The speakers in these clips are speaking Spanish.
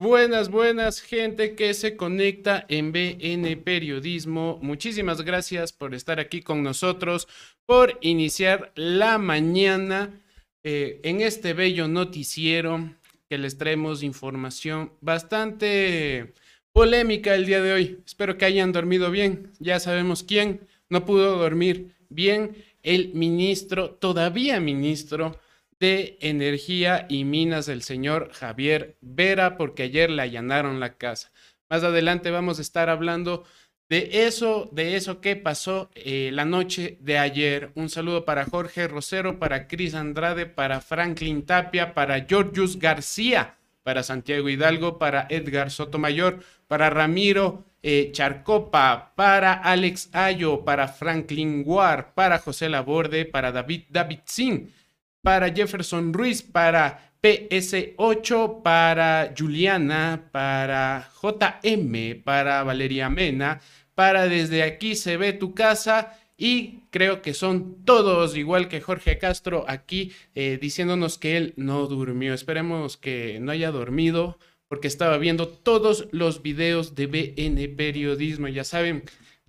Buenas, buenas, gente que se conecta en BN Periodismo. Muchísimas gracias por estar aquí con nosotros, por iniciar la mañana eh, en este bello noticiero que les traemos información bastante polémica el día de hoy. Espero que hayan dormido bien. Ya sabemos quién no pudo dormir bien. El ministro, todavía ministro de Energía y Minas del señor Javier Vera, porque ayer le allanaron la casa. Más adelante vamos a estar hablando de eso, de eso que pasó eh, la noche de ayer. Un saludo para Jorge Rosero, para Cris Andrade, para Franklin Tapia, para Georgius García, para Santiago Hidalgo, para Edgar Sotomayor, para Ramiro eh, Charcopa, para Alex Ayo, para Franklin War, para José Laborde, para David David Sin para Jefferson Ruiz, para PS8, para Juliana, para JM, para Valeria Mena, para Desde aquí se ve tu casa y creo que son todos, igual que Jorge Castro, aquí eh, diciéndonos que él no durmió. Esperemos que no haya dormido porque estaba viendo todos los videos de BN Periodismo. Ya saben,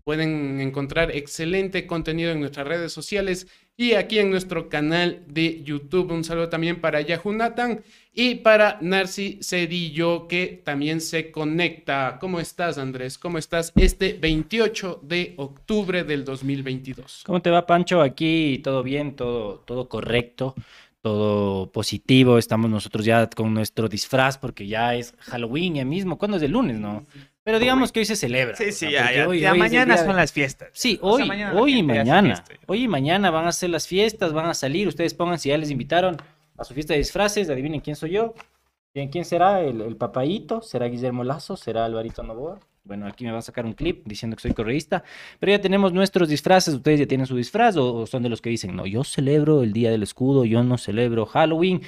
pueden encontrar excelente contenido en nuestras redes sociales y aquí en nuestro canal de YouTube. Un saludo también para Yahoo Nathan y para Narci Cedillo, que también se conecta. ¿Cómo estás, Andrés? ¿Cómo estás este 28 de octubre del 2022? ¿Cómo te va, Pancho? Aquí todo bien, todo, todo correcto todo positivo. Estamos nosotros ya con nuestro disfraz porque ya es Halloween ya mismo. ¿Cuándo es el lunes, no? Pero digamos que hoy se celebra. Sí, sí, ya, mañana son las fiestas. Sí, hoy, hoy y mañana. Hoy y mañana van a ser las fiestas, van a salir. Ustedes pongan si ya les invitaron a su fiesta de disfraces. Adivinen quién soy yo. Bien, ¿quién será? El, el papayito. ¿Será Guillermo Lazo? ¿Será Alvarito Novoa? Bueno, aquí me va a sacar un clip diciendo que soy correísta. Pero ya tenemos nuestros disfraces. ¿Ustedes ya tienen su disfraz o son de los que dicen, no, yo celebro el Día del Escudo, yo no celebro Halloween?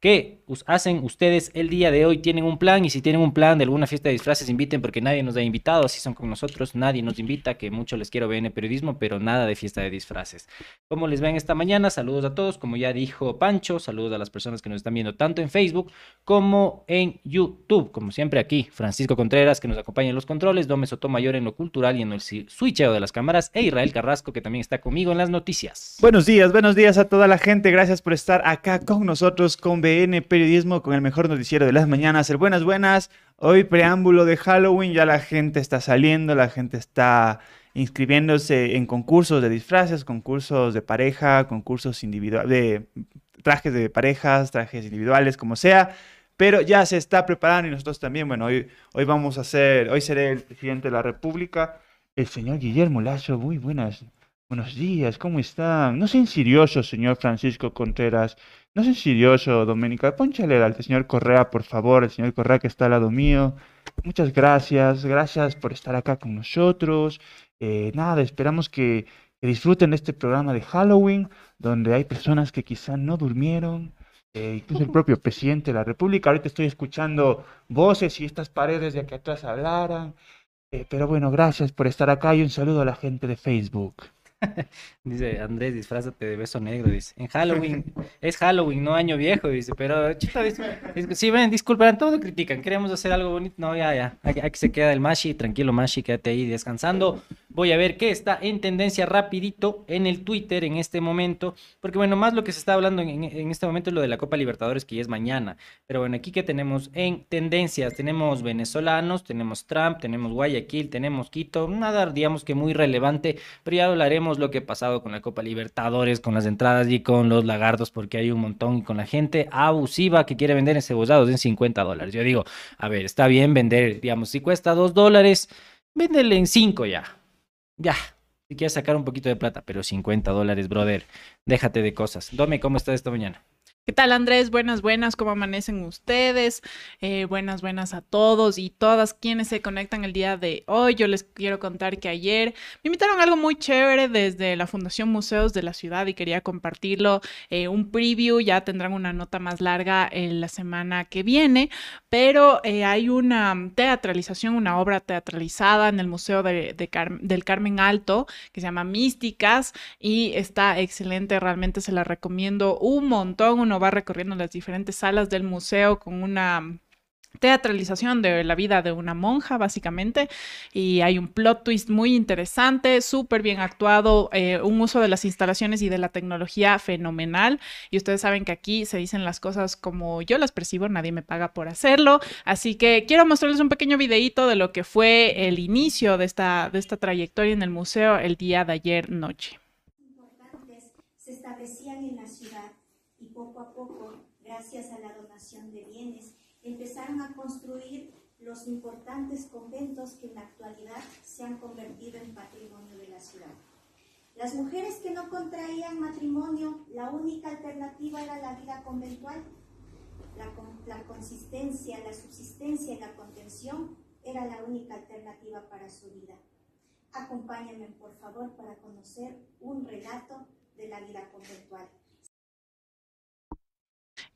¿Qué hacen ustedes el día de hoy? ¿Tienen un plan? Y si tienen un plan de alguna fiesta de disfraces, inviten porque nadie nos ha invitado. Así son con nosotros, nadie nos invita, que mucho les quiero ver en periodismo, pero nada de fiesta de disfraces. ¿Cómo les ven esta mañana? Saludos a todos, como ya dijo Pancho, saludos a las personas que nos están viendo tanto en Facebook como en YouTube. Como siempre aquí, Francisco Contreras, que nos acompaña en los controles, Dome Sotomayor en lo cultural y en el switcheo de las cámaras, e Israel Carrasco, que también está conmigo en las noticias. Buenos días, buenos días a toda la gente. Gracias por estar acá con nosotros con BN Periodismo con el mejor noticiero de las mañanas. El buenas, buenas. Hoy preámbulo de Halloween, ya la gente está saliendo, la gente está inscribiéndose en concursos de disfraces, concursos de pareja, concursos individuales, de trajes de parejas, trajes individuales, como sea. Pero ya se está preparando y nosotros también, bueno, hoy, hoy vamos a hacer, hoy seré el presidente de la República, el señor Guillermo Lazo, muy buenas, buenos días, ¿cómo están? No sean seriosos, señor Francisco Contreras, no seas insidioso, Doménica. Pónchale al señor Correa, por favor, el señor Correa que está al lado mío. Muchas gracias, gracias por estar acá con nosotros. Eh, nada, esperamos que, disfruten de este programa de Halloween, donde hay personas que quizá no durmieron. Eh, incluso el propio presidente de la República. Ahorita estoy escuchando voces y estas paredes de aquí atrás hablaran. Eh, pero bueno, gracias por estar acá y un saludo a la gente de Facebook. dice Andrés, disfrázate de beso negro, dice. En Halloween, es Halloween, no año viejo, dice. Pero, chita, si ven, disculpen, todo critican. Queremos hacer algo bonito. No, ya, ya. Aquí, se queda el Mashi, tranquilo Mashi, quédate ahí descansando. Voy a ver qué está en tendencia rapidito en el Twitter en este momento. Porque, bueno, más lo que se está hablando en, este momento es lo de la Copa Libertadores, que ya es mañana. Pero bueno, aquí que tenemos en tendencias, tenemos venezolanos, tenemos Trump, tenemos Guayaquil, tenemos Quito. Nada, digamos que muy relevante, pero ya hablaremos lo que ha pasado con la Copa Libertadores, con las entradas y con los lagartos, porque hay un montón, y con la gente abusiva que quiere vender encebollados en 50 dólares. Yo digo, a ver, está bien vender, digamos, si cuesta 2 dólares, véndele en 5 ya. Ya, si quieres sacar un poquito de plata, pero 50 dólares, brother, déjate de cosas. Dome, ¿cómo estás esta mañana? ¿Qué tal Andrés? Buenas, buenas, ¿cómo amanecen ustedes? Eh, buenas, buenas a todos y todas quienes se conectan el día de hoy. Yo les quiero contar que ayer me invitaron algo muy chévere desde la Fundación Museos de la Ciudad y quería compartirlo. Eh, un preview, ya tendrán una nota más larga en la semana que viene, pero eh, hay una teatralización, una obra teatralizada en el Museo de, del Carmen Alto que se llama Místicas y está excelente, realmente se la recomiendo un montón va recorriendo las diferentes salas del museo con una teatralización de la vida de una monja, básicamente, y hay un plot twist muy interesante, súper bien actuado, eh, un uso de las instalaciones y de la tecnología fenomenal, y ustedes saben que aquí se dicen las cosas como yo las percibo, nadie me paga por hacerlo, así que quiero mostrarles un pequeño videíto de lo que fue el inicio de esta, de esta trayectoria en el museo el día de ayer noche. Importantes se establecían en la ciudad poco a poco, gracias a la donación de bienes, empezaron a construir los importantes conventos que en la actualidad se han convertido en patrimonio de la ciudad. Las mujeres que no contraían matrimonio, la única alternativa era la vida conventual. La, la, consistencia, la subsistencia y la contención era la única alternativa para su vida. Acompáñenme, por favor, para conocer un relato de la vida conventual.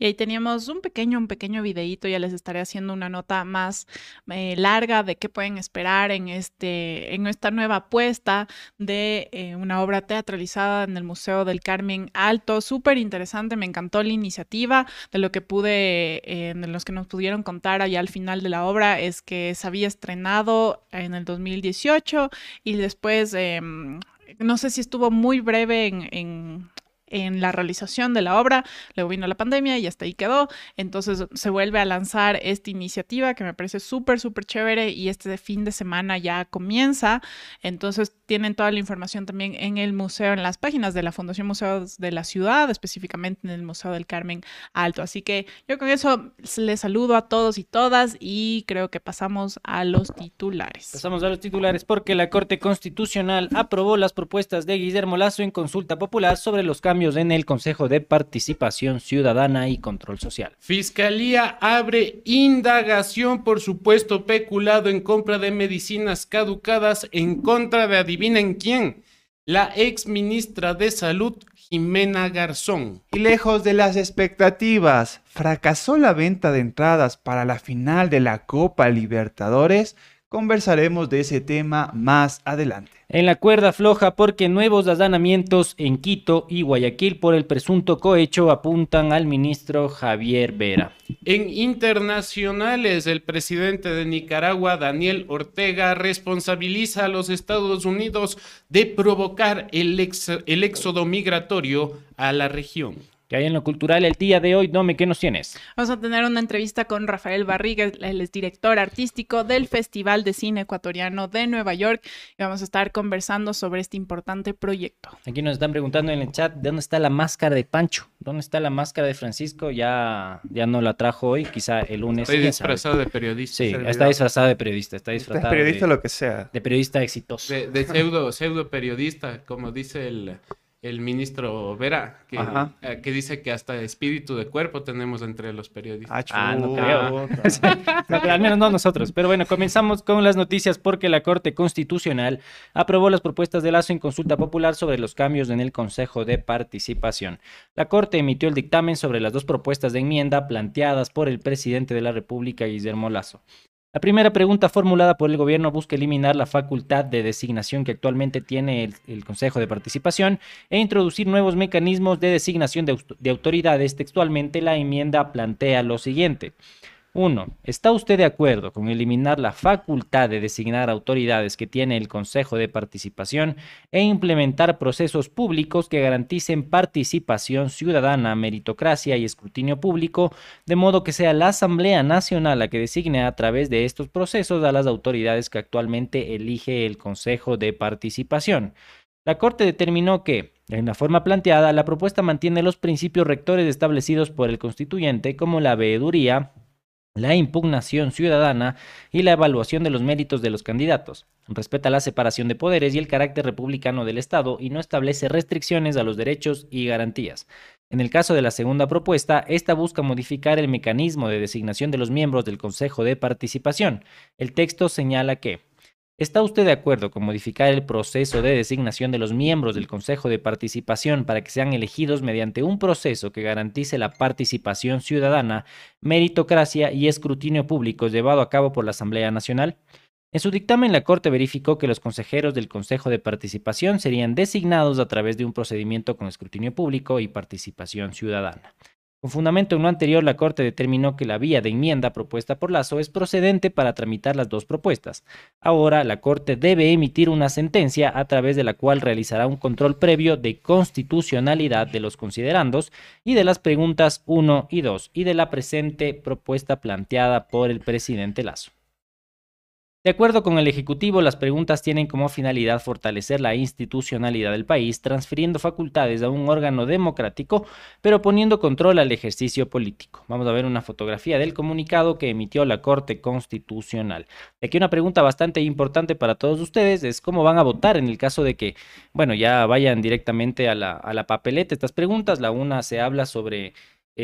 Y ahí teníamos un pequeño, un pequeño videíto, ya les estaré haciendo una nota más eh, larga de qué pueden esperar en, este, en esta nueva apuesta de eh, una obra teatralizada en el Museo del Carmen Alto. Súper interesante, me encantó la iniciativa. De lo que pude, eh, de los que nos pudieron contar allá al final de la obra, es que se había estrenado en el 2018 y después em, no sé si estuvo muy breve en, en, en la realización de la obra, luego vino la pandemia y hasta ahí quedó, entonces se vuelve a lanzar esta iniciativa que me parece súper, súper chévere y este fin de semana ya comienza, entonces tienen toda la información también en el museo, en las páginas de la Fundación Museos de la Ciudad, específicamente en el Museo del Carmen Alto, así que yo con eso les saludo a todos y todas y creo que pasamos a los titulares. Pasamos a los titulares porque la Corte Constitucional aprobó las propuestas de Guillermo Lazo en consulta popular sobre los cambios en el Consejo de Participación Ciudadana y Control Social. Fiscalía abre indagación por supuesto peculado en compra de medicinas caducadas en contra de adivinen quién, la ex ministra de Salud Jimena Garzón. Y lejos de las expectativas, fracasó la venta de entradas para la final de la Copa Libertadores. Conversaremos de ese tema más adelante en la cuerda floja porque nuevos allanamientos en Quito y Guayaquil por el presunto cohecho apuntan al ministro Javier Vera. En internacionales, el presidente de Nicaragua, Daniel Ortega, responsabiliza a los Estados Unidos de provocar el, el éxodo migratorio a la región que hay en lo cultural el día de hoy. Dome, ¿qué nos tienes? Vamos a tener una entrevista con Rafael Barriga, él es director artístico del Festival de Cine Ecuatoriano de Nueva York y vamos a estar conversando sobre este importante proyecto. Aquí nos están preguntando en el chat, ¿dónde está la máscara de Pancho? ¿Dónde está la máscara de Francisco? Ya, ya no la trajo hoy, quizá el lunes. Está disfrazado de periodista. Sí, está disfrazado de periodista, está disfrazado de periodista de, lo que sea. De periodista exitoso. De, de pseudo, pseudo periodista, como dice el el ministro Vera, que, eh, que, dice que hasta espíritu de cuerpo tenemos entre los periodistas. Ah, no creo. al menos no nosotros. Pero bueno, comenzamos con las noticias porque la Corte Constitucional aprobó las propuestas de Lazo en consulta popular sobre los cambios en el Consejo de Participación. La Corte emitió el dictamen sobre las dos propuestas de enmienda planteadas por el presidente de la República, Guillermo Lazo. La primera pregunta formulada por el gobierno busca eliminar la facultad de designación que actualmente tiene el, Consejo de Participación e introducir nuevos mecanismos de designación de, de autoridades. Textualmente la enmienda plantea lo siguiente. 1. ¿Está usted de acuerdo con eliminar la facultad de designar autoridades que tiene el Consejo de Participación e implementar procesos públicos que garanticen participación ciudadana, meritocracia y escrutinio público, de modo que sea la Asamblea Nacional la que designe a través de estos procesos a las autoridades que actualmente elige el Consejo de Participación? La Corte determinó que, en la forma planteada, la propuesta mantiene los principios rectores establecidos por el constituyente como la veeduría, la impugnación ciudadana y la evaluación de los méritos de los candidatos. Respeta la separación de poderes y el carácter republicano del Estado y no establece restricciones a los derechos y garantías. En el caso de la segunda propuesta, esta busca modificar el mecanismo de designación de los miembros del Consejo de Participación. El texto señala que ¿Está usted de acuerdo con modificar el proceso de designación de los miembros del Consejo de Participación para que sean elegidos mediante un proceso que garantice la participación ciudadana, meritocracia y escrutinio público llevado a cabo por la Asamblea Nacional? En su dictamen, la Corte verificó que los consejeros del Consejo de Participación serían designados a través de un procedimiento con escrutinio público y participación ciudadana. Con fundamento en lo anterior, la Corte determinó que la vía de enmienda propuesta por Lazo es procedente para tramitar las dos propuestas. Ahora, la Corte debe emitir una sentencia a través de la cual realizará un control previo de constitucionalidad de los considerandos y de las preguntas 1 y 2 y de la presente propuesta planteada por el presidente Lazo. De acuerdo con el Ejecutivo, las preguntas tienen como finalidad fortalecer la institucionalidad del país, transfiriendo facultades a un órgano democrático, pero poniendo control al ejercicio político. Vamos a ver una fotografía del comunicado que emitió la Corte Constitucional. Aquí una pregunta bastante importante para todos ustedes es cómo van a votar en el caso de que, bueno, ya vayan directamente a la, a la papeleta estas preguntas. La una se habla sobre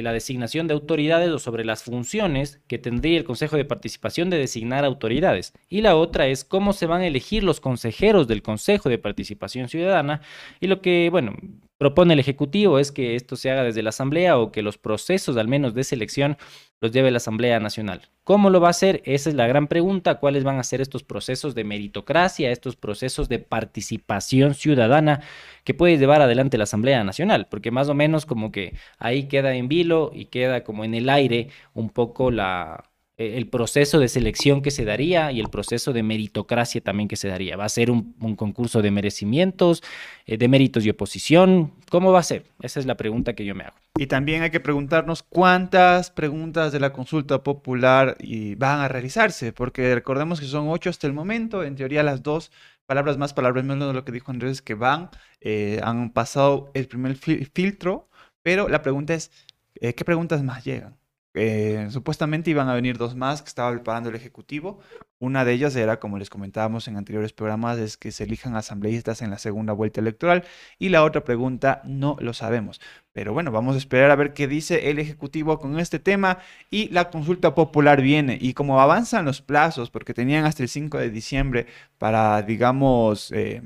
la designación de autoridades o sobre las funciones que tendría el Consejo de Participación de designar autoridades. Y la otra es cómo se van a elegir los consejeros del Consejo de Participación Ciudadana. Y lo que, bueno, propone el Ejecutivo es que esto se haga desde la Asamblea o que los procesos, al menos de selección, los lleve la Asamblea Nacional. ¿Cómo lo va a hacer? Esa es la gran pregunta. ¿Cuáles van a ser estos procesos de meritocracia, estos procesos de participación ciudadana que puede llevar adelante la Asamblea Nacional? Porque más o menos como que ahí queda en vilo y queda como en el aire un poco la, el proceso de selección que se daría y el proceso de meritocracia también que se daría. ¿Va a ser un, concurso de merecimientos, eh, de méritos y oposición? ¿Cómo va a ser? Esa es la pregunta que yo me hago. Y también hay que preguntarnos cuántas preguntas de la consulta popular van a realizarse, porque recordemos que son ocho hasta el momento, en teoría las dos palabras más, palabras menos de lo que dijo Andrés, que van, eh, han pasado el primer filtro, pero la pregunta es, ¿qué preguntas más llegan? Eh, supuestamente iban a venir dos más que estaba preparando el Ejecutivo. Una de ellas era, como les comentábamos en anteriores programas, es que se elijan asambleístas en la segunda vuelta electoral. Y la otra pregunta no lo sabemos. Pero bueno, vamos a esperar a ver qué dice el Ejecutivo con este tema. Y la consulta popular viene. Y como avanzan los plazos, porque tenían hasta el 5 de diciembre para, digamos, eh,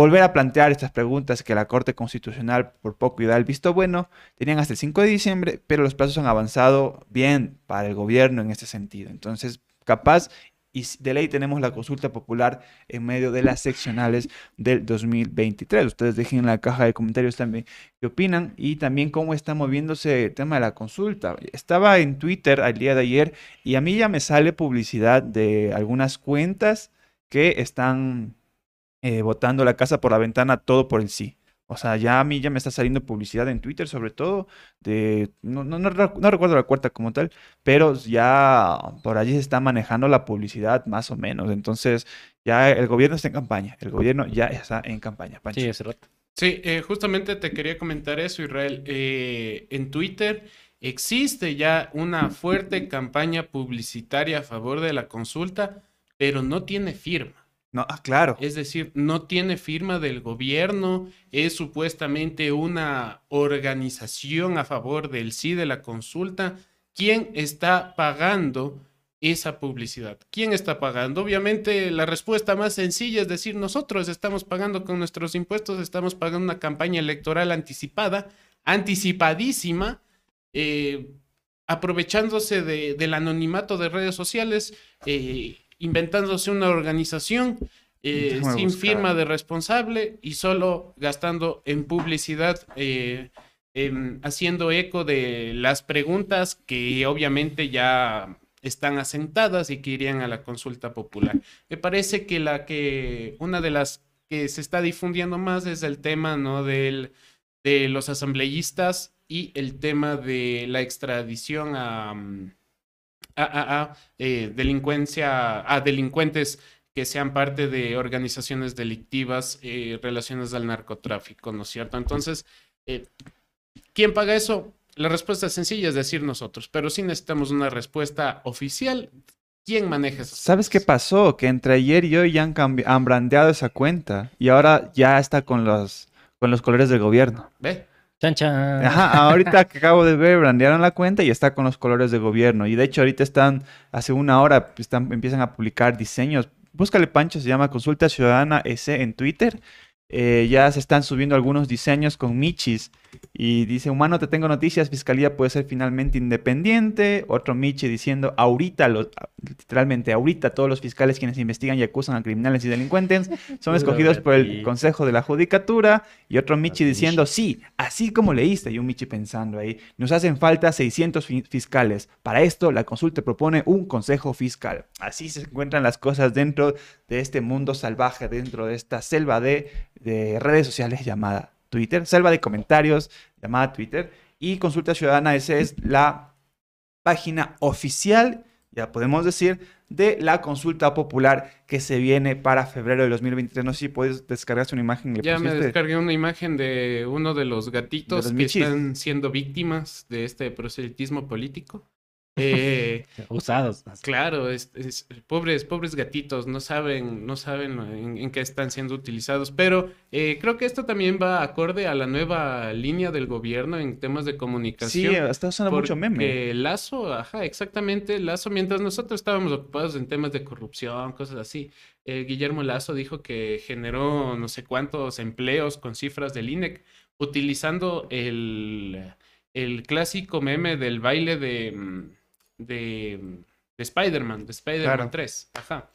volver a plantear estas preguntas que la Corte Constitucional por poco y da el visto bueno, tenían hasta el 5 de diciembre, pero los plazos han avanzado bien para el gobierno en este sentido. Entonces, capaz y de ley tenemos la consulta popular en medio de las seccionales del 2023. Ustedes dejen en la caja de comentarios también qué opinan y también cómo está moviéndose el tema de la consulta. Estaba en Twitter al día de ayer y a mí ya me sale publicidad de algunas cuentas que están eh, botando la casa por la ventana, todo por el sí. O sea, ya a mí ya me está saliendo publicidad en Twitter, sobre todo, de, no, no, no, recuerdo la cuarta como tal, pero ya por allí se está manejando la publicidad más o menos. Entonces, ya el gobierno está en campaña, el gobierno ya está en campaña. Sí, hace rato. Sí, eh, justamente te quería comentar eso, Israel. Eh, en Twitter existe ya una fuerte campaña publicitaria a favor de la consulta, pero no tiene firma. No, ah, claro. Es decir, no tiene firma del gobierno, es supuestamente una organización a favor del sí de la consulta. ¿Quién está pagando esa publicidad? ¿Quién está pagando? Obviamente la respuesta más sencilla es decir, nosotros estamos pagando con nuestros impuestos, estamos pagando una campaña electoral anticipada, anticipadísima, eh, aprovechándose del anonimato de redes sociales. Eh, inventándose una organización eh, sin firma de responsable y solo gastando en publicidad, eh, haciendo eco de las preguntas que obviamente ya están asentadas y que irían a la consulta popular. Me parece que la que una de las que se está difundiendo más es el tema ¿no? Del, de los asambleístas y el tema de la extradición a, a, eh, delincuencia, a delincuentes que sean parte de organizaciones delictivas eh, relacionadas al narcotráfico, ¿no es cierto? Entonces, eh, ¿quién paga eso? La respuesta es sencilla, es decir, nosotros, pero sí necesitamos una respuesta oficial. ¿Quién maneja eso? ¿Sabes qué pasó? Que entre ayer y hoy ya han, han brandeado esa cuenta y ahora ya está con los, con los colores del gobierno. ¿Ve? Chan, chan. Ajá, ahorita que acabo de ver, brandearon la cuenta y está con los colores de gobierno. Y de hecho, ahorita están, hace una hora, están, empiezan a publicar diseños. Búscale Pancho, se llama Consulta Ciudadana S en Twitter. Eh, ya se están subiendo algunos diseños con Michis. Y dice, humano, te tengo noticias, Fiscalía puede ser finalmente independiente. Otro Michi diciendo, ahorita literalmente ahorita todos los fiscales quienes investigan y acusan a criminales y delincuentes son escogidos por el. Consejo de la Judicatura y otro Michi diciendo, sí, así como leíste, y un Michi pensando ahí, nos hacen falta 600 fi- fiscales. Para esto, la consulta propone un Consejo Fiscal. Así se encuentran las cosas dentro de este mundo salvaje, dentro de esta selva de, de redes sociales llamada Twitter, selva de comentarios llamada Twitter. Y Consulta Ciudadana, esa es la página oficial, ya podemos decir, de la consulta popular que se viene para febrero de 2023. No sé si puedes descargarse una imagen. ¿le Ya me descargué una imagen de uno de los gatitos los que michis. están siendo víctimas de este proselitismo político. Eh, Usados. claro, es, es- pobres, pobres gatitos, no saben, no saben en, en qué están siendo utilizados, pero eh, creo que esto también va acorde a la nueva línea del gobierno en temas de Sí, comunicación. está usando mucho meme. Lazo, ajá, exactamente, Lazo, mientras nosotros estábamos ocupados en temas de corrupción, cosas así, eh, Guillermo Lazo dijo que generó no sé cuántos empleos con cifras del INEC utilizando el, el clásico meme del baile de, mm, de, de Spider-Man, de Spider-Man Claro. 3, ajá.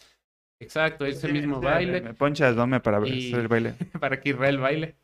Exacto, ese Sí, mismo sí, baile Me, me ponchas, dame para ver- Y- hacer el baile. para que Israel baile.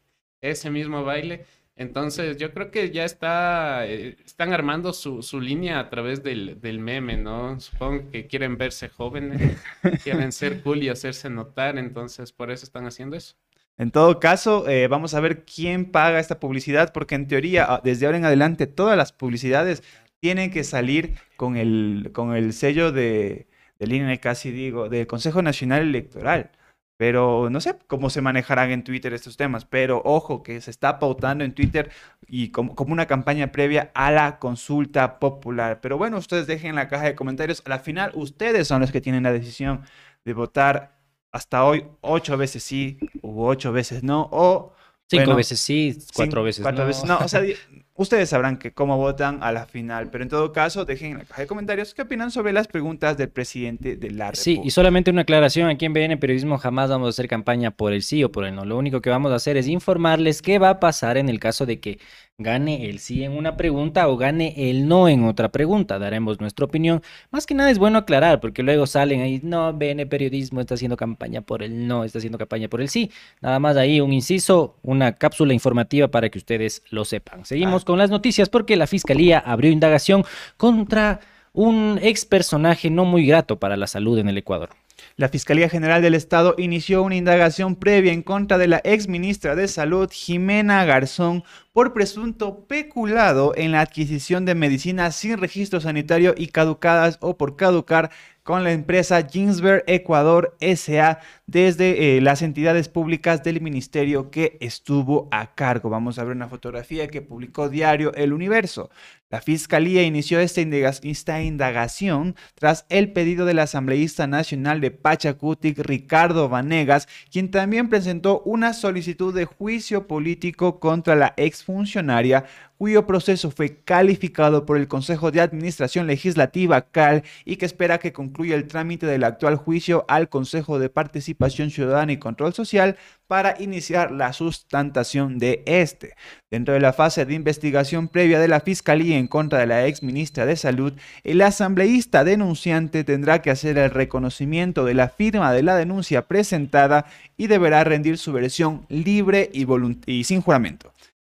Ese mismo baile. Entonces, yo creo que ya está, eh, están armando su, su línea a través del, del meme, ¿no? Supongo que quieren verse jóvenes, quieren ser cool y hacerse notar, entonces por eso están haciendo eso. En todo caso, eh, vamos a ver quién paga esta publicidad, porque en teoría, ah, desde ahora en adelante, todas las publicidades tienen que salir con el, con el sello de, del INE, casi digo, del Consejo Nacional Electoral. Pero no sé cómo se manejarán en Twitter estos temas, pero ojo que se está pautando en Twitter y como, como una campaña previa a la consulta popular. Pero bueno, ustedes dejen en la caja de comentarios. A la final, ustedes son los que tienen la decisión de votar hasta hoy ocho veces sí u ocho veces no, o Cinco Bueno, veces sí, cuatro Cinco- veces cuatro no. veces no. O sea, ustedes sabrán que cómo votan a la final, pero en todo caso, dejen en la caja de comentarios qué opinan sobre las preguntas del presidente de la Sí, República. y solamente una aclaración, aquí en BN Periodismo jamás vamos a hacer campaña por el sí o por el no. Lo único que vamos a hacer es informarles qué va a pasar en el caso de que gane el sí en una pregunta o gane el no en otra pregunta. Daremos nuestra opinión. Más que nada es bueno aclarar, porque luego salen ahí, no, BN Periodismo está haciendo campaña por el no, está haciendo campaña por el sí. Nada más ahí un inciso, una cápsula informativa para que ustedes lo sepan. Seguimos con las noticias porque la Fiscalía abrió indagación contra un ex personaje no muy grato para la salud en el Ecuador. La Fiscalía General del Estado inició una indagación previa en contra de la ex ministra de Salud, Jimena Garzón, por presunto peculado en la adquisición de medicinas sin registro sanitario y caducadas o por caducar con la empresa Ginsberg Ecuador SA desde eh, las entidades públicas del ministerio que estuvo a cargo. Vamos a ver una fotografía que publicó Diario El Universo. La Fiscalía inició esta, indaga- esta indagación tras el pedido del asambleísta nacional de Pachacutic, Ricardo Vanegas, quien también presentó una solicitud de juicio político contra la exfuncionaria, cuyo proceso fue calificado por el Consejo de Administración Legislativa CAL y que espera que concluya el trámite del actual juicio al Consejo de Participación Ciudadana y Control Social para iniciar la sustantación de este. Dentro de la fase de investigación previa de la Fiscalía en contra de la ex ministra de Salud, el asambleísta denunciante tendrá que hacer el reconocimiento de la firma de la denuncia presentada y deberá rendir su versión libre y, y sin juramento.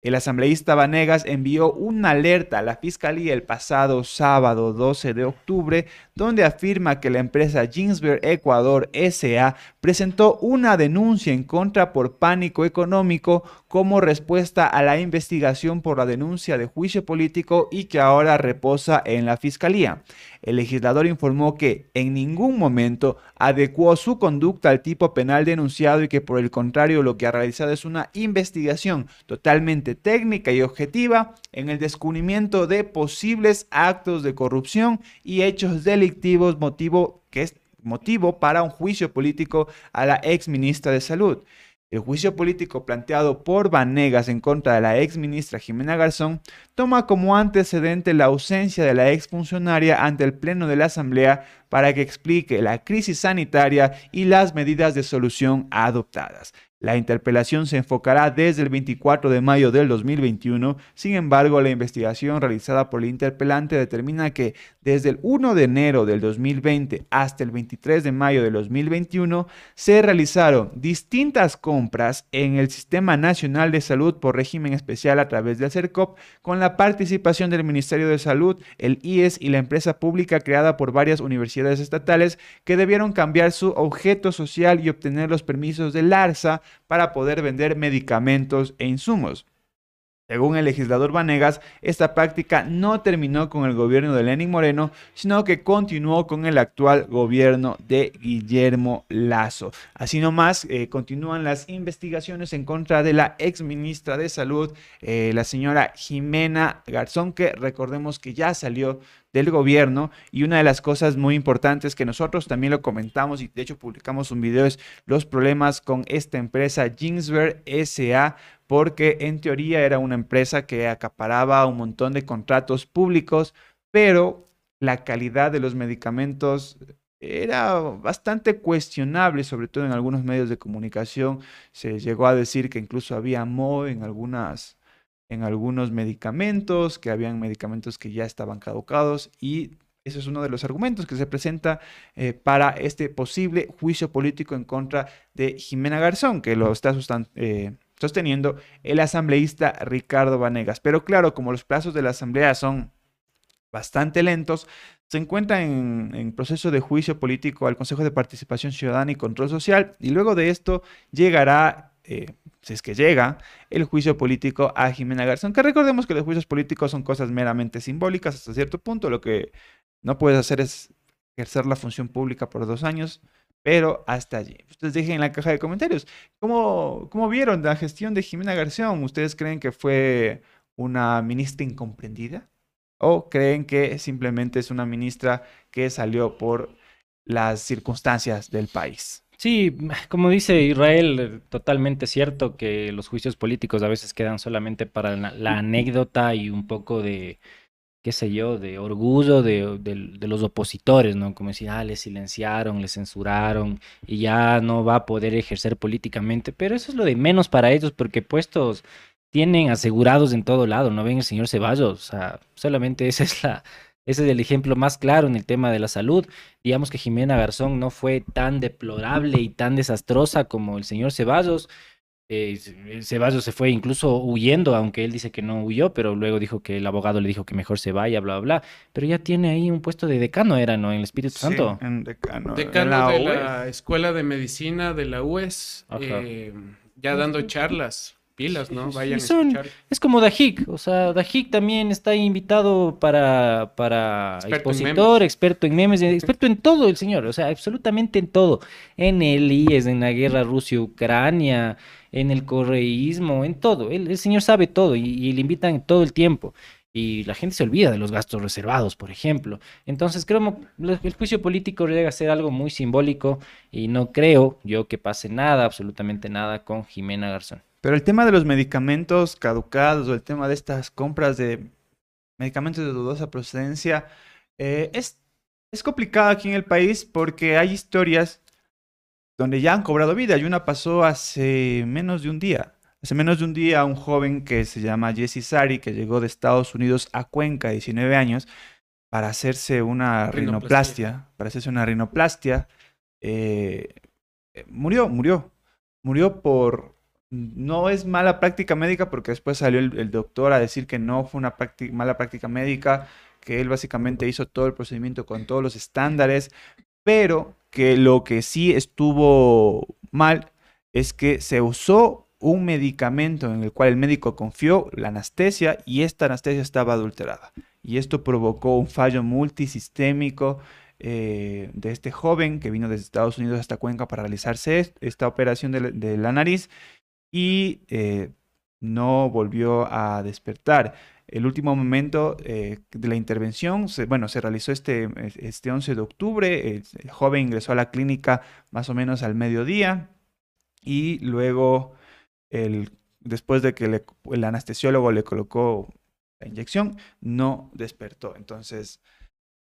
El asambleísta Vanegas envió una alerta a la Fiscalía el pasado sábado 12 de octubre, donde afirma que la empresa Ginsberg Ecuador SA presentó una denuncia en contra por pánico económico como respuesta a la investigación por la denuncia de juicio político y que ahora reposa en la Fiscalía. El legislador informó que en ningún momento adecuó su conducta al tipo penal denunciado y que por el contrario lo que ha realizado es una investigación totalmente técnica y objetiva en el descubrimiento de posibles actos de corrupción y hechos delictivos motivo que es motivo para un juicio político a la ex ministra de Salud. El juicio político planteado por Vanegas en contra de la ex ministra Jimena Garzón toma como antecedente la ausencia de la ex funcionaria ante el Pleno de la Asamblea para que explique la crisis sanitaria y las medidas de solución adoptadas. La interpelación se enfocará desde el 24 de mayo del 2021. Sin embargo, la investigación realizada por el interpelante determina que desde el 1 de enero del 2020 hasta el 23 de mayo del 2021 se realizaron distintas compras en el Sistema Nacional de Salud por régimen especial a través del CERCOP con la participación del Ministerio de Salud, el IES y la empresa pública creada por varias universidades estatales que debieron cambiar su objeto social y obtener los permisos del ARSA para poder vender medicamentos e insumos. Según el legislador Vanegas, esta práctica no terminó con el gobierno de Lenin Moreno, sino que continuó con el actual gobierno de Guillermo Lazo. Así nomás, eh, continúan las investigaciones en contra de la ex ministra de Salud, eh, la señora Jimena Garzón, que recordemos que ya salió del gobierno y una de las cosas muy importantes que nosotros también lo comentamos y de hecho publicamos un video es los problemas con esta empresa Ginsberg SA porque en teoría era una empresa que acaparaba un montón de contratos públicos, pero la calidad de los medicamentos era bastante cuestionable, sobre todo en algunos medios de comunicación. Se llegó a decir que incluso había mo en algunas en algunos medicamentos, que habían medicamentos que ya estaban caducados y ese es uno de los argumentos que se presenta eh, para este posible juicio político en contra de Jimena Garzón, que lo está eh, sosteniendo el asambleísta Ricardo Vanegas. Pero claro, como los plazos de la asamblea son bastante lentos, se encuentra en, proceso de juicio político al Consejo de Participación Ciudadana y Control Social y luego de esto llegará eh, si es que llega, el juicio político a Jimena Garzón. Que recordemos que los juicios políticos son cosas meramente simbólicas hasta cierto punto. Lo que no puedes hacer es ejercer la función pública por dos años, pero hasta allí. Ustedes dejen en la caja de comentarios. ¿Cómo, cómo vieron la gestión de Jimena Garzón? ¿Ustedes creen que fue una ministra incomprendida? ¿O creen que simplemente es una ministra que salió por las circunstancias del país? Sí, como dice Israel, totalmente cierto que los juicios políticos a veces quedan solamente para la, anécdota y un poco de, qué sé yo, de orgullo de, de, los opositores, ¿no? Como decir, ah, le silenciaron, le censuraron y ya no va a poder ejercer políticamente, pero eso es lo de menos para ellos porque puestos tienen asegurados en todo lado, ¿no ven el señor Ceballos? O sea, solamente esa es la, ese es el ejemplo más claro en el tema de la salud. Digamos que Jimena Garzón no fue tan deplorable y tan desastrosa como el señor Ceballos. Eh, Ceballos se fue incluso huyendo, aunque él dice que no huyó, pero luego dijo que el abogado le dijo que mejor se vaya, bla, bla, bla. Pero ya tiene ahí un puesto de decano, era, ¿no? En el Espíritu Santo. En decano. Decano de la Escuela de Medicina de la UES, eh, ya dando charlas pilas, ¿no? Vayan Es como Dajik, o sea, Dajik también está invitado para, para expositor, experto en memes, experto en todo el señor, o sea, absolutamente en todo. En el IES, en la guerra Rusia-Ucrania, en el correísmo, en todo. El, señor sabe todo y, le invitan todo el tiempo. Y la gente se olvida de los gastos reservados, por ejemplo. Entonces, creo que el juicio político llega a ser algo muy simbólico y no creo yo que pase nada, absolutamente nada con Jimena Garzón. Pero el tema de los medicamentos caducados o el tema de estas compras de medicamentos de dudosa procedencia eh, es, es complicado aquí en el país porque hay historias donde ya han cobrado vida y una pasó hace menos de un día. Hace menos de un día un joven que se llama Jesse Sari, que llegó de Estados Unidos a Cuenca, 19 años, para hacerse una rinoplastia, para hacerse una rinoplastia, eh, eh, murió, murió. Murió por no es mala práctica médica porque después salió el, doctor a decir que no fue una mala práctica médica, que él básicamente hizo todo el procedimiento con todos los estándares, pero que lo que sí estuvo mal es que se usó un medicamento en el cual el médico confió, la anestesia, y esta anestesia estaba adulterada. Y esto provocó un fallo multisistémico eh, de este joven que vino desde Estados Unidos hasta Cuenca para realizarse esta operación de la nariz y eh, no volvió a despertar. El último momento eh, de la intervención, bueno, se realizó este, este 11 de octubre, el, joven ingresó a la clínica más o menos al mediodía y luego, el, después de que el anestesiólogo le colocó la inyección, no despertó. Entonces,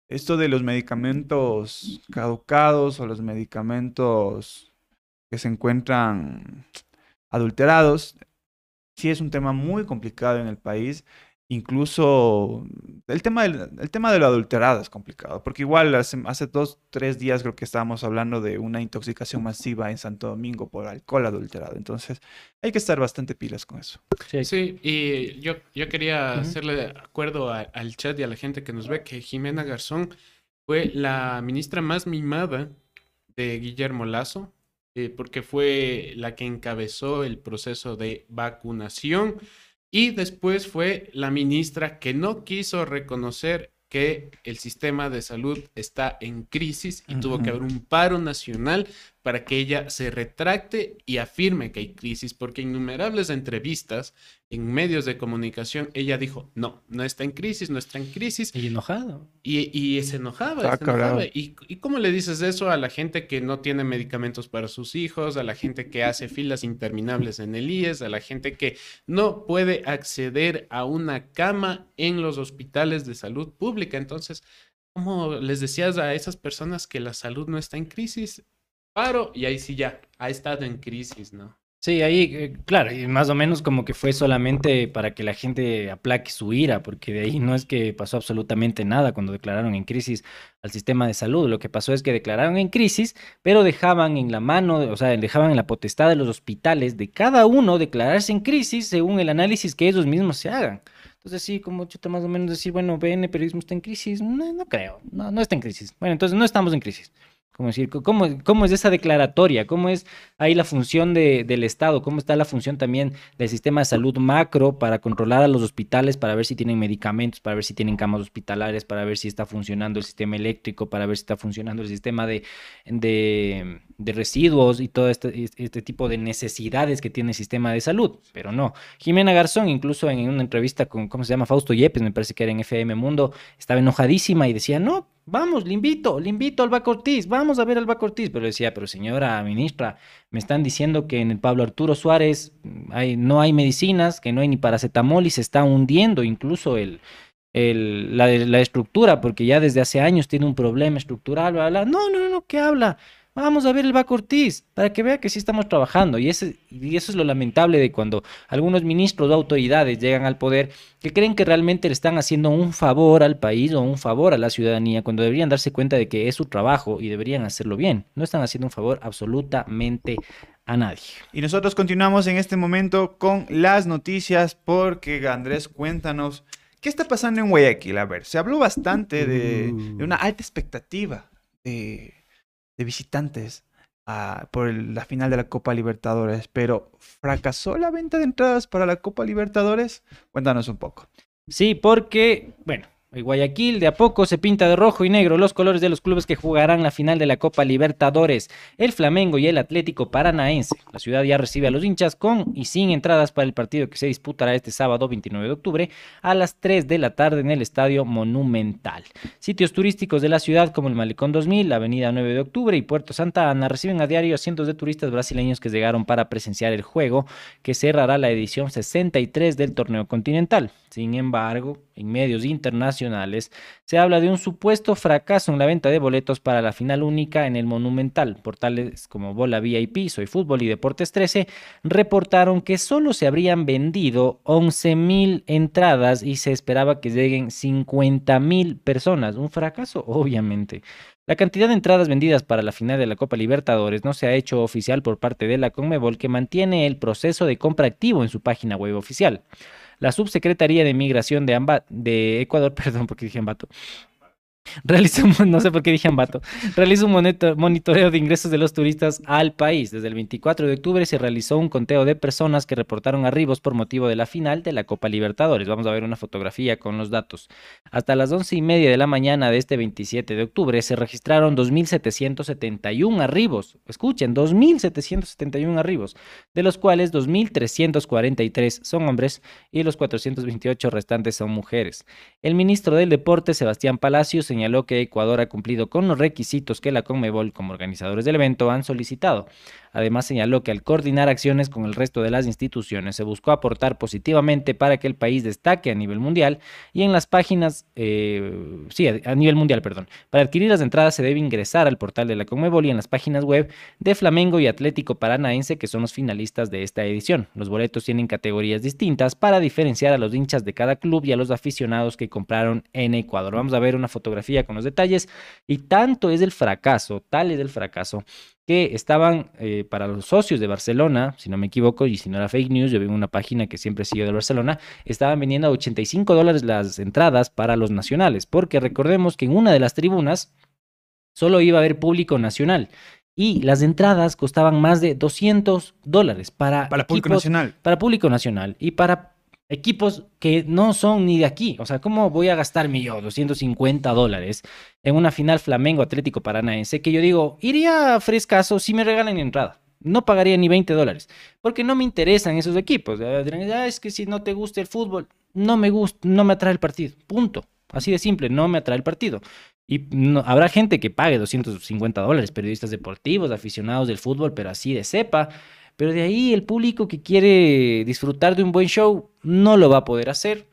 esto de los medicamentos caducados o los medicamentos que se encuentran adulterados, sí es un tema muy complicado en el país. Incluso el tema, del, el tema de lo adulterado es complicado, porque igual hace, hace dos, tres días creo que estábamos hablando de una intoxicación masiva en Santo Domingo por alcohol adulterado. Entonces hay que estar bastante pilas con eso. Sí. Sí, y yo, yo quería hacerle acuerdo a- al chat y a la gente que nos ve que Jimena Garzón fue la ministra más mimada de Guillermo Lazo, eh, porque fue la que encabezó el proceso de vacunación. Y después fue la ministra que no quiso reconocer que el sistema de salud está en crisis y tuvo que haber un paro nacional para que ella se retracte y afirme que hay crisis, porque innumerables entrevistas en medios de comunicación ella dijo, no, no está en crisis, no está en crisis, Y enojado. y, y se enojaba, Estaba se enojaba. ¿Y, ¿Y cómo le dices eso a la gente que no tiene medicamentos para sus hijos, a la gente que hace filas interminables en el IES, a la gente que no puede acceder a una cama en los hospitales de salud pública? Entonces, ¿cómo les decías a esas personas que la salud no está en crisis? Paro, y ahí sí ya, ha estado en crisis, ¿no? Sí, ahí, eh, claro, y más o menos como que fue solamente para que la gente aplaque su ira, porque de ahí no es que pasó absolutamente nada cuando declararon en crisis al sistema de salud. Lo que pasó es que declararon en crisis, pero dejaban en la mano, o sea, dejaban en la potestad de los hospitales de cada uno declararse en crisis según el análisis que ellos mismos se hagan. Entonces, sí, como chuta más o menos decir, bueno, BN Periodismo está en crisis, no, no creo, no, no está en crisis. Bueno, entonces no estamos en crisis. ¿Cómo es esa declaratoria? ¿Cómo es ahí la función de- del Estado? ¿Cómo está la función también del sistema de salud macro para controlar a los hospitales, para ver si tienen medicamentos, para ver si tienen camas hospitalarias, para ver si está funcionando el sistema eléctrico, para ver si está funcionando el sistema de residuos y todo este, este tipo de necesidades que tiene el sistema de salud? Pero no. Jimena Garzón, incluso en una entrevista con, ¿cómo se llama? Fausto Yepes, me parece que era en FM Mundo, estaba enojadísima y decía, no, vamos, le invito, le invito al Baco Ortiz, vamos a ver al Baco Ortiz. Pero decía, pero señora ministra, me están diciendo que en el Pablo Arturo Suárez hay, no hay medicinas, que no hay ni paracetamol y se está hundiendo incluso el, la, estructura, porque ya desde hace años tiene un problema estructural, bla. No, no, no, ¿qué habla? Vamos a ver el Baco Ortiz, para que vea que sí estamos trabajando. Y, ese, y eso es lo lamentable de cuando algunos ministros o autoridades llegan al poder que creen que realmente le están haciendo un favor al país o un favor a la ciudadanía, cuando deberían darse cuenta de que es su trabajo y deberían hacerlo bien. No están haciendo un favor absolutamente a nadie. Y nosotros continuamos en este momento con las noticias porque Andrés, cuéntanos, ¿qué está pasando en Guayaquil? A ver, se habló bastante de, de una alta expectativa de, visitantes ah, por la final de la Copa Libertadores, pero ¿fracasó la venta de entradas para la Copa Libertadores? Cuéntanos un poco. Sí, porque, bueno, Guayaquil de a poco se pinta de rojo y negro los colores de los clubes que jugarán la final de la Copa Libertadores, el Flamengo y el Atlético Paranaense. La ciudad ya recibe a los hinchas con y sin entradas para el partido que se disputará este sábado 29 de octubre a las 3 de la tarde en el Estadio Monumental. Sitios turísticos de la ciudad como el Malecón 2000, la Avenida 9 de Octubre y Puerto Santa Ana reciben a diario a cientos de turistas brasileños que llegaron para presenciar el juego que cerrará la edición 63 del torneo continental. Sin embargo, en medios internacionales se habla de un supuesto fracaso en la venta de boletos para la final única en el Monumental. Portales como Bola VIP, Soy Fútbol y Deportes 13 reportaron que solo se habrían vendido 11.000 entradas y se esperaba que lleguen 50.000 personas. Un fracaso, obviamente. La cantidad de entradas vendidas para la final de la Copa Libertadores no se ha hecho oficial por parte de la Conmebol, que mantiene el proceso de compra activo en su página web oficial. La Subsecretaría de Migración de, Amba- de Ecuador, perdón, porque dije Ambato, realizó, un- no sé por qué dije Ambato, realizó un monitoreo de ingresos de los turistas al país. Desde el 24 de octubre se realizó un conteo de personas que reportaron arribos por motivo de la final de la Copa Libertadores. Vamos a ver una fotografía con los datos. Hasta las once y media de la mañana de este 27 de octubre se registraron 2.771 arribos. Escuchen, 2.771 arribos, de los cuales 2.343 son hombres y los 428 restantes son mujeres. El ministro del Deporte, Sebastián Palacios, señaló que Ecuador ha cumplido con los requisitos que la Conmebol como organizadores del evento han solicitado. Además señaló que al coordinar acciones con el resto de las instituciones se buscó aportar positivamente para que el país destaque a nivel mundial y en las páginas, eh, sí, a nivel mundial, perdón. Para adquirir las entradas se debe ingresar al portal de la Conmebol y en las páginas web de Flamengo y Atlético Paranaense que son los finalistas de esta edición. Los boletos tienen categorías distintas para diferenciar a los hinchas de cada club y a los aficionados que compraron en Ecuador. Vamos a ver una fotografía con los detalles y tanto es el fracaso, tal es el fracaso que estaban eh, para los socios de Barcelona, si no me equivoco, y si no era fake news, yo vi una página que siempre sigue de Barcelona, estaban vendiendo a 85 dólares las entradas para los nacionales, porque recordemos que en una de las tribunas solo iba a haber público nacional. Y las entradas costaban más de 200 dólares para, Para público nacional. Para público nacional. Y para equipos que no son ni de aquí. O sea, ¿cómo voy a gastarme yo 250 dólares en una final Flamengo Atlético Paranaense? Que yo digo, iría frescaso si me regalan entrada. No pagaría ni 20 dólares. Porque no me interesan esos equipos. Ah, dirán, "Ah, es que si no te gusta el fútbol, no me gusta, no me atrae el partido. Punto. Así de simple, no me atrae el partido. Y no- habrá gente que pague 250 dólares, periodistas deportivos, aficionados del fútbol, pero así de cepa. Pero de ahí el público que quiere disfrutar de un buen show no lo va a poder hacer.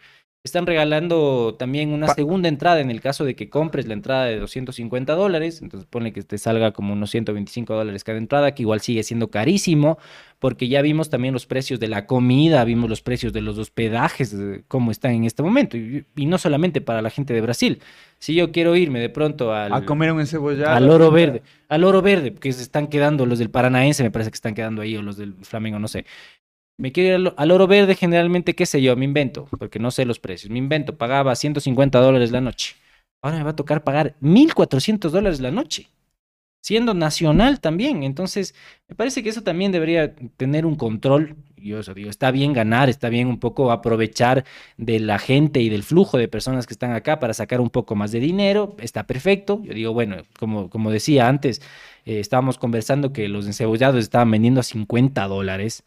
Están regalando también una Pa- segunda entrada en el caso de que compres la entrada de 250 dólares. Entonces ponle que te salga como unos 125 dólares cada entrada, que igual sigue siendo carísimo, porque ya vimos también los precios de la comida, vimos los precios de los hospedajes, eh, cómo están en este momento. Y, y no solamente para la gente de Brasil. Si yo quiero irme de pronto al, A comer un encebollado. al oro verde, al oro verde, que se están quedando los del Paranaense, me parece que están quedando ahí, o los del Flamengo, no sé. Me quiero ir al, oro verde, generalmente, qué sé yo, me invento, porque no sé los precios. Me invento, pagaba 150 dólares la noche. Ahora me va a tocar pagar 1.400 dólares la noche, siendo nacional también. Entonces, me parece que eso también debería tener un control. Yo eso digo, está bien ganar, está bien un poco aprovechar de la gente y del flujo de personas que están acá para sacar un poco más de dinero, está perfecto. Yo digo, bueno, como, como decía antes, eh, estábamos conversando que los encebollados estaban vendiendo a 50 dólares.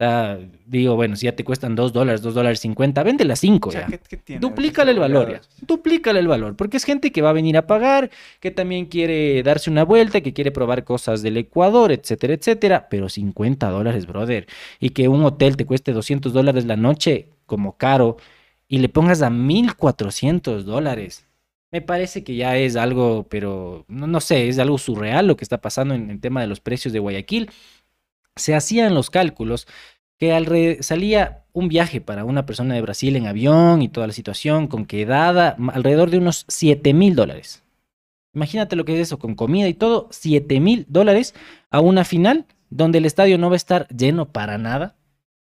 Ah, digo, bueno, si ya te cuestan 2 dólares, 2 dólares 50, véndela a 5 O sea, ya. ¿qué- qué tiene? Duplícale el valor ya. Duplícale el valor. Porque es gente que va a venir a pagar, que también quiere darse una vuelta, que quiere probar cosas del Ecuador, etcétera, etcétera. Pero 50 dólares, brother. Y que un hotel te cueste 200 dólares la noche como caro y le pongas a 1400 dólares. Me parece que ya es algo, pero no, no sé, es algo surreal lo que está pasando en el tema de los precios de Guayaquil. Se hacían los cálculos que alre- salía un viaje para una persona de Brasil en avión y toda la situación con quedada ma- alrededor de unos 7 mil dólares. Imagínate lo que es eso, con comida y todo, 7 mil dólares a una final donde el estadio no va a estar lleno para nada,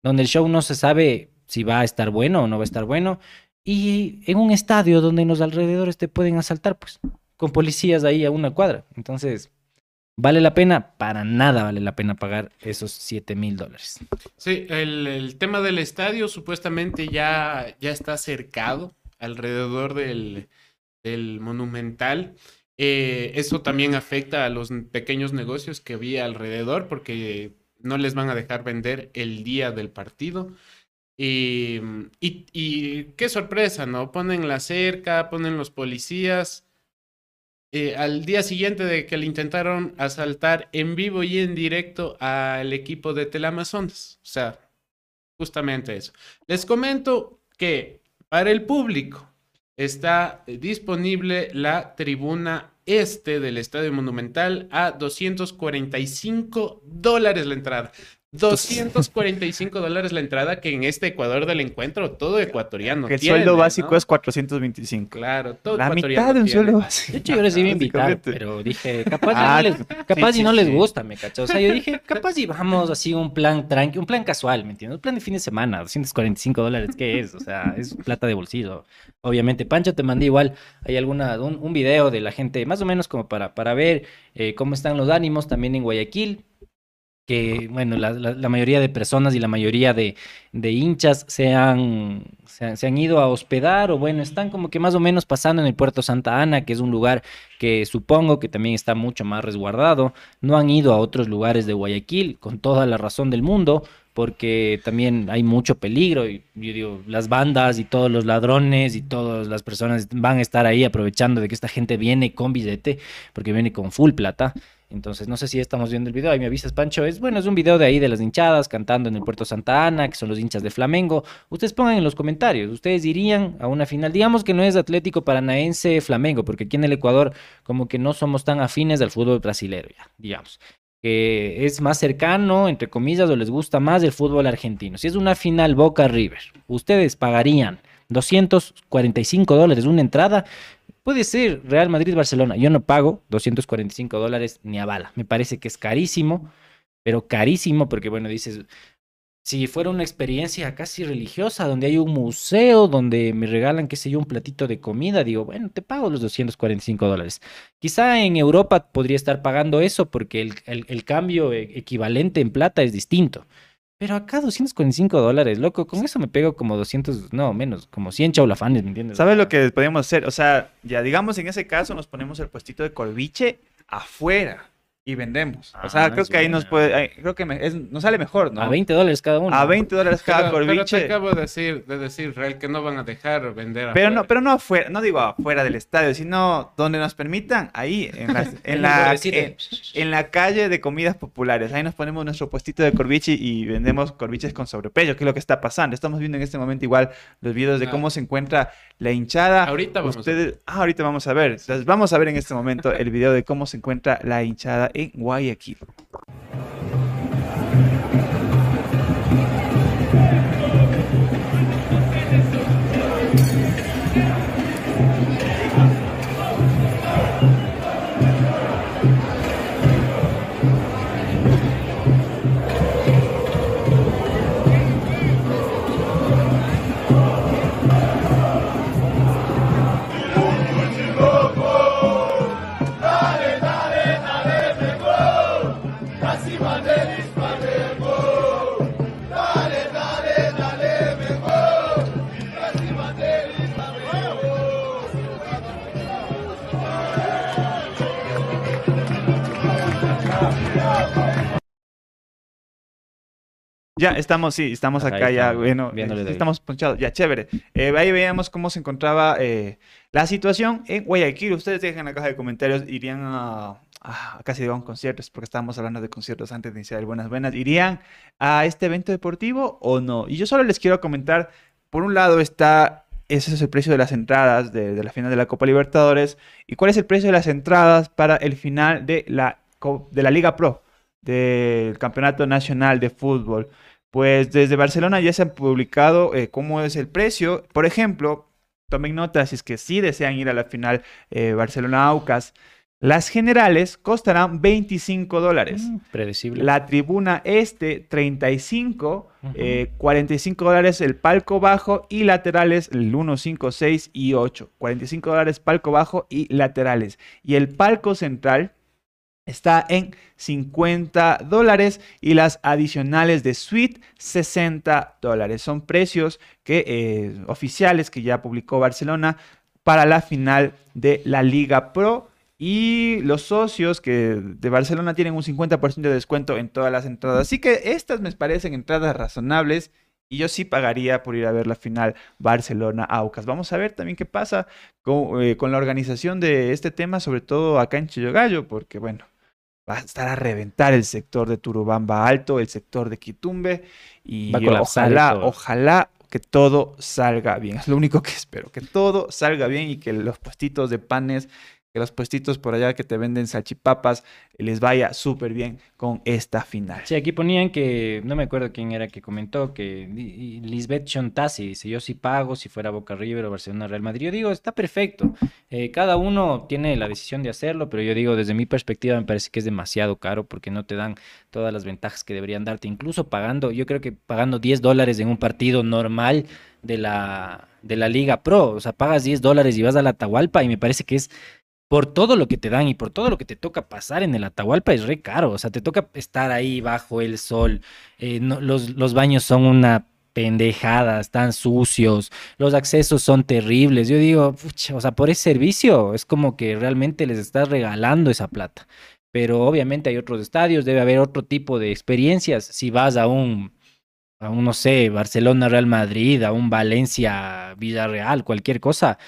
donde el show no se sabe si va a estar bueno o no va a estar bueno, y en un estadio donde en los alrededores te pueden asaltar, pues, con policías ahí a una cuadra. Entonces, ¿vale la pena? Para nada vale la pena pagar esos 7 mil dólares. Sí, el, tema del estadio supuestamente ya, ya está cercado alrededor del, del Monumental. Eh, eso también afecta a los pequeños negocios que había alrededor porque no les van a dejar vender el día del partido. Y, y qué sorpresa, ¿no? Ponen la cerca, ponen los policías. Eh, al día siguiente de que le intentaron asaltar en vivo y en directo al equipo de Teleamazonas. O sea, justamente eso. Les comento que para el público está disponible la tribuna este del Estadio Monumental a 245 dólares la entrada. 245 dólares la entrada que en este Ecuador del encuentro todo ecuatoriano Que el tiene, sueldo básico ¿no? es 425. Claro, todo La ecuatoriano mitad de un sueldo básico. De hecho, yo les iba a invitar, pero dije, capaz, Ah, y no les, capaz sí, y no sí, les sí. gusta, me cachó. O sea, yo dije, capaz y vamos así un plan tranqui, un plan casual, ¿me entiendes? Un plan de fin de semana, 245 dólares, ¿qué es? O sea, es plata de bolsillo. Obviamente, Pancho, te mandé igual, hay alguna, un, un video de la gente, más o menos como para, para ver eh, cómo están los ánimos también en Guayaquil que, bueno, la, la- la mayoría de personas y la mayoría de, de hinchas se han, se, han, se han ido a hospedar o, bueno, están como que más o menos pasando en el puerto Santa Ana, que es un lugar que supongo que también está mucho más resguardado. No han ido a otros lugares de Guayaquil, con toda la razón del mundo, porque también hay mucho peligro. Y yo digo, las bandas y todos los ladrones y todas las personas van a estar ahí aprovechando de que esta gente viene con billete, porque viene con full plata. Entonces, no sé si estamos viendo el video, ahí me avisas, Pancho. Es bueno, es un video de ahí de las hinchadas cantando en el Puerto Santa Ana, que son los hinchas de Flamengo. Ustedes pongan en los comentarios, ustedes irían a una final. Digamos que no es Atlético Paranaense Flamengo, porque aquí en el Ecuador, como que no somos tan afines al fútbol brasilero, ya, digamos. Que es más cercano, entre comillas, o les gusta más el fútbol argentino. Si es una final Boca River, ustedes pagarían 245 dólares una entrada Puede ser Real Madrid-Barcelona. Yo no pago 245 dólares ni a bala. Me parece que es carísimo, pero carísimo porque, bueno, dices, si fuera una experiencia casi religiosa, donde hay un museo, donde me regalan, qué sé yo, un platito de comida, digo, bueno, te pago los 245 dólares. Quizá en Europa podría estar pagando eso porque el, el cambio e, equivalente en plata es distinto. Pero acá 245 dólares, loco, con eso me pego como 200, no, menos, como 100 chaulafanes, ¿me entiendes? ¿Sabes lo que podemos hacer? O sea, ya digamos en ese caso nos ponemos el puestito de colbiche afuera y vendemos. o sea, Ah, creo que ahí nos puede, ahí- creo que me- es- nos sale mejor, ¿no? A 20 dólares cada uno. A 20 dólares cada Pero, pero te acabo de decir, de decir, Real, que no van a dejar vender Pero afuera. no, pero no afuera, no digo afuera del estadio, sino donde nos permitan, ahí, en, las- en la, en, en la calle de comidas populares. Ahí nos ponemos nuestro puestito de corviche y vendemos corviches con sobrepeso, que es lo que está pasando. Estamos viendo en este momento igual los videos de Ah. cómo se encuentra la hinchada. Ahorita vamos a Ustedes, ah, ahorita vamos a ver. Entonces, vamos a ver en este momento el video de cómo se encuentra la hinchada en Guayaquil. Ya estamos, sí, estamos Ahí acá ya, estamos, bueno, eh, estamos ponchados, ya, chévere. Eh, ahí veíamos cómo se encontraba eh, la situación en Guayaquil. Ustedes dejen en la caja de comentarios, irían a, a casi digo a un concierto, es porque estábamos hablando de conciertos antes de iniciar el Buenas Buenas, ¿irían a este evento deportivo o no? Y yo solo les quiero comentar, por un lado está, ese es el precio de las entradas de, de la final de la Copa Libertadores, y cuál es el precio de las entradas para el final de la, de la Liga Pro, del Campeonato Nacional de Fútbol. Pues desde Barcelona ya se han publicado eh, cómo es el precio. Por ejemplo, tomen nota si es que sí desean ir a la final eh, Barcelona-Aucas. Las generales costarán 25 dólares. Mm, Predecible. La tribuna este, 35. Ujú. eh, 45 dólares el palco bajo y laterales el 1, 5, 6 y 8. 45 dólares palco bajo y laterales. Y el palco central está en 50 dólares y las adicionales de suite 60 dólares. Son precios que, eh, oficiales que ya publicó Barcelona para la final de la Liga Pro. Y los socios que de Barcelona tienen un 50% de descuento en todas las entradas. Así que estas me parecen entradas razonables. Y yo sí pagaría por ir a ver la final Barcelona-Aucas. Vamos a ver también qué pasa con, eh, con la organización de este tema, sobre todo acá en Chillogallo, porque bueno, va a estar a reventar el sector de Turubamba Alto, el sector de Quitumbe. Y ojalá, ojalá que todo salga bien. Es lo único que espero, que todo salga bien y que los puestitos de panes que los puestitos por allá que te venden salchipapas les vaya súper bien con esta final. Sí, aquí ponían que, no me acuerdo quién era que comentó, que Lisbeth Chontasi dice, yo sí pago si fuera Boca River o Barcelona Real Madrid. Yo digo, está perfecto. Eh, cada uno tiene la decisión de hacerlo, pero yo digo, desde mi perspectiva me parece que es demasiado caro porque no te dan todas las ventajas que deberían darte. Incluso pagando, yo creo que pagando 10 dólares en un partido normal de la, de la Liga Pro, o sea, pagas 10 dólares y vas a la Atahualpa y me parece que es por todo lo que te dan y por todo lo que te toca pasar en el Atahualpa es re caro. O sea, te toca estar ahí bajo el sol. eh, los, los baños son una pendejada, están sucios, los accesos son terribles. Yo digo, pucha, o sea, por ese servicio es como que realmente les estás regalando esa plata. Pero obviamente hay otros estadios, debe haber otro tipo de experiencias. Si vas a un a un, no sé, Barcelona, Real Madrid, a un Valencia, Villarreal, cualquier cosa,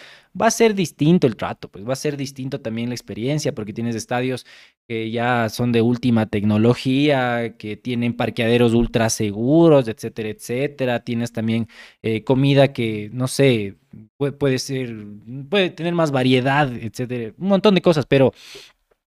va a ser distinto el trato, pues va a ser distinto también la experiencia, porque tienes estadios que ya son de última tecnología, que tienen parqueaderos ultra seguros, etcétera, etcétera. Tienes también eh, comida que, no sé, puede, ser, puede tener más variedad, etcétera, un montón de cosas, pero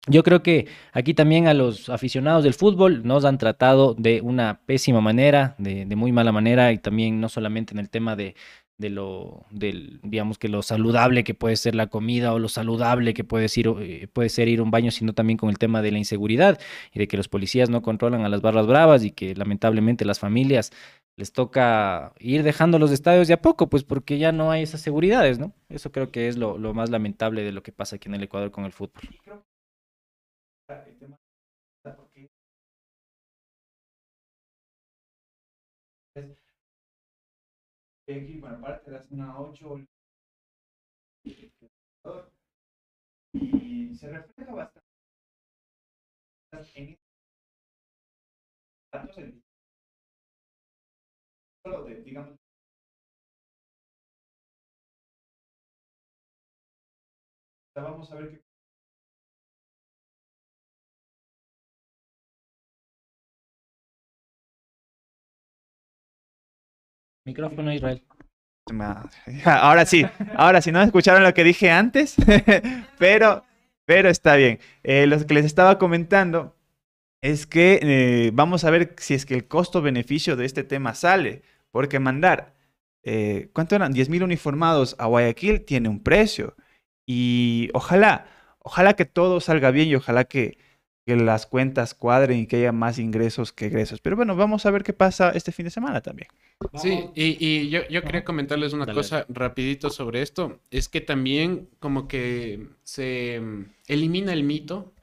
yo creo que aquí también a los aficionados del fútbol nos han tratado de una pésima manera, de muy mala manera, y también no solamente en el tema de, de lo, del, digamos que lo saludable que puede ser la comida o lo saludable que puede ser, eh, puede ser ir a un baño, sino también con el tema de la inseguridad y de que los policías no controlan a las barras bravas y que lamentablemente las familias les toca ir dejando los estadios de a poco, pues porque ya no hay esas seguridades, ¿no? Eso creo que es lo, lo más lamentable de lo que pasa aquí en el Ecuador con el fútbol. Aquí, bueno, aparte de la zona 8 y se refleja bastante en datos en- solo de, digamos, vamos a ver qué Micrófono, Israel. Ahora sí, ahora sí, no escucharon lo que dije antes, pero, pero está bien. Eh, lo que les estaba comentando es que eh, vamos a ver si es que el costo-beneficio de este tema sale, porque mandar, eh, ¿cuánto eran? 10.000 uniformados a Guayaquil tiene un precio. Y ojalá, ojalá que todo salga bien y ojalá que, que las cuentas cuadren y que haya más ingresos que egresos. Pero bueno, vamos a ver qué pasa este fin de semana también. Sí, y, y yo, yo quería comentarles una Dale. cosa rapidito sobre esto. Es que también como que se mm, elimina el mito.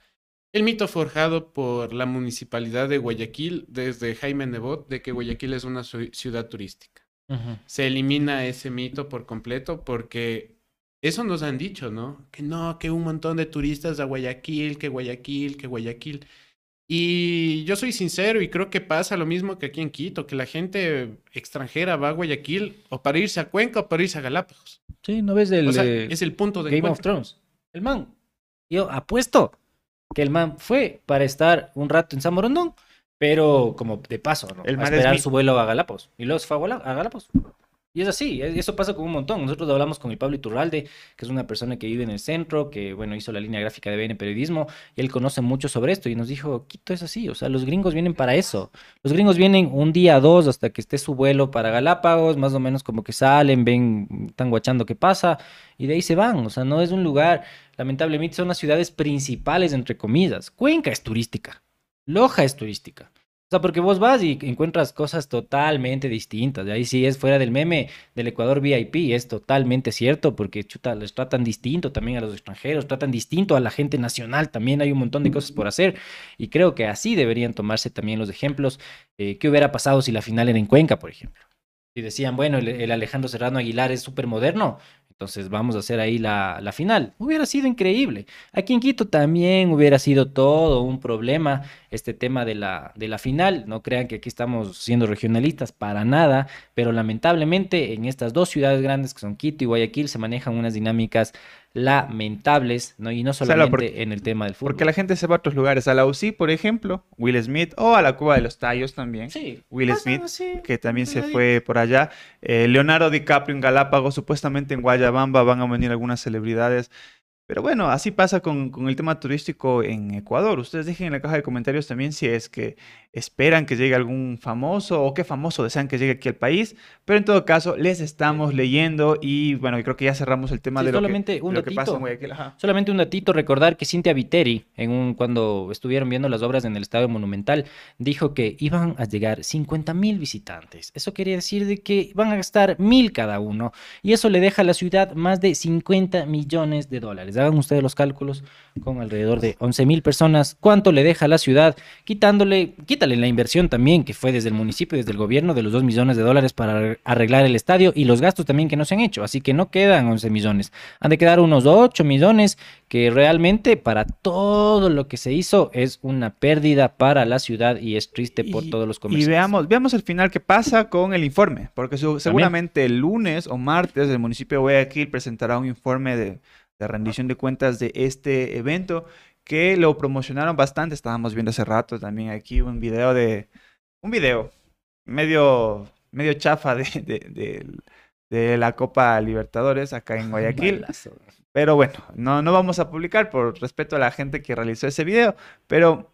El mito forjado por la municipalidad de Guayaquil desde Jaime Nebot de que Guayaquil es una ciu- ciudad turística. Se elimina ese mito por completo porque eso nos han dicho, ¿no? Que no, que un montón de turistas a Guayaquil, que Guayaquil, que Guayaquil. Y yo soy sincero y creo que pasa lo mismo que aquí en Quito, que la gente extranjera va a Guayaquil o para irse a Cuenca o para irse a Galápagos. Sí, ¿no ves el O sea, eh, es el punto de Game of encuentro. Thrones? El man. Yo apuesto que el man fue para estar un rato en San Borondón, pero como de paso, ¿no? El a es esperar mi- su vuelo a Galápagos. Y luego se fue a Galápagos. Y es así, e- eso pasa con un montón. Nosotros hablamos con el Pablo Iturralde, que es una persona que vive en el centro, que bueno, hizo la línea gráfica de BN Periodismo, y él conoce mucho sobre esto, y nos dijo, Quito es así, o sea, los gringos vienen para eso. Los gringos vienen un día, dos, hasta que esté su vuelo para Galápagos, más o menos como que salen, ven, están guachando qué pasa, y de ahí se van. O sea, no es un lugar, lamentablemente son las ciudades principales, entre comillas. Cuenca es turística, Loja es turística. Porque vos vas y encuentras cosas totalmente distintas. Y ahí sí es fuera del meme del Ecuador VIP, es totalmente cierto, porque chuta, les tratan distinto también a los extranjeros, tratan distinto a la gente nacional, también hay un montón de cosas por hacer. Y creo que así deberían tomarse también los ejemplos. Eh, ¿Qué hubiera pasado si la final era en Cuenca, por ejemplo? Si decían, bueno, el, el Alejandro Serrano Aguilar es súper moderno, entonces vamos a hacer ahí la, la final. Hubiera sido increíble. Aquí en Quito también hubiera sido todo un problema este tema de la, de la final. No crean que aquí estamos siendo regionalistas para nada, pero lamentablemente en estas dos ciudades grandes que son Quito y Guayaquil se manejan unas dinámicas lamentables, ¿no? Y no solamente porque- en el tema del fútbol. Porque la gente se va a otros lugares, a la UCI, por ejemplo, Will Smith, o a la Cueva de los Tallos también. Sí, Will Smith, que también se fue por allá. Eh, Leonardo DiCaprio en Galápagos, supuestamente en Guayabamba van a venir algunas celebridades. Pero bueno, así pasa con, con el tema turístico en Ecuador. Ustedes dejen en la caja de comentarios también si es que esperan que llegue algún famoso o qué famoso desean que llegue aquí al país. Pero en todo caso, les estamos leyendo y bueno, yo creo que ya cerramos el tema Sí, de lo, que, un de lo que pasa datito. en Guayaquil. Ajá. Solamente un datito, recordar que Cintia Viteri, en un, cuando estuvieron viendo las obras en el Estadio Monumental, dijo que iban a llegar 50 mil visitantes. Eso quería decir de que van a gastar mil cada uno. Y eso le deja a la ciudad más de 50 millones de dólares. Hagan ustedes los cálculos con alrededor de 11 mil personas. ¿Cuánto le deja a la ciudad? Quitándole, quítale la inversión también que fue desde el municipio y desde el gobierno de los 2 millones de dólares para arreglar el estadio y los gastos también que no se han hecho. Así que no quedan 11 millones. Han de quedar unos 8 millones que realmente para todo lo que se hizo es una pérdida para la ciudad y es triste por Y- todos los Y comercios. veamos, veamos al final qué pasa con el informe, porque su- seguramente el lunes o martes el municipio de Guayaquil presentará un informe de, de rendición de cuentas de este evento que lo promocionaron bastante. Estábamos viendo hace rato también aquí un video de un video medio medio chafa de, de- de- de la Copa Libertadores acá en Guayaquil. Pero bueno, no, no vamos a publicar por respeto a la gente que realizó ese video, pero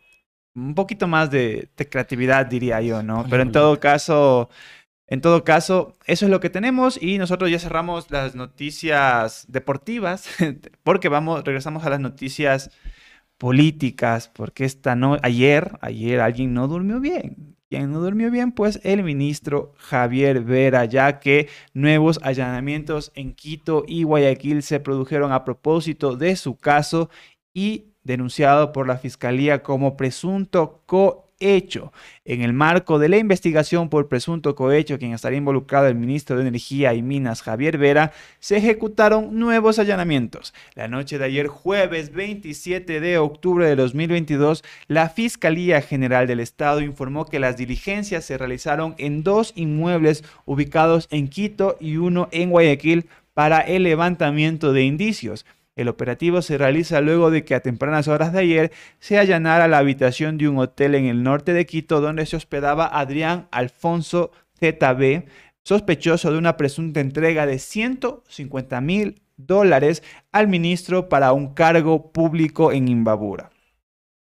un poquito más de, de creatividad diría yo, ¿no? Pero en todo caso, en todo caso, eso es lo que tenemos y nosotros ya cerramos las noticias deportivas porque vamos, regresamos a las noticias políticas, porque esta no, ayer, ayer alguien no durmió bien. ¿Quién no durmió bien? Pues el ministro Javier Vera, ya que nuevos allanamientos en Quito y Guayaquil se produjeron a propósito de su caso y denunciado por la fiscalía como presunto cohecho. En el marco de la investigación por presunto cohecho, quien estaría involucrado el ministro de Energía y Minas, Javier Vera, se ejecutaron nuevos allanamientos. La noche de ayer, jueves 27 de octubre de 2022, la Fiscalía General del Estado informó que las diligencias se realizaron en dos inmuebles ubicados en Quito y uno en Guayaquil para el levantamiento de indicios. El operativo se realiza luego de que a tempranas horas de ayer se allanara la habitación de un hotel en el norte de Quito donde se hospedaba Adrián Alfonso ZB, sospechoso de una presunta entrega de 150 mil dólares al ministro para un cargo público en Imbabura.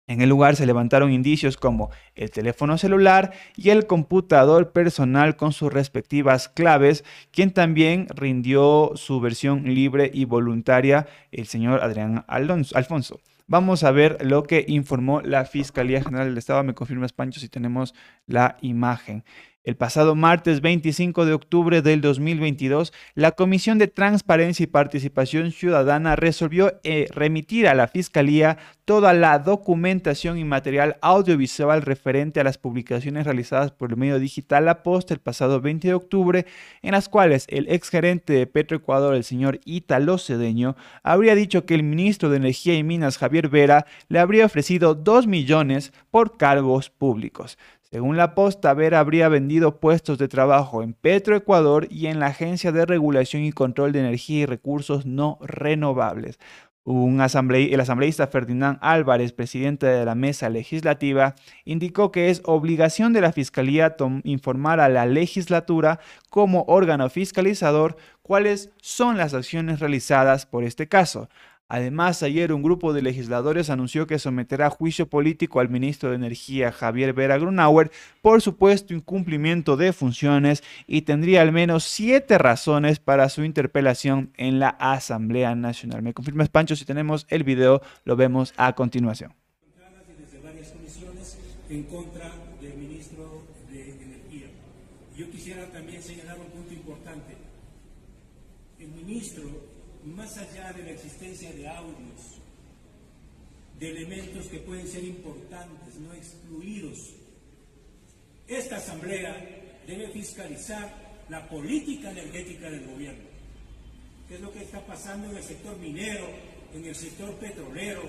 En el lugar se levantaron indicios como el teléfono celular y el computador personal con sus respectivas claves, quien también rindió su versión libre y voluntaria el señor Adrián Alfonso. Vamos a ver lo que informó la Fiscalía General del Estado. Me confirmas, Pancho, si tenemos la imagen. El pasado martes 25 de octubre del 2022, la Comisión de Transparencia y Participación Ciudadana resolvió eh, remitir a la Fiscalía toda la documentación y material audiovisual referente a las publicaciones realizadas por el medio digital La Posta el pasado 20 de octubre, en las cuales el exgerente de Petroecuador, el señor Ítalo Cedeño, habría dicho que el ministro de Energía y Minas, Javier Vera, le habría ofrecido 2 millones por cargos públicos. Según la posta, Vera habría vendido puestos de trabajo en Petroecuador y en la Agencia de Regulación y Control de Energía y Recursos No Renovables. El asambleísta Ferdinand Álvarez, presidente de la mesa legislativa, indicó que es obligación de la Fiscalía informar a la legislatura como órgano fiscalizador cuáles son las acciones realizadas por este caso. Además, ayer un grupo de legisladores anunció que someterá a juicio político al ministro de Energía Javier Vera Grunauer por supuesto incumplimiento de funciones y tendría al menos siete razones para su interpelación en la Asamblea Nacional. ¿Me confirmas, Pancho? Si tenemos el video, lo vemos a continuación. en contra del ministro de Energía. Yo quisiera también señalar un punto importante. El ministro, más allá de la existencia de audios, de elementos que pueden ser importantes, no excluidos, esta asamblea debe fiscalizar la política energética del gobierno. ¿Qué es lo que está pasando en el sector minero, en el sector petrolero.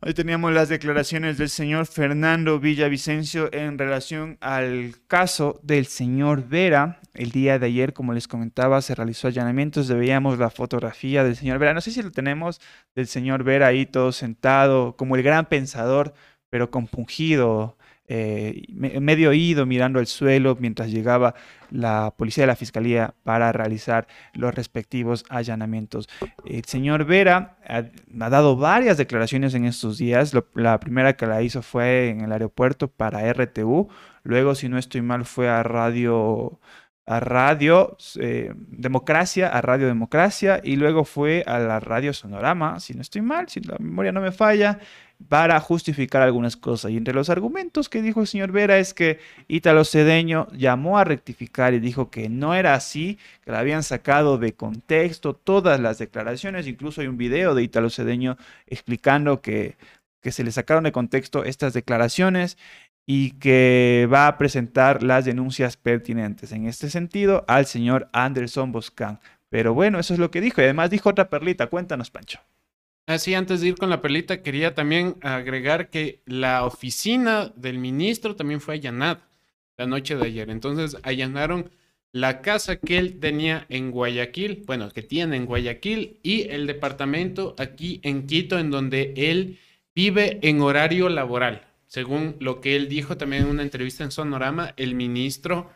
Hoy teníamos las declaraciones del señor Fernando Villavicencio en relación al caso del señor Vera. El día de ayer, como les comentaba, se realizó allanamientos. Veíamos la fotografía del señor Vera. No sé si lo tenemos del señor Vera ahí todo sentado, como el gran pensador, pero compungido, eh, me- medio oído, mirando al suelo mientras llegaba la policía de la fiscalía para realizar los respectivos allanamientos. El señor Vera ha, dado varias declaraciones en estos días. La primera que la hizo fue en el aeropuerto para RTU. Luego, si no estoy mal, fue a Radio, a Radio eh, Democracia, a Radio Democracia, y luego fue a la Radio Sonorama, si no estoy mal, si la memoria no me falla, para justificar algunas cosas. Y entre los argumentos que dijo el señor Vera es que Ítalo Cedeño llamó a rectificar y dijo que no era así, que la habían sacado de contexto todas las declaraciones, incluso hay un video de Ítalo Cedeño explicando que, que se le sacaron de contexto estas declaraciones y que va a presentar las denuncias pertinentes en este sentido al señor Anderson Boscan. Pero bueno, eso es lo que dijo. Y además dijo otra perlita. Cuéntanos, Pancho. Así, antes de ir con la perlita, quería también agregar que la oficina del ministro también fue allanada la noche de ayer. Entonces, allanaron la casa que él tenía en Guayaquil, bueno, que tiene en Guayaquil, y el departamento aquí en Quito, en donde él vive en horario laboral. Según lo que él dijo también en una entrevista en Sonorama, el ministro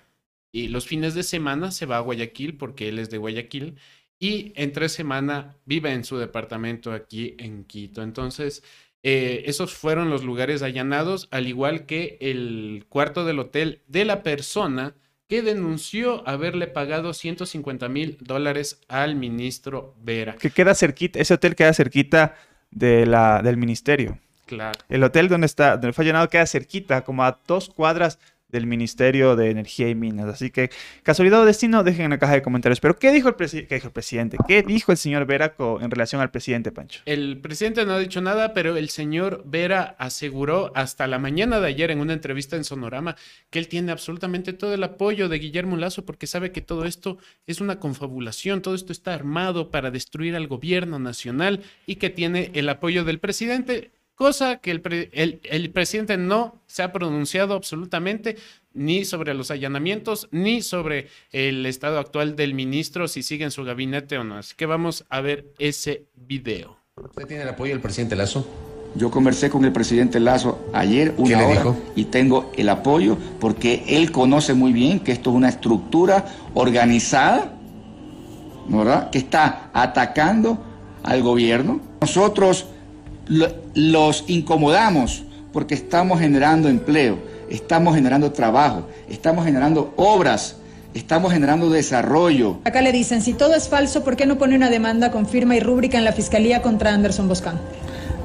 y los fines de semana se va a Guayaquil porque él es de Guayaquil y entre semana vive en su departamento aquí en Quito. Entonces, eh, esos fueron los lugares allanados, al igual que el cuarto del hotel de la persona que denunció haberle pagado 150 mil dólares al ministro Vera. Que queda cerquita, ese hotel queda cerquita de la, del ministerio. Claro. El hotel donde está, donde fue allanado queda cerquita, como a dos cuadras del Ministerio de Energía y Minas. Así que, casualidad o destino, dejen en la caja de comentarios. Pero, ¿qué dijo el, presi- qué dijo el presidente? ¿Qué dijo el señor Vera en relación al presidente, Pancho? El presidente no ha dicho nada, pero el señor Vera aseguró hasta la mañana de ayer en una entrevista en Sonorama que él tiene absolutamente todo el apoyo de Guillermo Lazo porque sabe que todo esto es una confabulación, todo esto está armado para destruir al gobierno nacional y que tiene el apoyo del presidente, cosa que el, pre- el- el presidente no se ha pronunciado absolutamente ni sobre los allanamientos, ni sobre el estado actual del ministro, si sigue en su gabinete o no. Así que vamos a ver ese video. ¿Usted tiene el apoyo del presidente Lazo? Yo conversé con el presidente Lazo ayer una le hora dijo? y tengo el apoyo porque él conoce muy bien que esto es una estructura organizada, ¿verdad? Que está atacando al gobierno. Nosotros los incomodamos porque estamos generando empleo, estamos generando trabajo, estamos generando obras, estamos generando desarrollo. Acá le dicen, si todo es falso, ¿por qué no pone una demanda con firma y rúbrica en la fiscalía contra Anderson Boscan?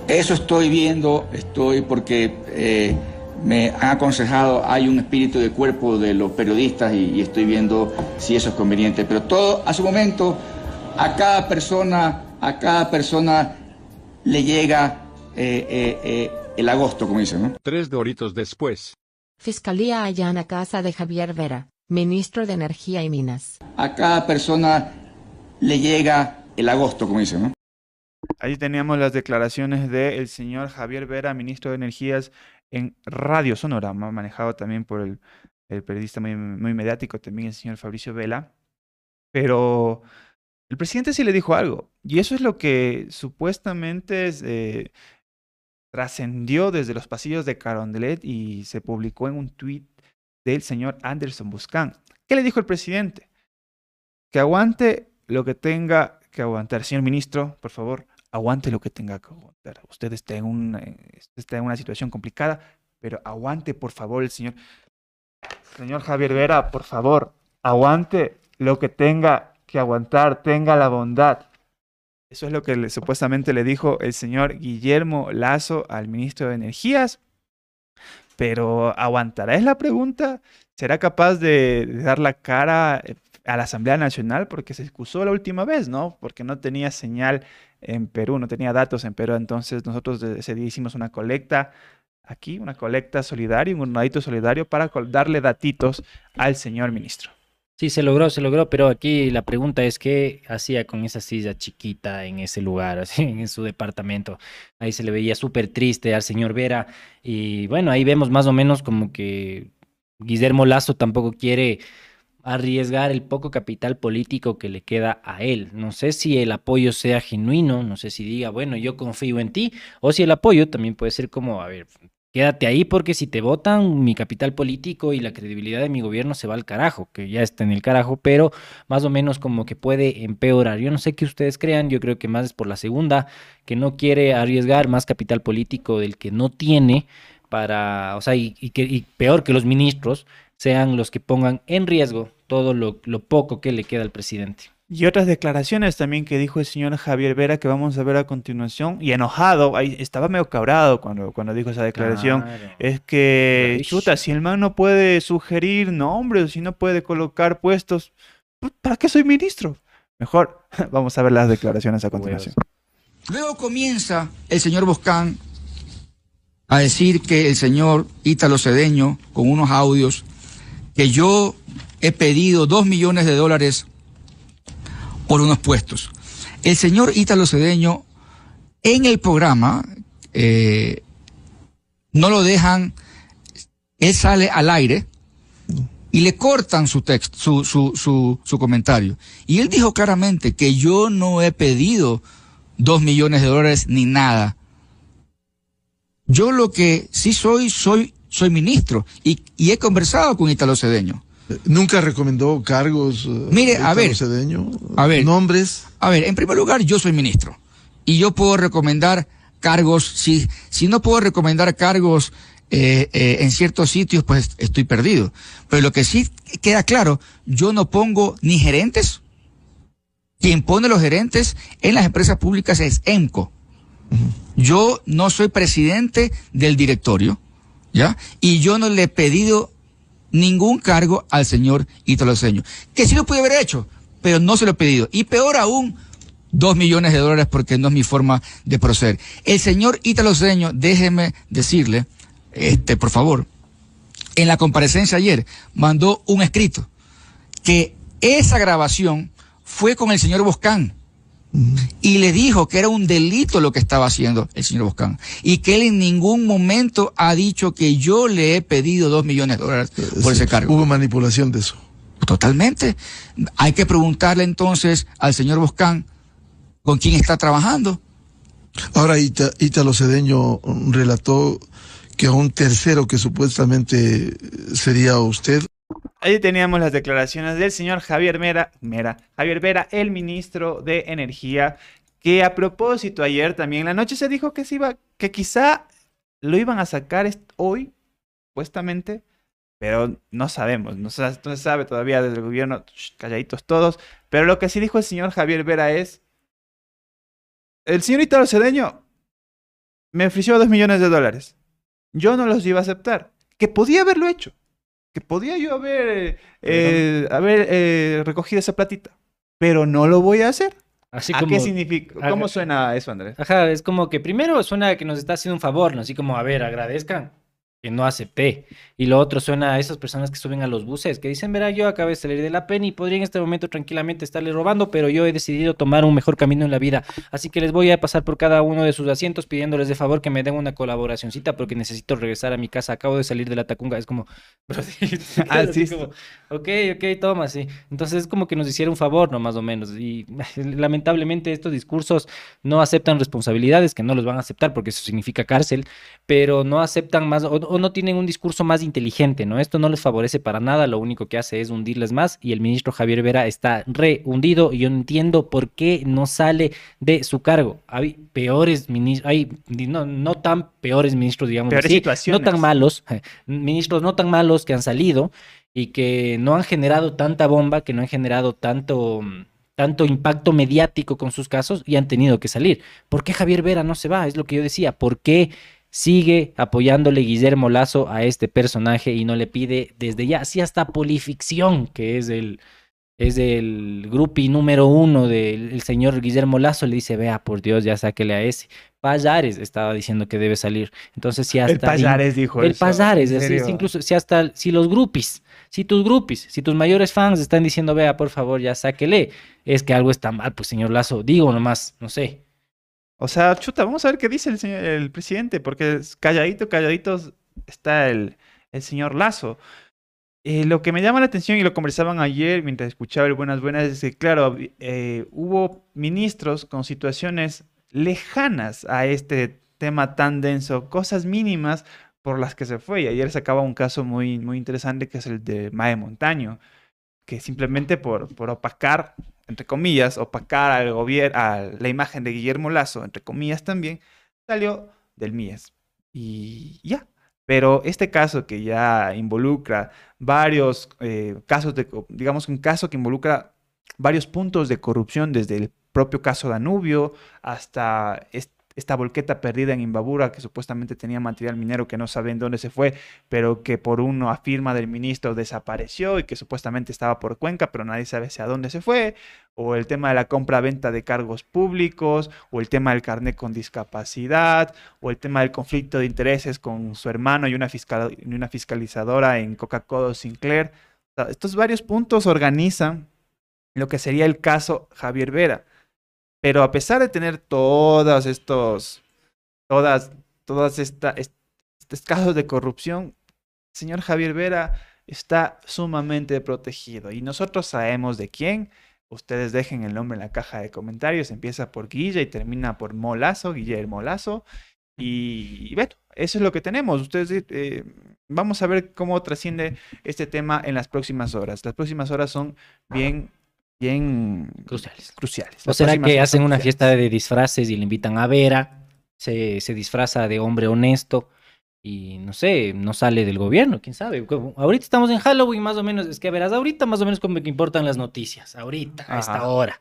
Eso estoy viendo, estoy porque eh, me han aconsejado, hay un espíritu de cuerpo de los periodistas y, y estoy viendo si eso es conveniente. Pero todo a su momento, a cada persona, a cada persona le llega eh, eh, eh, el agosto, como dicen, ¿no? Tres doritos después. Fiscalía allana casa de Javier Vera, ministro de Energía y Minas. A cada persona le llega el agosto, como dicen, ¿no? Ahí teníamos las declaraciones del señor Javier Vera, ministro de Energías, en Radio Sonorama, manejado también por el, el periodista muy, muy mediático, también el señor Fabricio Vela. Pero el presidente sí le dijo algo, y eso es lo que supuestamente es, eh, trascendió desde los pasillos de Carondelet y se publicó en un tuit del señor Anderson Buscán. ¿Qué le dijo el presidente? Que aguante lo que tenga que aguantar. Señor ministro, por favor, aguante lo que tenga que aguantar. Usted está en, un, eh, está en una situación complicada, pero aguante, por favor, el señor. Señor Javier Vera, por favor, aguante lo que tenga que aguantar, tenga la bondad. Eso es lo que supuestamente le dijo el señor Guillermo Lazo al ministro de Energías. Pero ¿aguantará? Es la pregunta. ¿Será capaz de, dar la cara eh, a la Asamblea Nacional? Porque se excusó la última vez, ¿no? Porque no tenía señal en Perú, no tenía datos en Perú. Entonces nosotros ese día hicimos una colecta aquí, una colecta solidaria, un donadito solidario para darle datitos al señor ministro. Sí, se logró, se logró, pero aquí la pregunta es qué hacía con esa silla chiquita en ese lugar, así, en su departamento. Ahí se le veía súper triste al señor Vera y bueno, ahí vemos más o menos como que Guillermo Lazo tampoco quiere arriesgar el poco capital político que le queda a él. No sé si el apoyo sea genuino, no sé si diga, bueno, yo confío en ti, o si el apoyo también puede ser como, a ver, quédate ahí porque si te votan, mi capital político y la credibilidad de mi gobierno se va al carajo, que ya está en el carajo, pero más o menos como que puede empeorar. Yo no sé qué ustedes crean, yo creo que más es por la segunda, que no quiere arriesgar más capital político del que no tiene para, o sea, y, que, y peor que los ministros, sean los que pongan en riesgo todo lo, lo poco que le queda al presidente. Y otras declaraciones también que dijo el señor Javier Vera que vamos a ver a continuación. Y enojado, ahí estaba medio cabrado cuando, cuando dijo esa declaración. Claro. Es que, chuta, si el man no puede sugerir nombres, si no puede colocar puestos, pues, ¿para qué soy ministro? Mejor, vamos a ver las declaraciones a continuación. Luego comienza el señor Boscán a decir que el señor Ítalo Cedeño, con unos audios, que yo he pedido dos millones de dólares por unos puestos. El señor Ítalo Cedeño, en el programa, eh, no lo dejan, él sale al aire y le cortan su texto, su, su, su, su comentario. Y él dijo claramente que yo no he pedido dos millones de dólares ni nada. Yo lo que sí soy, soy, soy ministro y, y he conversado con Italo Cedeño. ¿Nunca recomendó cargos? eh, Mire, a ver, Cedeño? a ver. ¿Nombres? A ver, en primer lugar, yo soy ministro y yo puedo recomendar cargos, si, si no puedo recomendar cargos eh, eh, en ciertos sitios, pues estoy perdido. Pero lo que sí queda claro, yo no pongo ni gerentes. Quien pone los gerentes en las empresas públicas es EMCO. Yo no soy presidente del directorio, ¿ya? Y yo no le he pedido ningún cargo al señor Ítalo Cedeño. Que sí lo pude haber hecho, pero no se lo he pedido. Y peor aún, dos millones de dólares porque no es mi forma de proceder. El señor Ítalo Cedeño, déjeme decirle, este, por favor, en la comparecencia ayer mandó un escrito que esa grabación fue con el señor Boscán y le dijo que era un delito lo que estaba haciendo el señor Boscán y que él en ningún momento ha dicho que yo le he pedido dos millones de dólares por ese cargo. Hubo manipulación de eso. Totalmente. Hay que preguntarle entonces al señor Boscán con quién está trabajando. Ahora Ita- Ítalo Cedeño relató que a un tercero que supuestamente sería usted, Ahí teníamos las declaraciones del señor Javier Mera, Mera, Javier Vera, el ministro de Energía, que a propósito ayer también en la noche se dijo que se iba, que quizá lo iban a sacar hoy, supuestamente, pero no sabemos, no se, sabe todavía desde el gobierno, calladitos todos, pero lo que sí dijo el señor Javier Vera es, el señor Italo Cedeño me ofreció dos millones de dólares, yo no los iba a aceptar, que podía haberlo hecho que podía yo haber, eh, haber eh, recogido esa platita, pero no lo voy a hacer. Así ¿A como, qué significa? Ajá. ¿Cómo suena eso, Andrés? Ajá, es como que primero suena que nos está haciendo un favor, ¿no? Así como, a ver, agradezcan que no acepté. Y lo otro suena a esas personas que suben a los buses, que dicen, verá, yo acabé de salir de la pena y podría en este momento tranquilamente estarle robando, pero yo he decidido tomar un mejor camino en la vida. Así que les voy a pasar por cada uno de sus asientos pidiéndoles de favor que me den una colaboracioncita porque necesito regresar a mi casa. Acabo de salir de la tacunga. Es como, Ah, así sí, como, ok, ok, toma, sí. Entonces es como que nos hiciera un favor, ¿no? Más o menos. Y lamentablemente estos discursos no aceptan responsabilidades, que no los van a aceptar porque eso significa cárcel, pero no aceptan más o, o no tienen un discurso más inteligente, ¿no? Esto no les favorece para nada, lo único que hace es hundirles más y el ministro Javier Vera está re hundido y yo no entiendo por qué no sale de su cargo. Hay peores ministros, hay no, no tan peores ministros, digamos Peores así, no tan malos, ministros no tan malos que han salido y que no han generado tanta bomba, que no han generado tanto tanto impacto mediático con sus casos y han tenido que salir. ¿Por qué Javier Vera no se va? Es lo que yo decía. ¿Por qué sigue apoyándole Guillermo Lazo a este personaje y no le pide desde ya, sí hasta Polificción, que es el, es el grupi número uno del el señor Guillermo Lazo, le dice, vea, por Dios, ya sáquele a ese. Payares estaba diciendo que debe salir. Entonces, si hasta... El Payares dijo El eso, Payares, ¿en así, serio? si incluso, si hasta, si los grupis, si tus grupis, si tus mayores fans están diciendo, vea, por favor, ya sáquele, es que algo está mal, pues señor Lazo, digo nomás, no sé. O sea, chuta, vamos a ver qué dice el, señor, presidente, porque calladito, calladito está el, el señor Lazo. Eh, lo que me llama la atención y lo conversaban ayer mientras escuchaba el Buenas Buenas es que, claro, eh, hubo ministros con situaciones lejanas a este tema tan denso, cosas mínimas por las que se fue. Y ayer sacaba un caso muy, muy interesante que es el de Mae Montaño, que simplemente por, por opacar, entre comillas, opacar al gobierno, a la imagen de Guillermo Lazo, entre comillas también, salió del MIES. Y ya, Pero este caso que ya involucra varios eh, casos de, digamos, un caso que involucra varios puntos de corrupción desde el propio caso Danubio hasta est- esta volqueta perdida en Imbabura que supuestamente tenía material minero que no saben dónde se fue, pero que por una afirma del ministro desapareció y que supuestamente estaba por Cuenca, pero nadie sabe hacia dónde se fue, o el tema de la compra-venta de cargos públicos, o el tema del carnet con discapacidad, o el tema del conflicto de intereses con su hermano y una, fiscal- y una fiscalizadora en Coca-Cola Sinclair. Estos varios puntos organizan lo que sería el caso Javier Vera. Pero a pesar de tener todos estos, todas, todas esta, est- estos casos de corrupción, señor Javier Vera está sumamente protegido. Y nosotros sabemos de quién. Ustedes dejen el nombre en la caja de comentarios. Empieza por Guilla y termina por Molazo, Guillermo Lazo. Y, y bueno, eso es lo que tenemos. Ustedes eh, vamos a ver cómo trasciende este tema en las próximas horas. Las próximas horas son bien, bien Cruciales. cruciales. ¿O será que hacen una cruciales. fiesta de disfraces y le invitan a Vera? Se, se disfraza de hombre honesto y no sé, no sale del gobierno, quién sabe. Ahorita estamos en Halloween, más o menos. Es que verás, ahorita más o menos como que importan las noticias. Ahorita, a esta Ajá. hora.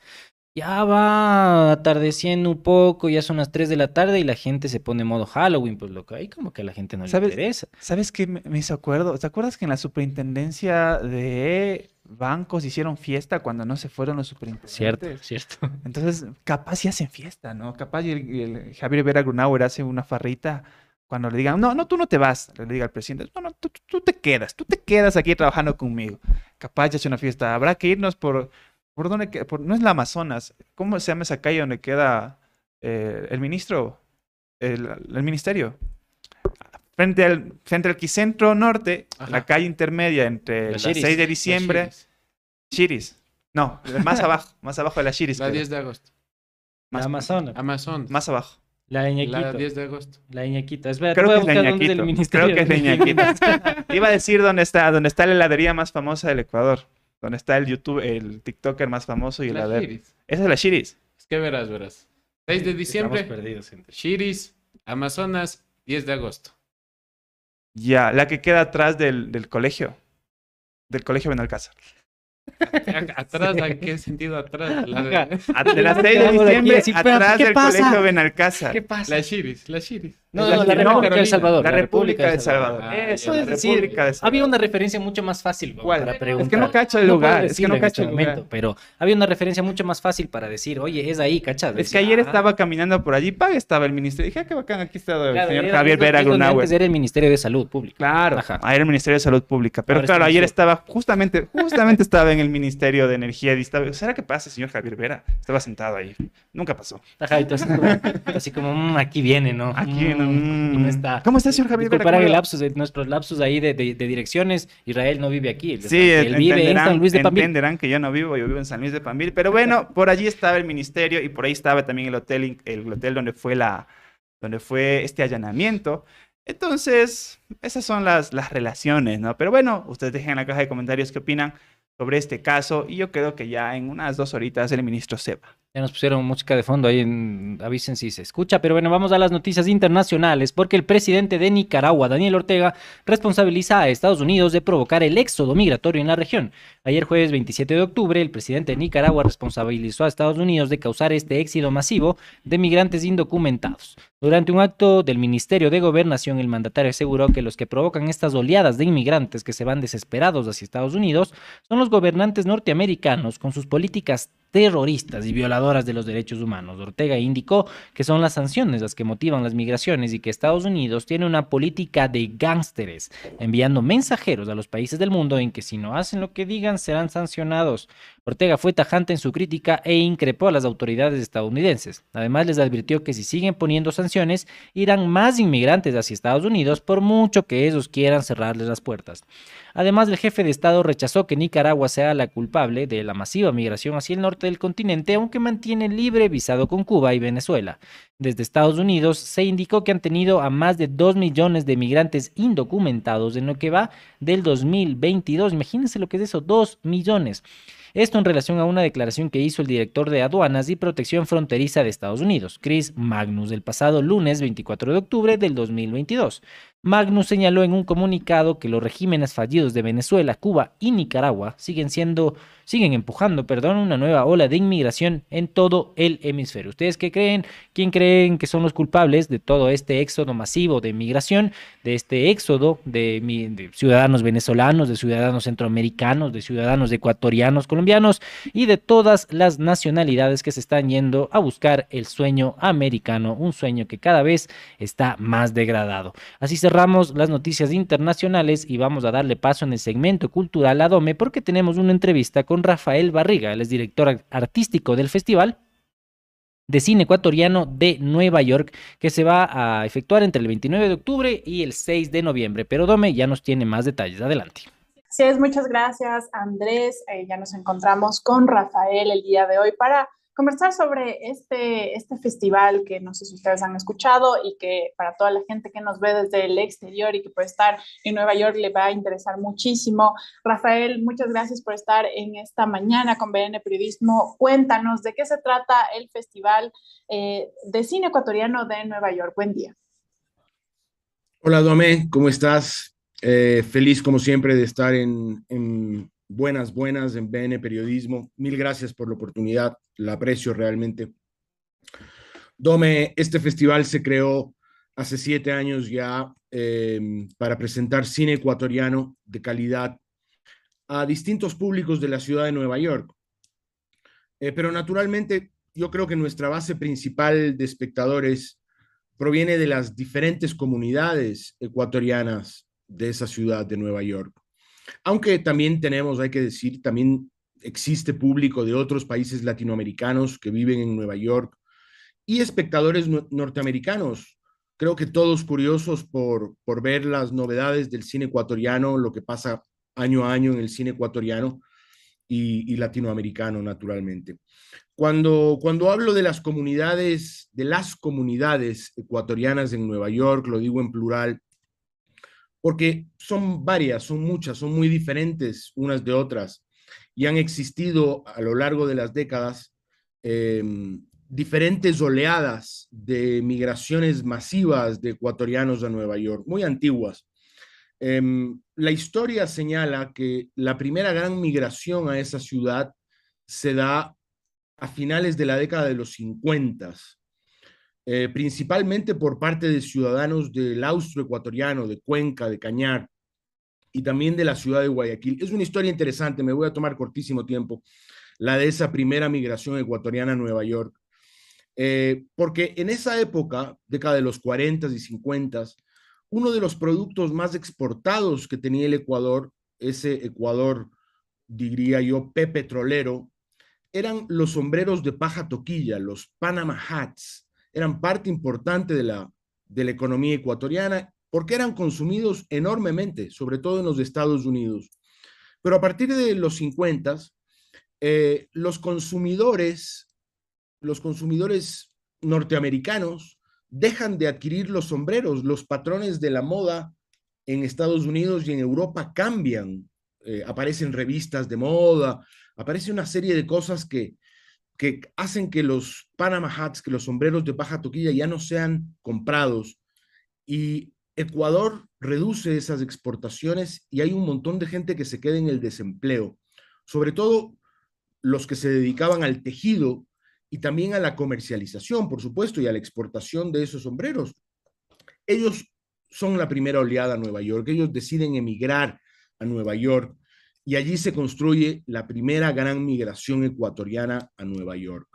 Ya va atardeciendo un poco, ya son las 3 de la tarde y la gente se pone en modo Halloween, pues lo que hay como que a la gente no le ¿Sabes? interesa. ¿Sabes qué me, hizo acuerdo? ¿Te acuerdas que en la superintendencia de bancos hicieron fiesta cuando no se fueron los superintendentes? Cierto, cierto. Entonces, capaz sí hacen fiesta, ¿no? Capaz y el, Javier Vera Grunauer hace una farrita cuando le digan, no, no, tú no te vas, le diga al presidente, no, no, tú, tú- tú te quedas, tú te quedas aquí trabajando conmigo. Capaz ya hace una fiesta. Habrá que irnos por, ¿por dónde? que- por- no es la Amazonas. ¿Cómo se llama esa calle donde queda eh, el ministro? El, el ministerio. Frente al, frente al Quicentro Norte, Ajá. la calle intermedia entre La la, Shiris, 6 de la diciembre. Chiris. Shiris. No, más abajo, más abajo de la Shiris. La creo. 10 de agosto. La Más- Amazonas, Amazon. Más abajo. la Iñaquito. La 10 de agosto. La Iñaquito. Espera, Creo que es la Iñaquito. ministerio. Creo que es la Iñaquito. Iba a decir dónde está, dónde está la heladería más famosa del Ecuador. Donde está el YouTube, el TikToker más famoso y La la de... Esa es la Shiris. Es que verás, verás. 6 de diciembre, Estamos perdidos, gente. Chiris, Amazonas, 10 de agosto. Ya, la que queda atrás del, del colegio. Del colegio Benalcázar. ¿Atrás? ¿A qué sentido atrás? La, de- A- De las 6 de diciembre, atrás ¿qué del pasa? colegio Benalcázar. ¿Qué pasa? la Chiris, la Chiris. No, no, la República del Carolina. Salvador. La República de El Salvador. Ah, Eso, Es decir, de había una referencia mucho más fácil ¿Cuál? para Es que preguntar. no cacho el lugar, es que no este el lugar. momento, pero había una referencia mucho más fácil para decir, oye, es ahí, ¿cachas? Es que ayer ah, estaba caminando por allí, pa, estaba el ministerio. Dije, ah, qué bacán, aquí está el señor Javier Vera Grunauer. Era el Ministerio de Salud Pública. Claro, Ajá. ahí era el Ministerio de Salud Pública. Pero claro, ayer estaba justamente, justamente estaba en el Ministerio de Energía ¿será que pasa, señor Javier Vera? Estaba sentado ahí. Nunca pasó. Así como, "Mm, aquí viene, ¿no? Aquí Mm, no, y no está. ¿Cómo está, señor Javier ¿Cómo el lapsus, de nuestros lapsus ahí de, de- de direcciones. Israel no vive aquí. Sí, él vive en entenderán, San Luis de Pambil. entenderán que yo no vivo, yo vivo en San Luis de Pambil. Pero bueno, por allí estaba el ministerio y por ahí estaba también el hotel, el hotel donde fue la, donde fue este allanamiento. Entonces, esas son las, las relaciones, ¿no? Pero bueno, ustedes dejen en la caja de comentarios qué opinan sobre este caso y yo creo que ya en unas dos horitas el ministro se va. Ya nos pusieron música de fondo ahí, en, avisen si se escucha, pero bueno, vamos a las noticias internacionales, porque el presidente de Nicaragua, Daniel Ortega, responsabiliza a Estados Unidos de provocar el éxodo migratorio en la región. Ayer jueves 27 de octubre, el presidente de Nicaragua responsabilizó a Estados Unidos de causar este éxodo masivo de migrantes indocumentados. Durante un acto del Ministerio de Gobernación, el mandatario aseguró que los que provocan estas oleadas de inmigrantes que se van desesperados hacia Estados Unidos son los gobernantes norteamericanos con sus políticas terroristas y violadoras de los derechos humanos. Ortega indicó que son las sanciones las que motivan las migraciones y que Estados Unidos tiene una política de gángsteres, enviando mensajeros a los países del mundo en que si no hacen lo que digan serán sancionados. Ortega fue tajante en su crítica e increpó a las autoridades estadounidenses. Además les advirtió que si siguen poniendo sanciones, irán más inmigrantes hacia Estados Unidos por mucho que ellos quieran cerrarles las puertas. Además, el jefe de Estado rechazó que Nicaragua sea la culpable de la masiva migración hacia el norte del continente, aunque mantiene libre visado con Cuba y Venezuela. Desde Estados Unidos se indicó que han tenido a más de 2 millones de migrantes indocumentados en lo que va del 2022. Imagínense lo que es eso, 2 millones. Esto en relación a una declaración que hizo el director de Aduanas y Protección Fronteriza de Estados Unidos, Chris Magnus, el pasado lunes 24 de octubre del 2022. Magnus señaló en un comunicado que los regímenes fallidos de Venezuela, Cuba y Nicaragua siguen siendo siguen empujando, perdón, una nueva ola de inmigración en todo el hemisferio. ¿Ustedes qué creen? ¿Quién creen que son los culpables de todo este éxodo masivo de migración, de este éxodo de, de ciudadanos venezolanos, de ciudadanos centroamericanos, de ciudadanos ecuatorianos, colombianos y de todas las nacionalidades que se están yendo a buscar el sueño americano, un sueño que cada vez está más degradado? Así cerramos las noticias internacionales y vamos a darle paso en el segmento cultural a Dome porque tenemos una entrevista con Rafael Barriga, es director artístico del festival de cine ecuatoriano de Nueva York, que se va a efectuar entre el 29 de octubre y el 6 de noviembre. Pero Dome ya nos tiene más detalles. Adelante. Sí, es, muchas gracias Andrés. Eh, ya nos encontramos con Rafael el día de hoy para conversar sobre este, este festival que no sé si ustedes han escuchado y que para toda la gente que nos ve desde el exterior y que puede estar en Nueva York le va a interesar muchísimo. Rafael, muchas gracias por estar en esta mañana con BN Periodismo. Cuéntanos de qué se trata el Festival eh, de Cine Ecuatoriano de Nueva York. Buen día. Hola, Dome, ¿cómo estás? Eh, feliz como siempre de estar en buenas, buenas en BN Periodismo. Mil gracias por la oportunidad, la aprecio realmente. Dome, este festival se creó hace siete años ya em, para presentar cine ecuatoriano de calidad a distintos públicos de la ciudad de Nueva York. Eh, pero naturalmente, yo creo que nuestra base principal de espectadores proviene de las diferentes comunidades ecuatorianas de esa ciudad de Nueva York. Aunque también tenemos, hay que decir, también existe público de otros países latinoamericanos que viven en Nueva York y espectadores norteamericanos. Creo que todos curiosos por, por ver las novedades del cine ecuatoriano, lo que pasa año a año en el cine ecuatoriano y, latinoamericano, naturalmente. Cuando, cuando hablo de las comunidades, de las comunidades ecuatorianas en Nueva York, lo digo en plural, porque son varias, son muchas, son muy diferentes unas de otras y han existido a lo largo de las décadas em, diferentes oleadas de migraciones masivas de ecuatorianos a Nueva York, muy antiguas. Em, la historia señala que la primera gran migración a esa ciudad se da a finales de la década de los 50 eh, principalmente por parte de ciudadanos del austro ecuatoriano, de Cuenca, de Cañar y también de la ciudad de Guayaquil. Es una historia interesante, me voy a tomar cortísimo tiempo, la de esa primera migración ecuatoriana a Nueva York, eh, porque en esa época, década de los 40 y 50, uno de los productos más exportados que tenía el Ecuador, ese Ecuador, diría yo, petrolero, eran los sombreros de paja toquilla, los Panama Hats, eran parte importante de la, de la economía ecuatoriana porque eran consumidos enormemente, sobre todo en los Estados Unidos. Pero a partir de los 50, eh, los consumidores, los consumidores norteamericanos dejan de adquirir los sombreros, los patrones de la moda en Estados Unidos y en Europa cambian, eh, aparecen revistas de moda, aparece una serie de cosas que, que hacen que los Panama hats, que los sombreros de paja toquilla ya no sean comprados. Y Ecuador reduce esas exportaciones y hay un montón de gente que se queda en el desempleo, sobre todo los que se dedicaban al tejido y también a la comercialización, por supuesto, y a la exportación de esos sombreros. Ellos son la primera oleada a Nueva York, ellos deciden emigrar a Nueva York y allí se construye la primera gran migración ecuatoriana a Nueva York.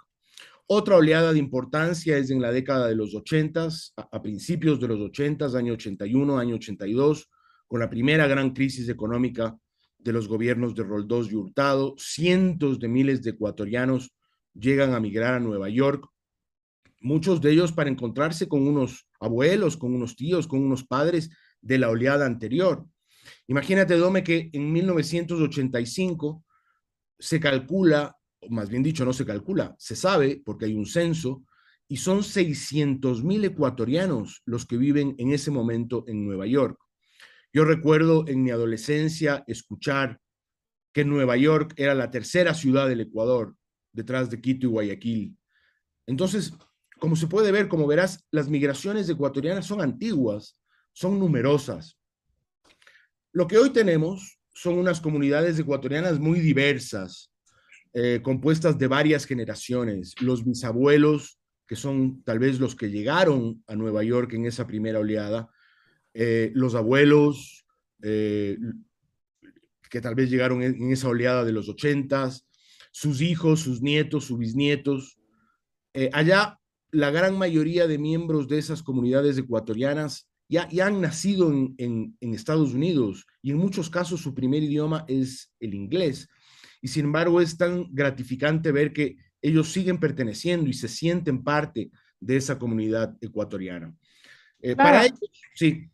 Otra oleada de importancia es en la década de los 80, a, principios de los 80, año 81, año 82, con la primera gran crisis económica de los gobiernos de Roldós y Hurtado. Cientos de miles de ecuatorianos llegan a migrar a Nueva York, muchos de ellos para encontrarse con unos abuelos, con unos tíos, con unos padres de la oleada anterior. Imagínate, Dome, que en 1985 se calcula, o más bien dicho, no se calcula, se sabe porque hay un censo, y son 600 mil ecuatorianos los que viven en ese momento en Nueva York. Yo recuerdo en mi adolescencia escuchar que Nueva York era la tercera ciudad del Ecuador, detrás de Quito y Guayaquil. Entonces, como se puede ver, como verás, las migraciones ecuatorianas son antiguas son numerosas. Lo que hoy tenemos son unas comunidades ecuatorianas muy diversas, eh, compuestas de varias generaciones. Los bisabuelos, que son tal vez los que llegaron a Nueva York en esa primera oleada, eh, los abuelos, eh, que tal vez llegaron en, esa oleada de los ochentas, sus hijos, sus nietos, sus bisnietos. allá, la gran mayoría de miembros de esas comunidades ecuatorianas ya, han nacido en, Estados Unidos y en muchos casos su primer idioma es el inglés. Y sin embargo es tan gratificante ver que ellos siguen perteneciendo y se sienten parte de esa comunidad ecuatoriana. Eh, para ellos, sí.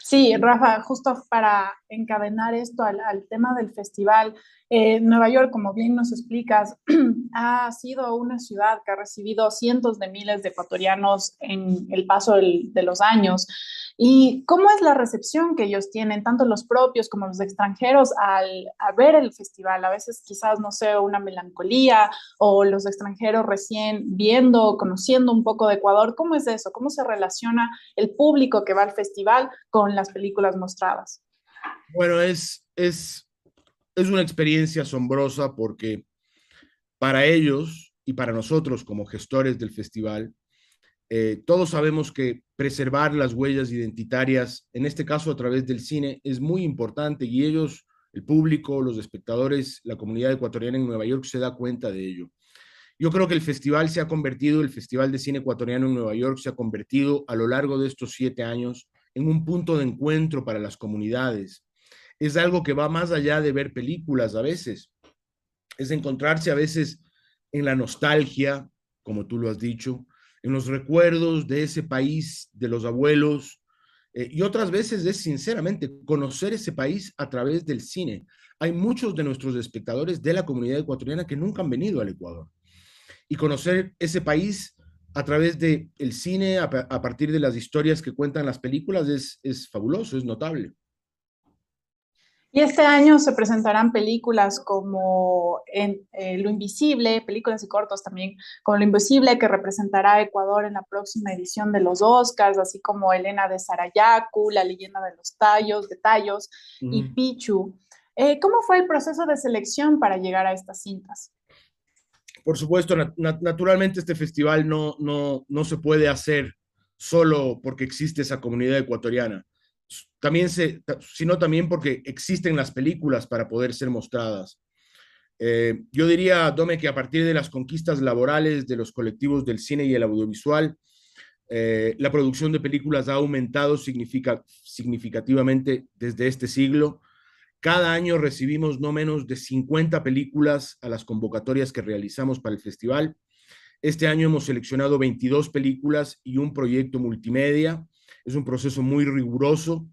Sí, Rafa, justo para encadenar esto al, tema del festival, eh, Nueva York, como bien nos explicas, ha sido una ciudad que ha recibido cientos de miles de ecuatorianos en el paso de los años. ¿Y cómo es la recepción que ellos tienen, tanto los propios como los extranjeros, al ver el festival? A veces quizás, no sé, una melancolía o los extranjeros recién viendo, conociendo un poco de Ecuador. ¿Cómo es eso? ¿Cómo se relaciona el público que va al festival con las películas mostradas? Bueno, es, es, es una experiencia asombrosa porque para ellos y para nosotros como gestores del festival, eh, todos sabemos que preservar las huellas identitarias, en este caso a través del cine, es muy importante y ellos, el público, los espectadores, la comunidad ecuatoriana en Nueva York se da cuenta de ello. Yo creo que el festival se ha convertido, el Festival de Cine Ecuatoriano en Nueva York se ha convertido a lo largo de estos siete años en un punto de encuentro para las comunidades. Es algo que va más allá de ver películas a veces. Es encontrarse a veces en la nostalgia, como tú lo has dicho, en los recuerdos de ese país, de los abuelos, eh, y otras veces es sinceramente conocer ese país a través del cine. Hay muchos de nuestros espectadores de la comunidad ecuatoriana que nunca han venido al Ecuador. Y conocer ese país a través del el cine, a, partir de las historias que cuentan las películas, es, es fabuloso, es notable. Y este año se presentarán películas como en, eh, Lo Invisible, películas y cortos también, como Lo Invisible, que representará a Ecuador en la próxima edición de los Oscars, así como Elena de Sarayaku, La leyenda de los tallos, de tallos y Pichu. Eh, ¿Cómo fue el proceso de selección para llegar a estas cintas? Por supuesto, naturalmente este festival no, no, no se puede hacer solo porque existe esa comunidad ecuatoriana también se, sino también porque existen las películas para poder ser mostradas. Eh, yo diría, Dome, que a partir de las conquistas laborales de los colectivos del cine y el audiovisual, eh, la producción de películas ha aumentado significativamente desde este siglo. Cada año recibimos no menos de 50 películas a las convocatorias que realizamos para el festival. Este año hemos seleccionado 22 películas y un proyecto multimedia. Es un proceso muy riguroso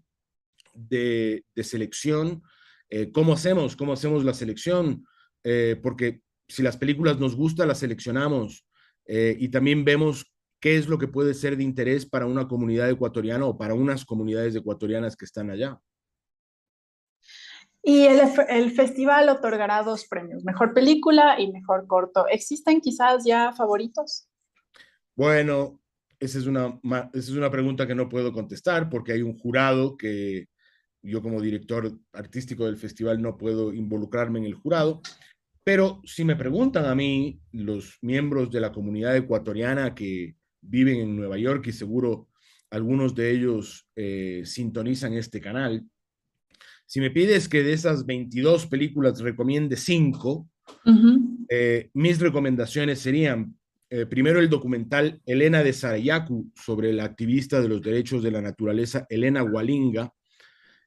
de, selección. Eh, ¿Cómo hacemos? ¿Cómo hacemos la selección? Eh, porque si las películas nos gustan, las seleccionamos eh, y también vemos qué es lo que puede ser de interés para una comunidad ecuatoriana o para unas comunidades ecuatorianas que están allá. Y el, el, festival otorgará dos premios, mejor película y mejor corto. ¿Existen quizás ya favoritos? Bueno, esa es una, esa es una pregunta que no puedo contestar porque hay un jurado que yo como director artístico del festival no puedo involucrarme en el jurado, pero si me preguntan a mí, los miembros de la comunidad ecuatoriana que viven en Nueva York y seguro algunos de ellos eh, sintonizan este canal, si me pides que de esas 22 películas recomiende 5, eh, mis recomendaciones serían, eh, primero el documental Elena de Sarayaku sobre la activista de los derechos de la naturaleza Elena Walinga,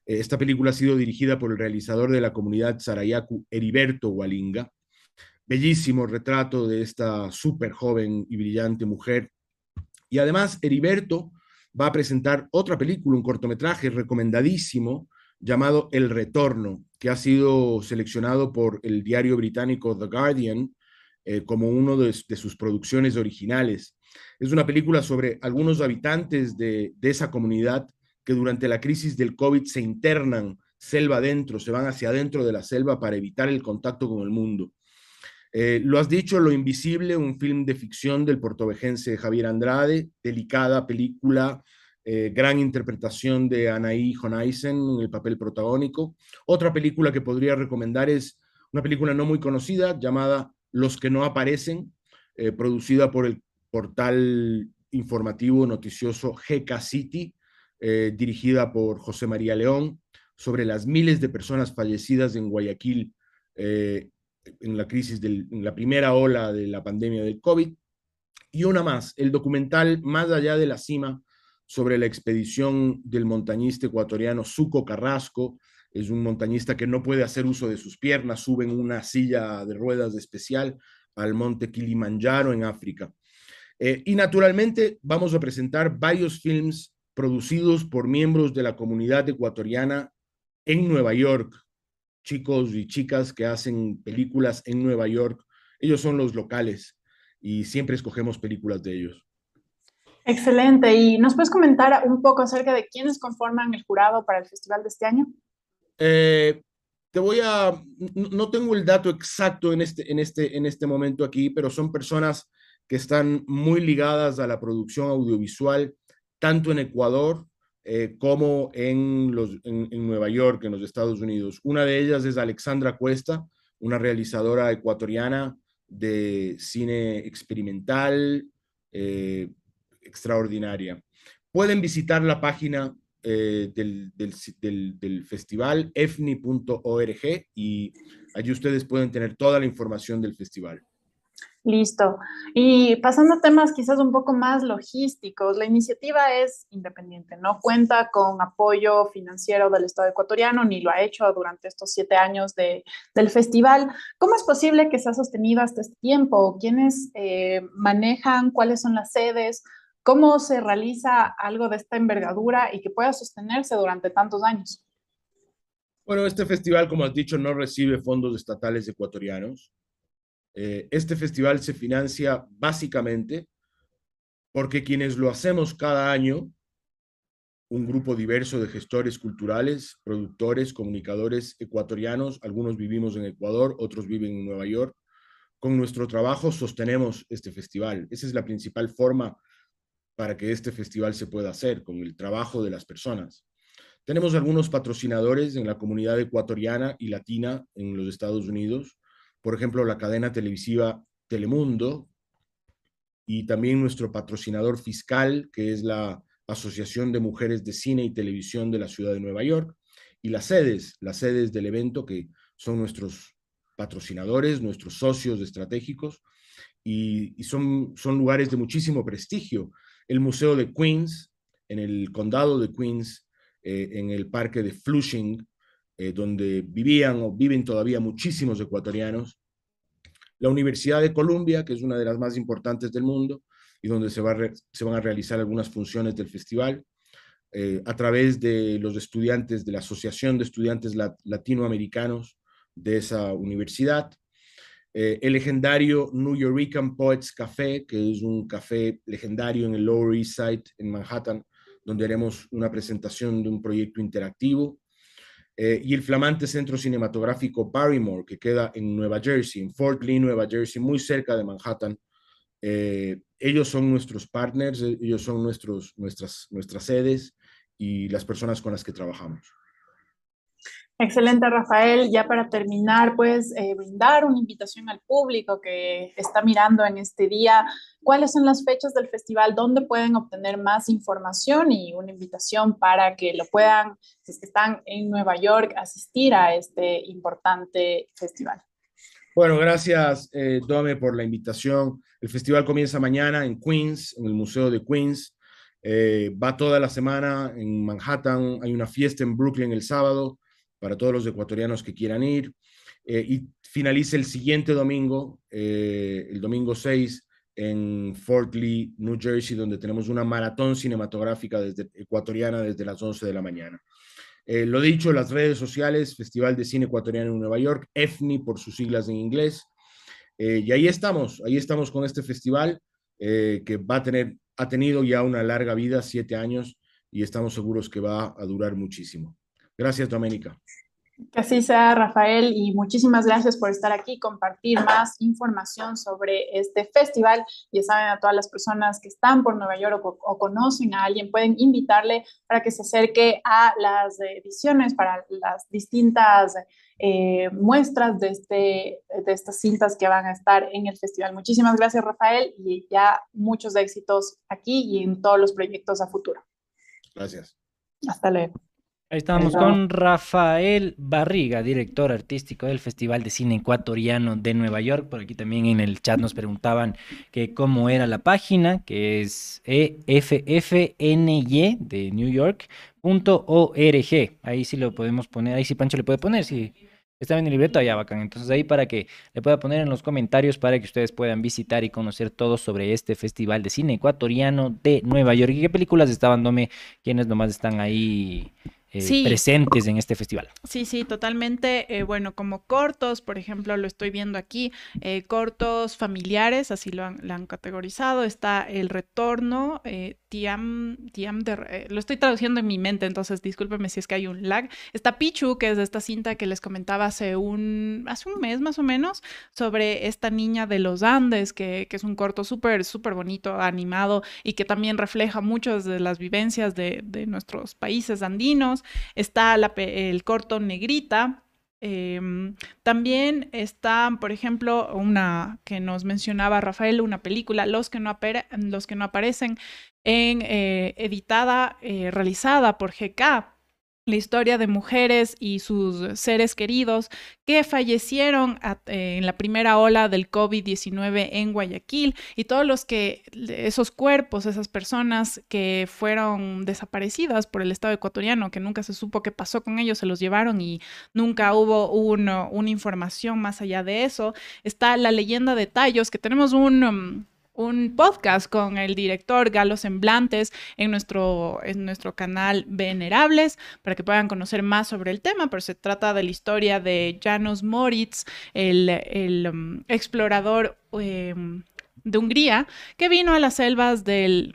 eh, esta película ha sido dirigida por el realizador de la comunidad Sarayaku, Heriberto Walinga. Bellísimo retrato de esta súper joven y brillante mujer. Y además, Heriberto va a presentar otra película, un cortometraje recomendadísimo llamado El Retorno, que ha sido seleccionado por el diario británico The Guardian eh, como uno de, sus producciones originales. Es una película sobre algunos habitantes de, de esa comunidad que durante la crisis del COVID se internan selva adentro, se van hacia adentro de la selva para evitar el contacto con el mundo. Eh, lo has dicho, Lo Invisible, un film de ficción del portovejense Javier Andrade, delicada película eh, gran interpretación de Anaí Jonaisen en el papel protagónico. Otra película que podría recomendar es una película no muy conocida llamada Los que no aparecen, eh, producida por el portal informativo noticioso GK City, eh, dirigida por José María León, sobre las miles de personas fallecidas en Guayaquil en la crisis, en la primera ola de la pandemia del COVID. Y una más, el documental Más allá de la cima, sobre la expedición del montañista ecuatoriano Suco Carrasco. Es un montañista que no puede hacer uso de sus piernas, sube en una silla de ruedas especial al monte Kilimanjaro en África. Eh, y naturalmente vamos a presentar varios films producidos por miembros de la comunidad ecuatoriana en Nueva York, chicos y chicas que hacen películas en Nueva York. Ellos son los locales y siempre escogemos películas de ellos. Excelente. ¿Y nos puedes comentar un poco acerca de quiénes conforman el jurado para el festival de este año? Eh, te voy a, no tengo el dato exacto en este, en, este, en este momento aquí, pero son personas que están muy ligadas a la producción audiovisual, tanto en Ecuador eh, como en, los, en, Nueva York, en los Estados Unidos. Una de ellas es Alexandra Cuesta, una realizadora ecuatoriana de cine experimental, eh, extraordinaria. Pueden visitar la página eh, del, del, festival, efni.org, y allí ustedes pueden tener toda la información del festival. Listo. Y pasando a temas quizás un poco más logísticos, la iniciativa es independiente, no cuenta con apoyo financiero del Estado ecuatoriano, ni lo ha hecho durante estos siete años de, del festival. ¿Cómo es posible que se ha sostenido hasta este tiempo? ¿Quiénes eh, manejan? ¿Cuáles son las sedes? ¿Cómo se realiza algo de esta envergadura y que pueda sostenerse durante tantos años? Bueno, este festival, como has dicho, no recibe fondos estatales ecuatorianos. Eh, este festival se financia básicamente porque quienes lo hacemos cada año, un grupo diverso de gestores culturales, productores, comunicadores ecuatorianos, algunos vivimos en Ecuador, otros viven en Nueva York, con nuestro trabajo sostenemos este festival. Esa es la principal forma para que este festival se pueda hacer, con el trabajo de las personas. Tenemos algunos patrocinadores en la comunidad ecuatoriana y latina en los Estados Unidos, por ejemplo, la cadena televisiva Telemundo y también nuestro patrocinador fiscal, que es la Asociación de Mujeres de Cine y Televisión de la Ciudad de Nueva York, y las sedes, las sedes del evento, que son nuestros patrocinadores, nuestros socios estratégicos, y, son, son lugares de muchísimo prestigio. El Museo de Queens, en el condado de Queens, eh, en el parque de Flushing, eh, donde vivían o viven todavía muchísimos ecuatorianos. La Universidad de Columbia, que es una de las más importantes del mundo y donde se, va se van a realizar algunas funciones del festival, eh, a través de los estudiantes de la Asociación de Estudiantes Latinoamericanos de esa universidad. Eh, el legendario New Yorican Poets Café, que es un café legendario en el Lower East Side, en Manhattan, donde haremos una presentación de un proyecto interactivo. Eh, y el flamante centro cinematográfico Barrymore, que queda en Nueva Jersey, en Fort Lee, Nueva Jersey, muy cerca de Manhattan. Eh, ellos son nuestros partners, ellos son nuestros, nuestras, nuestras sedes y las personas con las que trabajamos. Excelente, Rafael. Ya para terminar, puedes eh, brindar una invitación al público que está mirando en este día. ¿Cuáles son las fechas del festival? ¿Dónde pueden obtener más información? Y una invitación para que lo puedan, si es que están en Nueva York, asistir a este importante festival. Bueno, gracias, eh, Dome, por la invitación. El festival comienza mañana en Queens, en el Museo de Queens. Eh, va toda la semana en Manhattan. Hay una fiesta en Brooklyn el sábado para todos los ecuatorianos que quieran ir. Eh, y finaliza el siguiente domingo, eh, el domingo 6, en Fort Lee, New Jersey, donde tenemos una maratón cinematográfica desde, ecuatoriana desde las 11 de la mañana. Eh, lo dicho, las redes sociales, Festival de Cine Ecuatoriano en Nueva York, EFNI por sus siglas en inglés. y ahí estamos, ahí estamos con este festival que va a tener, ha tenido ya una larga vida, siete años, y estamos seguros que va a durar muchísimo. Gracias, Doménica. Que así sea, Rafael, y muchísimas gracias por estar aquí, compartir más información sobre este festival. Ya saben, a todas las personas que están por Nueva York o, o conocen a alguien, pueden invitarle para que se acerque a las ediciones, para las distintas eh, muestras de, este, de estas cintas que van a estar en el festival. Muchísimas gracias, Rafael, y ya muchos éxitos aquí y en todos los proyectos a futuro. Gracias. Hasta luego. Ahí estamos con Rafael Barriga, director artístico del Festival de Cine Ecuatoriano de Nueva York. Por aquí también en el chat nos preguntaban que cómo era la página, que es EFFNY de New York.org. Ahí sí lo podemos poner, ahí sí Pancho le puede poner, si está en el libreto allá bacán. Entonces ahí para que le pueda poner en los comentarios para que ustedes puedan visitar y conocer todo sobre este Festival de Cine Ecuatoriano de Nueva York. ¿Y qué películas estaban, Dome? ¿Quiénes nomás están ahí? Eh, Sí. presentes en este festival. Sí, sí, totalmente. eh, bueno, como cortos, por ejemplo, lo estoy viendo aquí, eh, cortos familiares, así lo han, lo han categorizado. Está El Retorno, eh, Tiam, Tiam de, lo estoy traduciendo en mi mente, entonces discúlpeme si es que hay un lag. Está Pichu, que es de esta cinta que les comentaba hace un, hace un mes más o menos, sobre esta niña de los Andes, que, que es un corto súper, súper bonito, animado y que también refleja muchas de las vivencias de, de nuestros países andinos. Está el corto Negrita. em, también está, por ejemplo, una que nos mencionaba Rafael, una película, Los que no, los que no aparecen, en, eh, editada, eh, realizada por GK la historia de mujeres y sus seres queridos que fallecieron eh, en la primera ola del COVID-19 en Guayaquil y todos los que, esos cuerpos, esas personas que fueron desaparecidas por el Estado ecuatoriano, que nunca se supo qué pasó con ellos, se los llevaron y nunca hubo un, una información más allá de eso. Está la leyenda de Tallos, que tenemos un... um, un podcast con el director Galo Semblantes en nuestro, en nuestro canal Venerables para que puedan conocer más sobre el tema, pero se trata de la historia de Janos Moritz, el, el, um, explorador em, de Hungría, que vino a las selvas del,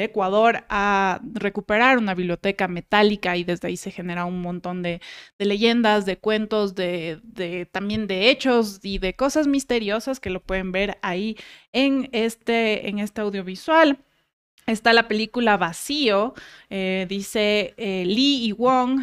Ecuador a recuperar una biblioteca metálica y desde ahí se genera un montón de, de leyendas, de cuentos, de, de- también de hechos y de cosas misteriosas que lo pueden ver ahí en este, en este audiovisual. Está la película Vacío, eh, dice eh, Lee y Wong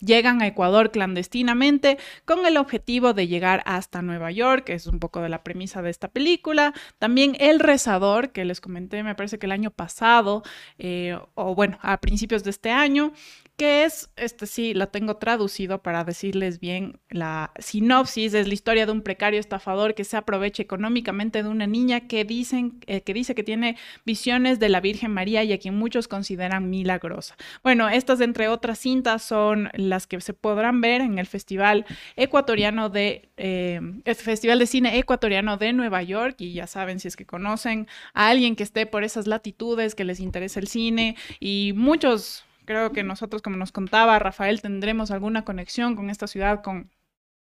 llegan a Ecuador clandestinamente con el objetivo de llegar hasta Nueva York, que es un poco de la premisa de esta película. También El Rezador, que les comenté, me parece que el año pasado, eh, o bueno, a principios de este año, que es, este sí, lo tengo traducido para decirles bien la sinopsis, es la historia de un precario estafador que se aprovecha económicamente de una niña que, dicen, eh, que dice que tiene visiones de la Virgen María y a quien muchos consideran milagrosa. Bueno, estas entre otras cintas son las que se podrán ver en el Festival Ecuatoriano de, eh, el Festival de Cine Ecuatoriano de Nueva York y ya saben si es que conocen a alguien que esté por esas latitudes, que les interesa el cine y muchos creo que nosotros, como nos contaba Rafael, tendremos alguna conexión con esta ciudad, con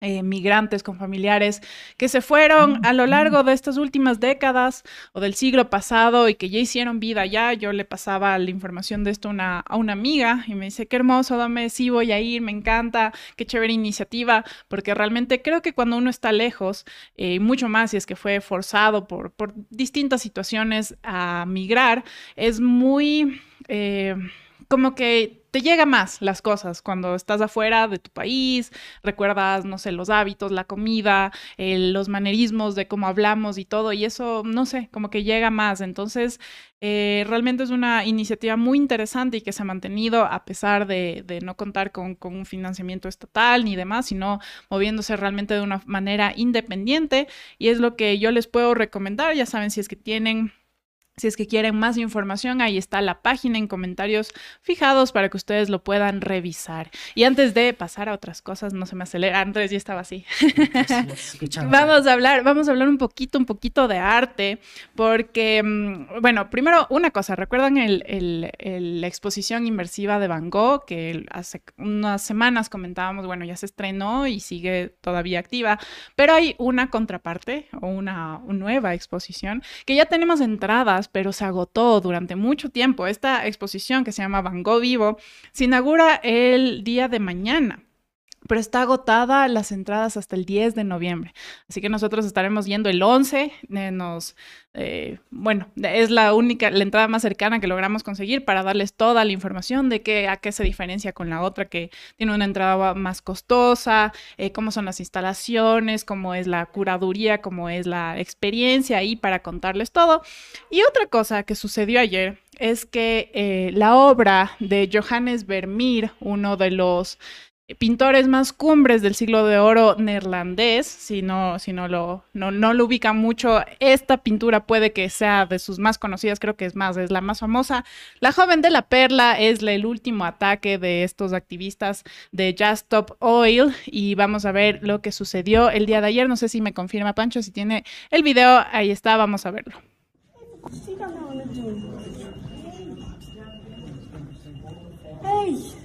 eh, migrantes, con familiares que se fueron a lo largo de estas últimas décadas o del siglo pasado y que ya hicieron vida allá. Yo le pasaba la información de esto a una, a una amiga y me dice, qué hermoso, dame, sí voy a ir, me encanta, qué chévere iniciativa, porque realmente creo que cuando uno está lejos, eh, mucho más si es que fue forzado por, por distintas situaciones a migrar, es muy... eh, como que te llega más las cosas cuando estás afuera de tu país, recuerdas, no sé, los hábitos, la comida, eh, los manerismos de cómo hablamos y todo, y eso, no sé, como que llega más. Entonces, eh, realmente es una iniciativa muy interesante y que se ha mantenido a pesar de, no contar con, con un financiamiento estatal ni demás, sino moviéndose realmente de una manera independiente, y es lo que yo les puedo recomendar, ya saben, si es que tienen si es que quieren más información, ahí está la página en comentarios fijados para que ustedes lo puedan revisar. Y antes de pasar a otras cosas, no se me acelera, Andrés ya estaba así. vamos a hablar, vamos a hablar un poquito, un poquito de arte, porque, mm, bueno, primero una cosa, ¿recuerdan el, el, el- la exposición inmersiva de Van Gogh que hace unas semanas comentábamos, bueno, ya se estrenó y sigue todavía activa, pero hay una contraparte o una, una nueva exposición que ya tenemos entradas, pero se agotó durante mucho tiempo. Esta exposición que se llama Van Gogh Vivo se inaugura el día de mañana. Pero está agotada las entradas hasta el 10 de noviembre. Así que nosotros estaremos yendo el 11. eh, nos, eh, bueno, es la única, la entrada más cercana que logramos conseguir para darles toda la información de qué, a qué se diferencia con la otra que tiene una entrada más costosa, eh, cómo son las instalaciones, cómo es la curaduría, cómo es la experiencia ahí para contarles todo. Y otra cosa que sucedió ayer es que la obra de Johannes Vermeer, uno de los pintores más cumbres del siglo de oro neerlandés, si no, si no lo, no, no lo ubican mucho, esta pintura puede que sea de sus más conocidas, creo que es más, es la más famosa. La joven de la perla es el último ataque de estos activistas de Just Stop Oil y vamos a ver lo que sucedió el día de ayer. No sé si me confirma Pancho, si tiene el video, ahí está, vamos a verlo. Hey!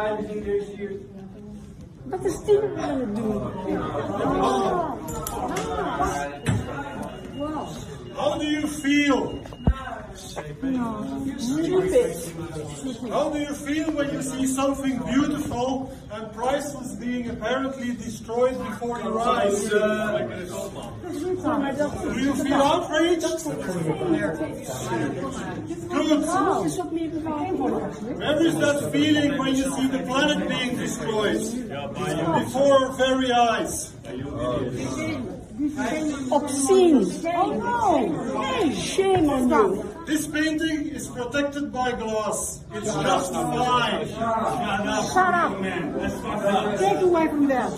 time is either years. But the student we're gonna do it. How do you feel Stupid. How do you feel when you see something beautiful and priceless being apparently destroyed before your eyes? Do you feel outraged? Good. Where is that feeling when you see the planet being destroyed before our very eyes? Obscene. Oh no! Hey, shame on you. This painting is protected by glass. It's just fine. Shut up. Man. Take away from there.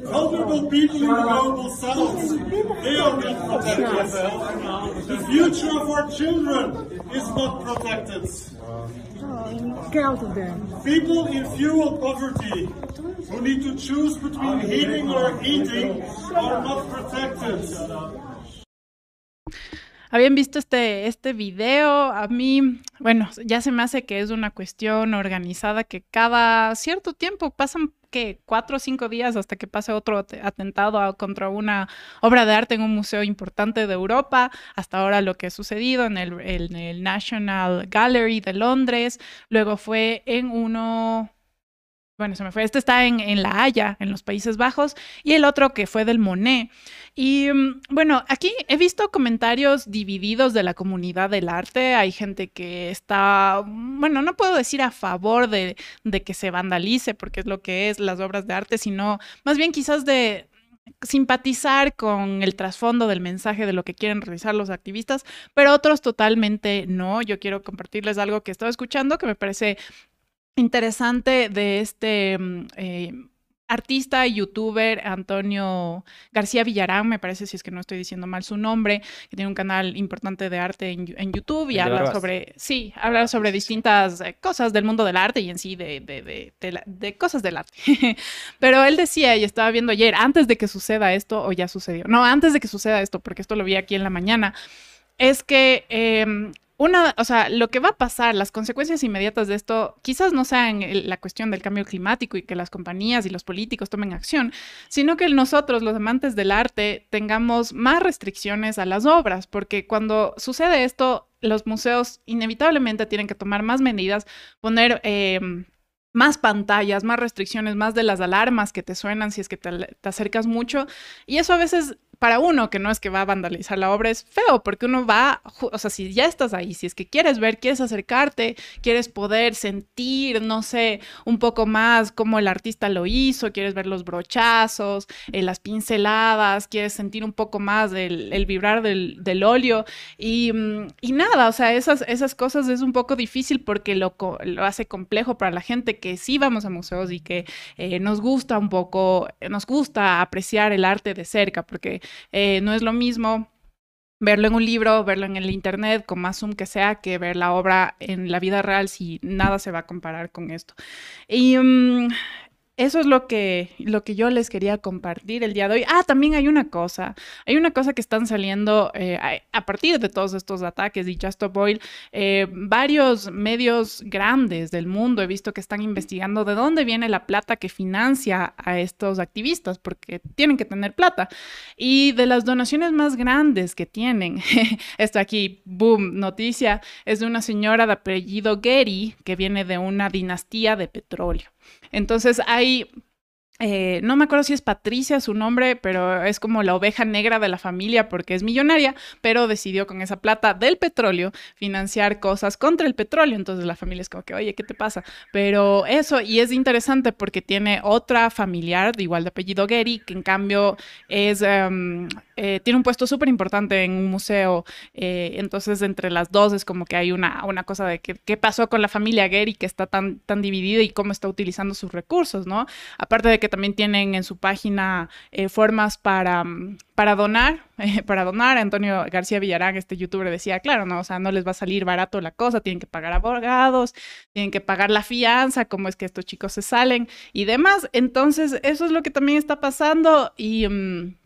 Vulnerable people in the global south, they are not protected. The future of our children is not protected. Oh, get out of there. People in fuel poverty who need to choose between heating or eating are not protected. ¿Habían visto este, este video? A mí, bueno, ya se me hace que es una cuestión organizada que cada cierto tiempo pasan que cuatro o cinco días hasta que pase otro at- atentado contra una obra de arte en un museo importante de Europa. Hasta ahora lo que ha sucedido en el National Gallery de Londres, luego fue en uno, bueno, se me fue. Este está en, en La Haya, en los Países Bajos, y el otro que fue del Monet. Y mm, bueno, aquí he visto comentarios divididos de la comunidad del arte. Hay gente que está, mm, bueno, no puedo decir a favor de, de que se vandalice, porque es lo que es las obras de arte, sino más bien quizás de simpatizar con el trasfondo del mensaje de lo que quieren realizar los activistas, pero otros totalmente no. Yo quiero compartirles algo que estaba escuchando que me parece interesante de este mm, eh, artista y youtuber Antonio García Villarán, me parece si es que no estoy diciendo mal su nombre, que tiene un canal importante de arte en, YouTube y habla sobre, sí, habla sobre distintas eh, cosas del mundo del arte y en sí de, de, de, de la- cosas del arte. Pero él decía, y estaba viendo ayer, antes de que suceda esto, o ya sucedió, no, antes de que suceda esto, porque esto lo vi aquí en la mañana, es que em, una, o sea, lo que va a pasar, las consecuencias inmediatas de esto, quizás no sean la cuestión del cambio climático y que las compañías y los políticos tomen acción, sino que nosotros, los amantes del arte, tengamos más restricciones a las obras, porque cuando sucede esto, los museos inevitablemente tienen que tomar más medidas, poner... em, más pantallas, más restricciones, más de las alarmas que te suenan si es que te acercas mucho. Y eso a veces, para uno que no es que va a vandalizar la obra, es feo, porque uno va, o sea, si ya estás ahí, si es que quieres ver, quieres acercarte, quieres poder sentir, no sé, un poco más cómo el artista lo hizo, quieres ver los brochazos, eh, las pinceladas, quieres sentir un poco más el vibrar del, óleo. Y, mm, y nada, o sea, esas, esas cosas es un poco difícil porque lo, lo hace complejo para la gente que sí vamos a museos y que eh, nos gusta un poco, nos gusta apreciar el arte de cerca, porque eh, no es lo mismo verlo en un libro, verlo en el internet, con más zoom que sea, que ver la obra en la vida real, si nada se va a comparar con esto. Y mm, eso es lo que, lo que yo les quería compartir el día de hoy. Ah, también hay una cosa, hay una cosa que están saliendo eh, a, partir de todos estos ataques y Just Stop Oil, eh, varios medios grandes del mundo he visto que están investigando de dónde viene la plata que financia a estos activistas, porque tienen que tener plata. Y de las donaciones más grandes que tienen, esto aquí, boom, noticia, es de una señora de apellido Getty que viene de una dinastía de petróleo. Entonces hay eh, no me acuerdo si es Patricia su nombre, pero es como la oveja negra de la familia porque es millonaria, pero decidió con esa plata del petróleo financiar cosas contra el petróleo. Entonces la familia es como que, oye, ¿qué te pasa? Pero eso, y es interesante porque tiene otra familiar, de igual de apellido Gary, que en cambio es, em, eh, tiene un puesto súper importante en un museo. Eh, entonces entre las dos es como que hay una, una cosa de que, qué pasó con la familia Gary que está tan, tan dividida y cómo está utilizando sus recursos, ¿no? Aparte de que también tienen en su página eh, formas para, mm, para donar, eh, para donar. Antonio García Villarán, este youtuber, decía, claro, no, o sea, no les va a salir barato la cosa, tienen que pagar abogados, tienen que pagar la fianza, cómo es que estos chicos se salen y demás. Entonces, eso es lo que también está pasando y... Mm,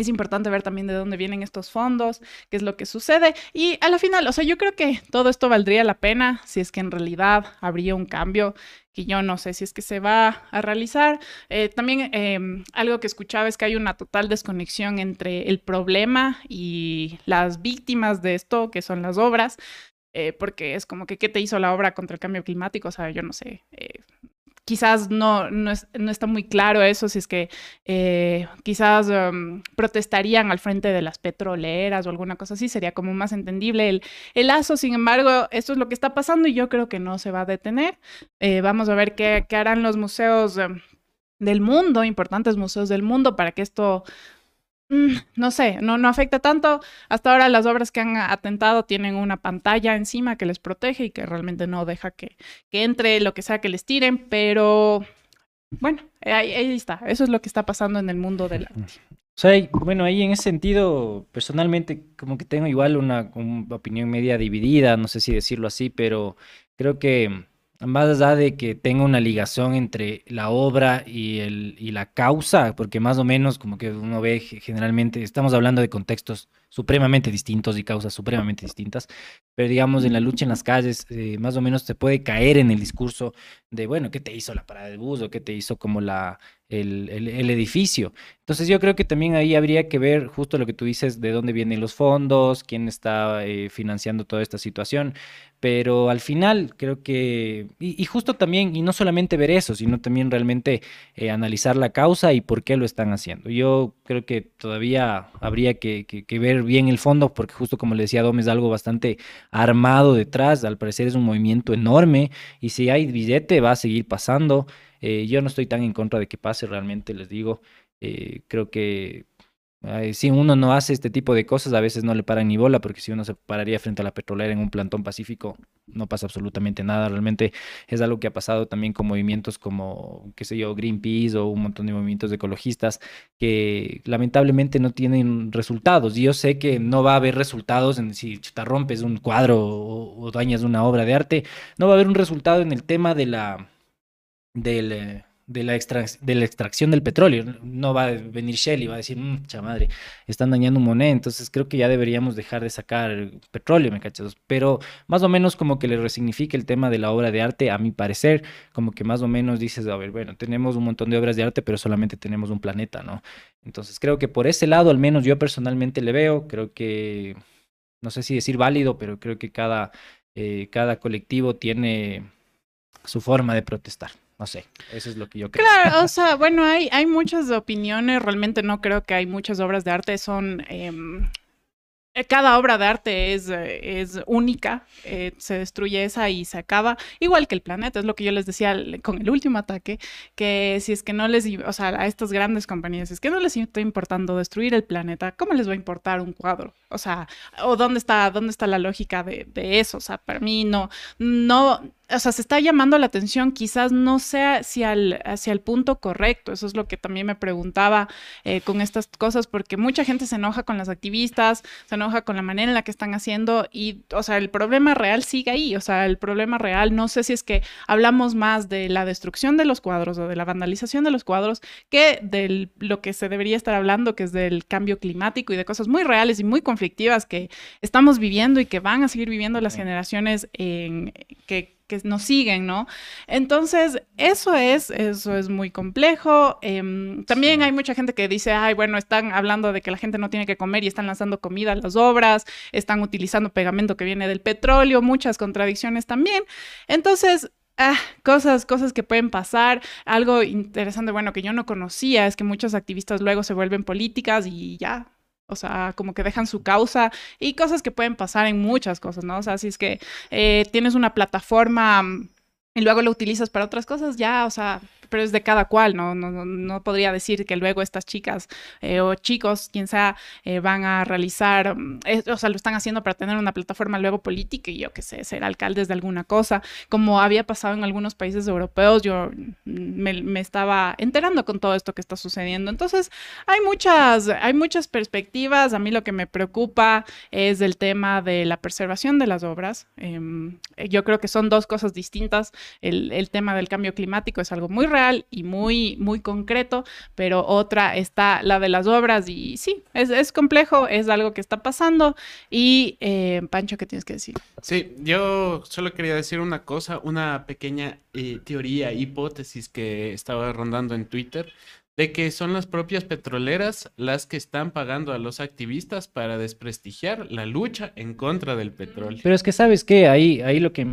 es importante ver también de dónde vienen estos fondos, qué es lo que sucede. Y a la final, o sea, yo creo que todo esto valdría la pena si es que en realidad habría un cambio que yo no sé si es que se va a realizar. Eh, también em, algo que escuchaba es que hay una total desconexión entre el problema y las víctimas de esto, que son las obras. Eh, porque es como que, ¿qué te hizo la obra contra el cambio climático? O sea, yo no sé, eh, quizás no, no, está muy claro eso, si es que eh, quizás em, protestarían al frente de las petroleras o alguna cosa así, sería como más entendible el, el lazo. Sin embargo, esto es lo que está pasando y yo creo que no se va a detener. Eh, vamos a ver qué, qué harán los museos em, del mundo, importantes museos del mundo, para que esto no sé, no, no afecta tanto. Hasta ahora las obras que han atentado tienen una pantalla encima que les protege y que realmente no deja que, que entre lo que sea que les tiren, pero bueno, ahí, está. Eso es lo que está pasando en el mundo del arte. O sea, bueno, ahí en ese sentido, personalmente, como que tengo igual una, una opinión media dividida, no sé si decirlo así, pero creo que más allá de que tenga una ligación entre la obra y, el, y la causa, porque más o menos como que uno ve generalmente, estamos hablando de contextos supremamente distintos y causas supremamente distintas, pero digamos en la lucha en las calles, eh, más o menos se puede caer en el discurso de, bueno, ¿qué te hizo la parada de bus o qué te hizo como la, el, el, edificio? Entonces yo creo que también ahí habría que ver justo lo que tú dices, de dónde vienen los fondos, quién está eh, financiando toda esta situación. Pero al final creo que, y, justo también, y no solamente ver eso, sino también realmente eh, analizar la causa y por qué lo están haciendo. Yo creo que todavía habría que, ver bien el fondo, porque justo como le decía Dom, es algo bastante armado detrás, al parecer es un movimiento enorme, y si hay billete va a seguir pasando. Eh, yo no estoy tan en contra de que pase realmente, les digo. Eh, creo que si uno no hace este tipo de cosas, a veces no le paran ni bola, porque si uno se pararía frente a la petrolera en un plantón pacífico, no pasa absolutamente nada. Realmente es algo que ha pasado también con movimientos como, qué sé yo, Greenpeace o un montón de movimientos ecologistas que lamentablemente no tienen resultados. Y yo sé que no va a haber resultados en si te rompes un cuadro o, o dañas una obra de arte, no va a haber un resultado en el tema de la del eh, de la, de la extracción del petróleo. No va a venir Shell y va a decir, mucha madre, están dañando un moneda, entonces creo que ya deberíamos dejar de sacar petróleo, ¿me cachas? Pero más o menos como que le resignifique el tema de la obra de arte, a mi parecer, como que más o menos dices, a ver, bueno, tenemos un montón de obras de arte, pero solamente tenemos un planeta, ¿no? Entonces creo que por ese lado, al menos yo personalmente le veo, creo que, no sé si decir válido, pero creo que cada, eh, cada colectivo tiene su forma de protestar. No sé, eso es lo que yo creo. Claro, o sea, bueno, hay, hay muchas opiniones, realmente no creo que hay muchas obras de arte, son em, eh, cada obra de arte es, eh, es única, eh, se destruye esa y se acaba, igual que el planeta, es lo que yo les decía con el último ataque, que si es que no les, o sea, a estas grandes compañías, es que no les está importando destruir el planeta, ¿cómo les va a importar un cuadro? O sea, o dónde está, dónde está la lógica de, de eso, o sea, para mí no, no, o sea, se está llamando la atención, quizás no sea hacia el, hacia el punto correcto. Eso es lo que también me preguntaba eh, con estas cosas, porque mucha gente se enoja con las activistas, se enoja con la manera en la que están haciendo y, o sea, el problema real sigue ahí. O sea, el problema real, no sé si es que hablamos más de la destrucción de los cuadros o de la vandalización de los cuadros que de lo que se debería estar hablando, que es del cambio climático y de cosas muy reales y muy conflictivas que estamos viviendo y que van a seguir viviendo las generaciones en, que que nos siguen, ¿no? Entonces, eso es, eso es muy complejo. Em, también hay mucha gente que dice, ay, bueno, están hablando de que la gente no tiene que comer y están lanzando comida a las obras, están utilizando pegamento que viene del petróleo, muchas contradicciones también. Entonces, ah, cosas, cosas que pueden pasar. Algo interesante, bueno, que yo no conocía es que muchos activistas luego se vuelven políticas y ya. O sea, como que dejan su causa y cosas que pueden pasar en muchas cosas, ¿no? O sea, si es que eh, tienes una plataforma mm, y luego lo utilizas para otras cosas, ya, o sea, pero es de cada cual, ¿no? No, no, no podría decir que luego estas chicas eh, o chicos, quien sea, eh, van a realizar, eh, o sea, lo están haciendo para tener una plataforma luego política y yo qué sé, ser alcaldes de alguna cosa, como había pasado en algunos países europeos, yo mm, me, me estaba enterando con todo esto que está sucediendo. Entonces, hay muchas, hay muchas perspectivas, a mí lo que me preocupa es el tema de la preservación de las obras. Em, yo creo que son dos cosas distintas. El, el tema del cambio climático es algo muy real y muy, muy concreto, pero otra está la de las obras y sí, es, es complejo, es algo que está pasando. Y eh, Pancho, ¿qué tienes que decir? Sí, yo solo quería decir una cosa, una pequeña eh, teoría, hipótesis que estaba rondando en Twitter, de que son las propias petroleras las que están pagando a los activistas para desprestigiar la lucha en contra del petróleo. Pero es que sabes que ahí, ahí lo que a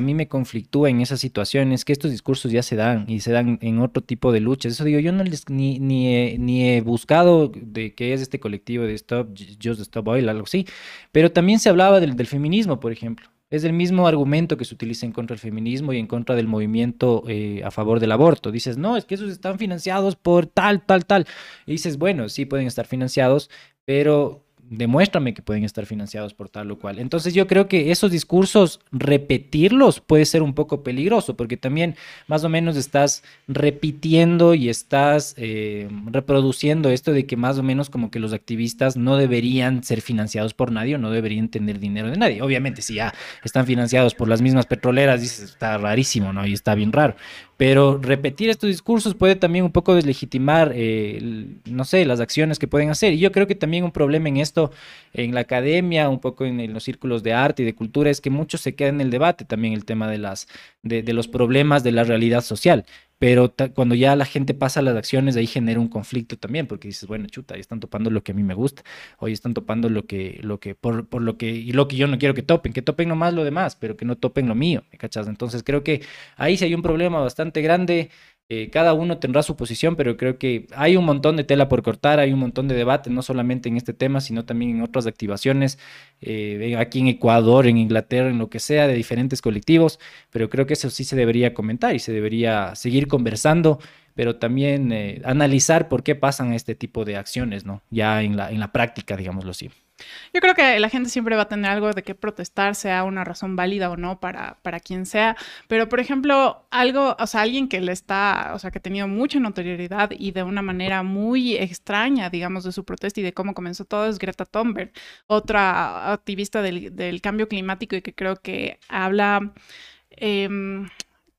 mí me conflictúa en esa situación es que estos discursos ya se dan y se dan en otro tipo de luchas. Eso digo, yo no les ni, ni, he, ni he buscado de qué es este colectivo de Stop, Just Stop Oil, algo así, pero también se hablaba del, del feminismo, por ejemplo. Es el mismo argumento que se utiliza en contra del feminismo y en contra del movimiento eh, a favor del aborto. Dices, no, es que esos están financiados por tal, tal, tal. Y dices, bueno, sí pueden estar financiados, pero demuéstrame que pueden estar financiados por tal o cual. Entonces yo creo que esos discursos, repetirlos puede ser un poco peligroso, porque también más o menos estás repitiendo y estás eh, reproduciendo esto de que más o menos como que los activistas no deberían ser financiados por nadie o no deberían tener dinero de nadie. Obviamente si ya están financiados por las mismas petroleras, dices, está rarísimo, ¿no? Y está bien raro. Pero repetir estos discursos puede también un poco deslegitimar, eh, no sé, las acciones que pueden hacer. Y yo creo que también un problema en esto, en la academia, un poco en los círculos de arte y de cultura, es que mucho se queda en el debate también el tema de, las, de, de los problemas de la realidad social. Pero cuando ya la gente pasa a las acciones, ahí genera un conflicto también, porque dices, bueno, chuta, ahí están topando lo que a mí me gusta, hoy están topando lo que, lo que, por, por lo que, y lo que yo no quiero que topen, que topen nomás lo demás, pero que no topen lo mío, ¿me cachas? Entonces creo que ahí sí hay un problema bastante grande. Eh, cada uno tendrá su posición, pero creo que hay un montón de tela por cortar, hay un montón de debate, no solamente en este tema, sino también en otras activaciones, eh, aquí en Ecuador, en Inglaterra, en lo que sea, de diferentes colectivos, pero creo que eso sí se debería comentar y se debería seguir conversando, pero también eh, analizar por qué pasan este tipo de acciones, ¿no? Ya en la, en la práctica, digámoslo así. Yo creo que la gente siempre va a tener algo de qué protestar, sea una razón válida o no para, para quien sea. Pero, por ejemplo, algo, o sea, alguien que le está, o sea, que ha tenido mucha notoriedad y de una manera muy extraña, digamos, de su protesta y de cómo comenzó todo es Greta Thunberg, otra activista del, del cambio climático y que creo que habla, em,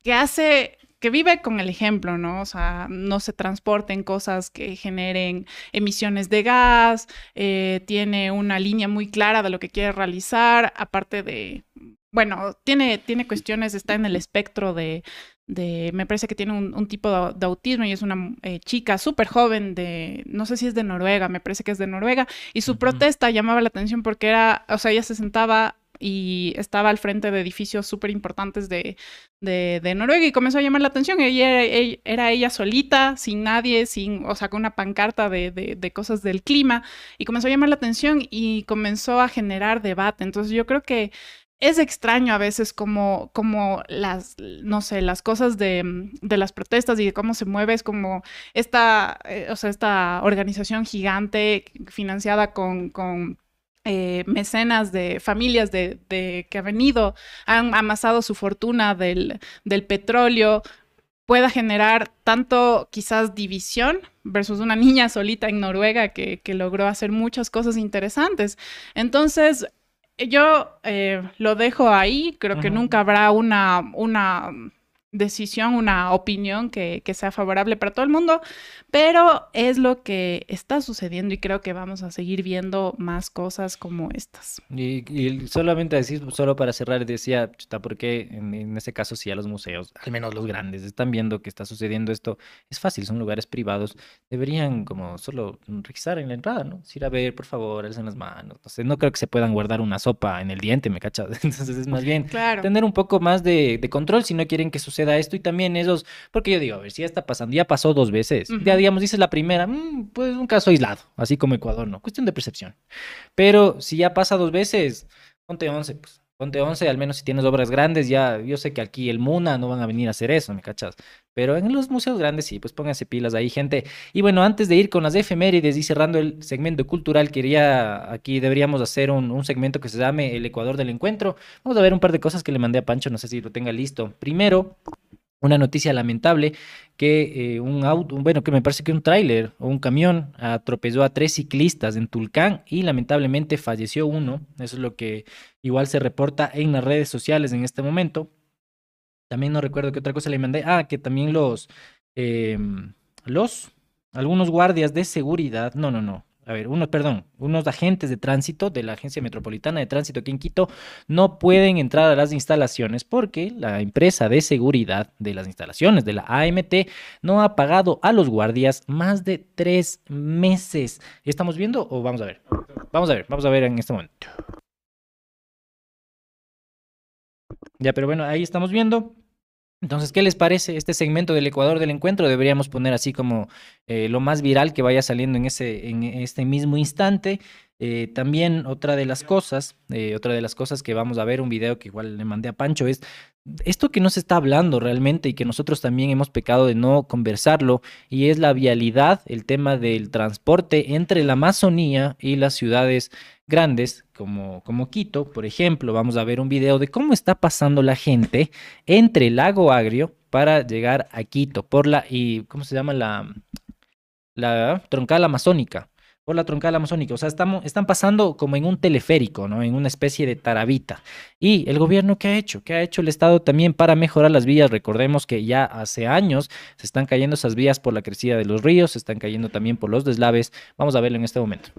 que hace que vive con el ejemplo, ¿no? O sea, no se transporten cosas que generen emisiones de gas, eh, tiene una línea muy clara de lo que quiere realizar, aparte de, bueno, tiene, tiene cuestiones, está en el espectro de, de me parece que tiene un, un tipo de, de autismo y es una eh, chica súper joven de, no sé si es de Noruega, me parece que es de Noruega, y su protesta llamaba la atención porque era, o sea, ella se sentaba y estaba al frente de edificios súper importantes de, de, Noruega y comenzó a llamar la atención. Ella era, ella, solita, sin nadie, sin, o sea, con una pancarta de, de, cosas del clima y comenzó a llamar la atención y comenzó a generar debate. Entonces yo creo que es extraño a veces como, como las, no sé, las cosas de, de, las protestas y de cómo se mueve, es como esta, eh, o sea, esta organización gigante financiada con eh, mecenas de familias de, de, que han venido, han amasado su fortuna del, del petróleo, pueda generar tanto quizás división versus una niña solita en Noruega que, que logró hacer muchas cosas interesantes. Entonces, yo eh, lo dejo ahí, creo que nunca habrá una, una decisión, una opinión que, que, sea favorable para todo el mundo, pero es lo que está sucediendo y creo que vamos a seguir viendo más cosas como estas. Y, y solamente decir, solo para cerrar, decía, ¿por qué en, en ese caso si a los museos, al menos los grandes, están viendo que está sucediendo esto? Es fácil, son lugares privados, deberían como solo revisar en la entrada, ¿no? Ir a ver, por favor, alcen las manos, no sé, no creo que se puedan guardar una sopa en el diente, ¿me cachas? Entonces es más bien claro. tener un poco más de, de control si no quieren que suceda esto y también esos, porque yo digo, a ver, si ya está pasando, ya pasó dos veces, uh -huh. ya digamos, dices la primera, mmm, pues un caso aislado, así como Ecuador, no, cuestión de percepción. Pero si ya pasa dos veces, ponte 11, pues. Ponte 11, al menos si tienes obras grandes, ya, yo sé que aquí el MUNA no van a venir a hacer eso, ¿me cachas? Pero en los museos grandes sí, pues pónganse pilas ahí, gente. Y bueno, antes de ir con las efemérides y cerrando el segmento cultural, quería, aquí deberíamos hacer un, un segmento que se llame El Ecuador del Encuentro. Vamos a ver un par de cosas que le mandé a Pancho, no sé si lo tenga listo. Primero, una noticia lamentable que eh, un auto, bueno, que me parece que un tráiler o un camión atropelló a tres ciclistas en Tulcán y lamentablemente falleció uno. Eso es lo que igual se reporta en las redes sociales en este momento. También no recuerdo qué otra cosa le mandé. Ah, que también los, eh, los, algunos guardias de seguridad, no, no, no, a ver, unos, perdón, unos agentes de tránsito de la Agencia Metropolitana de Tránsito aquí en Quito no pueden entrar a las instalaciones porque la empresa de seguridad de las instalaciones de la AMT no ha pagado a los guardias más de tres meses. ¿Estamos viendo o vamos a ver? Vamos a ver, vamos a ver en este momento. Ya, pero bueno, ahí estamos viendo. Entonces, ¿qué les parece este segmento del Ecuador del encuentro? Deberíamos poner así como eh, lo más viral que vaya saliendo en, ese, en este mismo instante. Eh, también otra de las cosas, eh, otra de las cosas que vamos a ver, un video que igual le mandé a Pancho, es esto que no se está hablando realmente y que nosotros también hemos pecado de no conversarlo, y es la vialidad, el tema del transporte entre la Amazonía y las ciudades grandes como, como Quito, por ejemplo, vamos a ver un video de cómo está pasando la gente entre el lago Agrio para llegar a Quito, por la, y, ¿cómo se llama? La, la troncal amazónica por la troncal amazónica. O sea, estamos, están pasando como en un teleférico, ¿no? En una especie de tarabita. Y el gobierno, ¿qué ha hecho? ¿Qué ha hecho el Estado también para mejorar las vías? Recordemos que ya hace años se están cayendo esas vías por la crecida de los ríos, se están cayendo también por los deslaves. Vamos a verlo en este momento.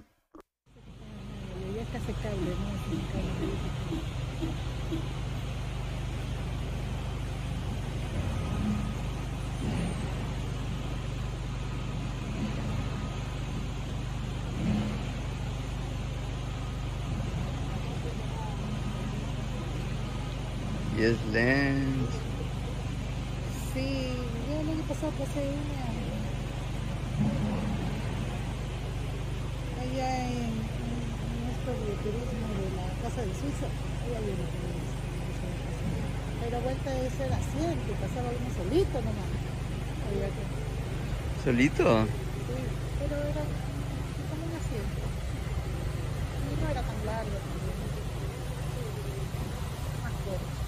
Yes, Lens. Sí, yo el año pasado pasé una. Allá en, en esto de turismo de la Casa de Suiza, allá hay una Pero vuelta de ese era que pasaba uno solito nomás. Allá que- ¿Solito? Sí, pero era como un asiento. Y no era tan largo también. Más corto.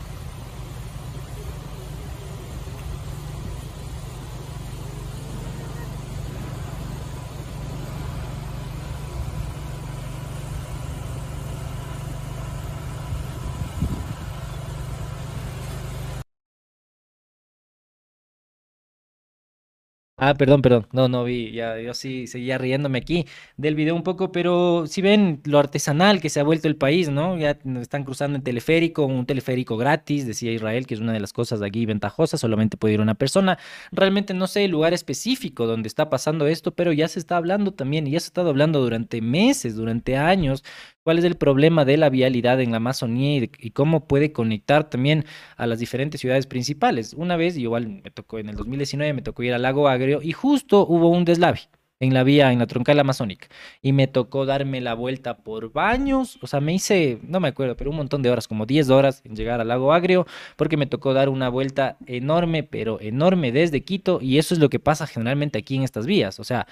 Ah, perdón, perdón. No, no vi. Ya, yo sí seguía riéndome aquí del video un poco, pero si ven lo artesanal que se ha vuelto el país, ¿no? Ya están cruzando en teleférico, un teleférico gratis, decía Israel, que es una de las cosas aquí ventajosas, solamente puede ir una persona. Realmente no sé el lugar específico donde está pasando esto, pero ya se está hablando también, y ya se ha estado hablando durante meses, durante años, cuál es el problema de la vialidad en la Amazonía y, de- y cómo puede conectar también a las diferentes ciudades principales. Una vez, igual me tocó en el 2019, me tocó ir al lago Agrio y justo hubo un deslave en la vía, en la troncal amazónica, y me tocó darme la vuelta por baños, o sea, me hice, no me acuerdo, pero un montón de horas, como 10 horas en llegar al lago Agrio, porque me tocó dar una vuelta enorme, pero enorme desde Quito, y eso es lo que pasa generalmente aquí en estas vías, o sea,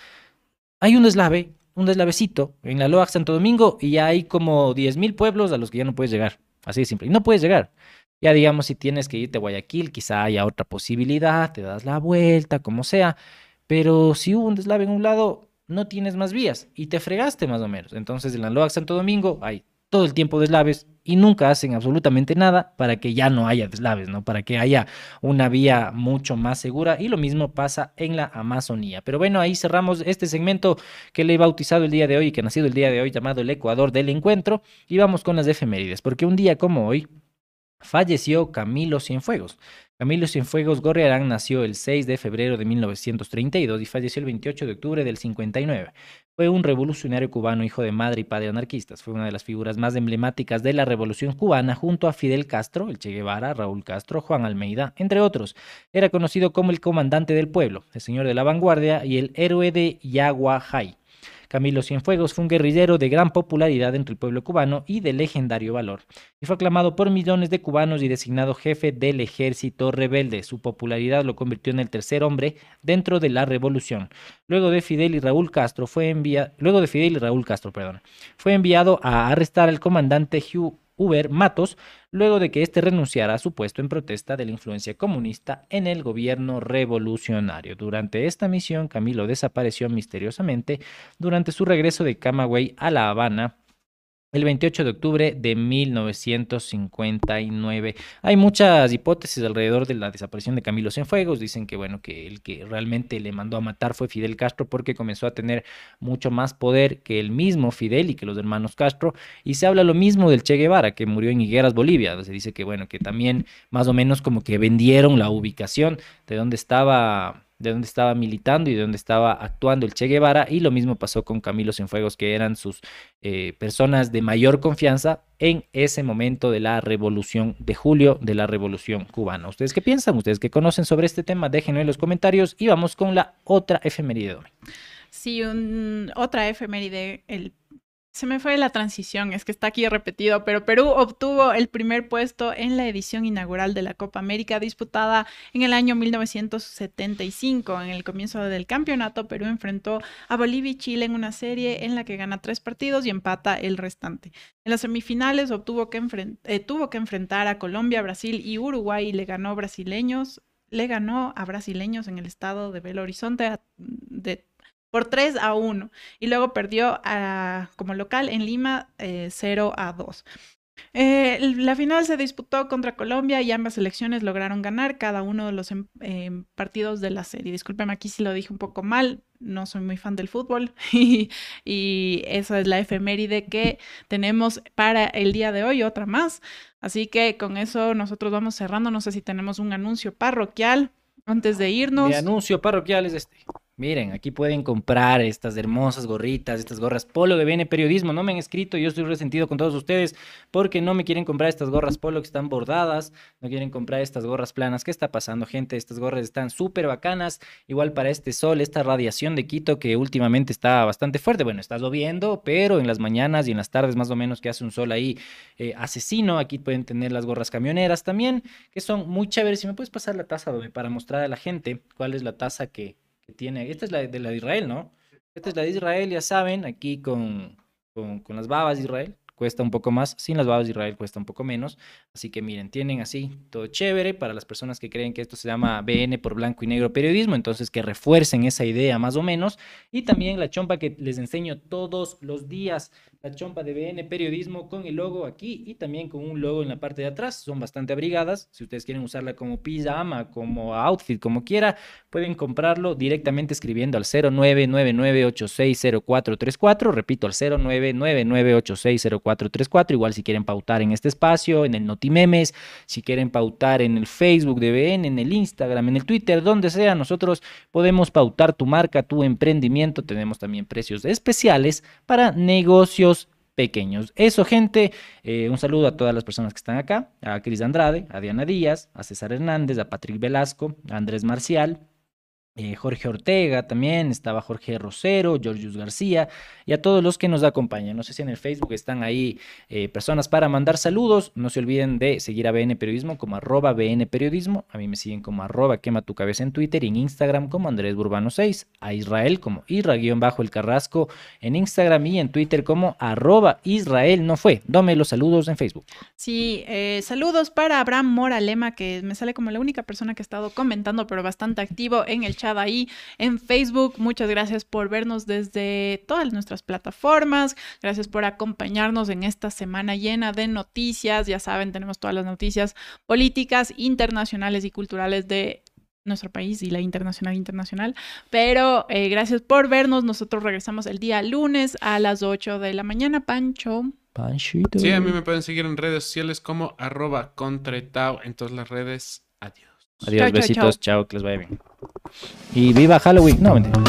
hay un deslave, un deslavecito en la Loa Santo Domingo y ya hay como 10.000 pueblos a los que ya no puedes llegar. Así de simple. Y no puedes llegar. Ya digamos, si tienes que irte a Guayaquil, quizá haya otra posibilidad, te das la vuelta, como sea. Pero si hubo un deslave en un lado, no tienes más vías y te fregaste más o menos. Entonces en la Loa Santo Domingo hay todo el tiempo deslaves y nunca hacen absolutamente nada para que ya no haya deslaves, ¿no? Para que haya una vía mucho más segura y lo mismo pasa en la Amazonía. Pero bueno, ahí cerramos este segmento que le he bautizado el día de hoy y que ha nacido el día de hoy llamado el Ecuador del Encuentro y vamos con las efemérides, porque un día como hoy falleció Camilo Cienfuegos. Camilo Cienfuegos Gorriarán nació el 6 de febrero de 1932 y falleció el 28 de octubre del 59. Fue un revolucionario cubano, hijo de madre y padre anarquistas. Fue una de las figuras más emblemáticas de la revolución cubana junto a Fidel Castro, el Che Guevara, Raúl Castro, Juan Almeida, entre otros. Era conocido como el comandante del pueblo, el señor de la vanguardia y el héroe de Yaguajay. Camilo Cienfuegos fue un guerrillero de gran popularidad entre el pueblo cubano y de legendario valor, y fue aclamado por millones de cubanos y designado jefe del ejército rebelde. Su popularidad lo convirtió en el tercer hombre dentro de la revolución. Luego de Fidel y Raúl Castro fue enviado, luego de Fidel y Raúl Castro, perdón, fue enviado a arrestar al comandante Hugh Uber Matos, luego de que éste renunciara a su puesto en protesta de la influencia comunista en el gobierno revolucionario. Durante esta misión, Camilo desapareció misteriosamente durante su regreso de Camagüey a La Habana el 28 de octubre de 1959. Hay muchas hipótesis alrededor de la desaparición de Camilo Cienfuegos. Dicen que, bueno, que el que realmente le mandó a matar fue Fidel Castro porque comenzó a tener mucho más poder que el mismo Fidel y que los hermanos Castro. Y se habla lo mismo del Che Guevara, que murió en Higueras, Bolivia. Se dice que, bueno, que también más o menos como que vendieron la ubicación de donde estaba de dónde estaba militando y de dónde estaba actuando el Che Guevara, y lo mismo pasó con Camilo Cienfuegos, que eran sus eh, personas de mayor confianza en ese momento de la revolución de julio, de la revolución cubana. ¿Ustedes qué piensan? ¿Ustedes qué conocen sobre este tema? Déjenlo en los comentarios y vamos con la otra efeméride. Sí, otra efeméride, el se me fue la transición, es que está aquí repetido, pero Perú obtuvo el primer puesto en la edición inaugural de la Copa América disputada en el año 1975. En el comienzo del campeonato, Perú enfrentó a Bolivia y Chile en una serie en la que gana tres partidos y empata el restante. En las semifinales obtuvo que eh, tuvo que enfrentar a Colombia, Brasil y Uruguay y le ganó brasileños le ganó a brasileños en el estado de Belo Horizonte de por 3 a 1 y luego perdió a, como local en Lima 0 eh, a 2. Eh, la final se disputó contra Colombia y ambas selecciones lograron ganar cada uno de los em, em, partidos de la serie. Discúlpeme aquí si lo dije un poco mal, no soy muy fan del fútbol y, y esa es la efeméride que tenemos para el día de hoy, otra más. Así que con eso nosotros vamos cerrando. No sé si tenemos un anuncio parroquial antes de irnos. Mi anuncio parroquial es este. Miren, aquí pueden comprar estas hermosas gorritas, estas gorras polo de BN Periodismo. No me han escrito, yo estoy resentido con todos ustedes porque no me quieren comprar estas gorras polo que están bordadas, no quieren comprar estas gorras planas. ¿Qué está pasando, gente? Estas gorras están súper bacanas. Igual para este sol, esta radiación de Quito que últimamente está bastante fuerte. Bueno, está lloviendo, pero en las mañanas y en las tardes más o menos que hace un sol ahí eh, asesino. Aquí pueden tener las gorras camioneras también, que son muy chéveres. Si me puedes pasar la taza, para mostrar a la gente cuál es la taza que tiene. Esta es la de, la de Israel, ¿no? Esta es la de Israel, ya saben, aquí con, con, con las babas de Israel cuesta un poco más, sin las babas de Israel cuesta un poco menos. Así que miren, tienen así todo chévere para las personas que creen que esto se llama BN por blanco y negro periodismo, entonces que refuercen esa idea más o menos. Y también la chompa que les enseño todos los días, la chompa de BN periodismo con el logo aquí y también con un logo en la parte de atrás. Son bastante abrigadas. Si ustedes quieren usarla como pijama, como outfit, como quiera, pueden comprarlo directamente escribiendo al 0999860434. Repito, al 0999860434. 434. Igual si quieren pautar en este espacio, en el Notimemes, si quieren pautar en el Facebook de BN, en el Instagram, en el Twitter, donde sea, nosotros podemos pautar tu marca, tu emprendimiento. Tenemos también precios especiales para negocios pequeños. Eso, gente. Eh, un saludo a todas las personas que están acá, a Cris Andrade, a Diana Díaz, a César Hernández, a Patrick Velasco, a Andrés Marcial, eh, Jorge Ortega también, estaba Jorge Rosero, Georgius García y a todos los que nos acompañan. No sé si en el Facebook están ahí eh, personas para mandar saludos. No se olviden de seguir a BN Periodismo como arroba BN Periodismo. A mí me siguen como arroba quema tu cabeza en Twitter y en Instagram como Andrés Burbano 6. A Israel como Isra-el Carrasco en Instagram y en Twitter como arroba Israel no fue. Dome los saludos en Facebook. Sí, eh, saludos para Abraham Moralema que me sale como la única persona que ha estado comentando pero bastante activo en el ahí en Facebook. Muchas gracias por vernos desde todas nuestras plataformas. Gracias por acompañarnos en esta semana llena de noticias. Ya saben, tenemos todas las noticias políticas, internacionales y culturales de nuestro país y la internacional internacional. Pero eh, gracias por vernos. Nosotros regresamos el día lunes a las 8 de la mañana. Pancho. Panchito. Sí, a mí me pueden seguir en redes sociales como arroba contratao en todas las redes. Adiós. Chao, besitos, chao, que les vaya bien. Y viva Halloween. No, mentira.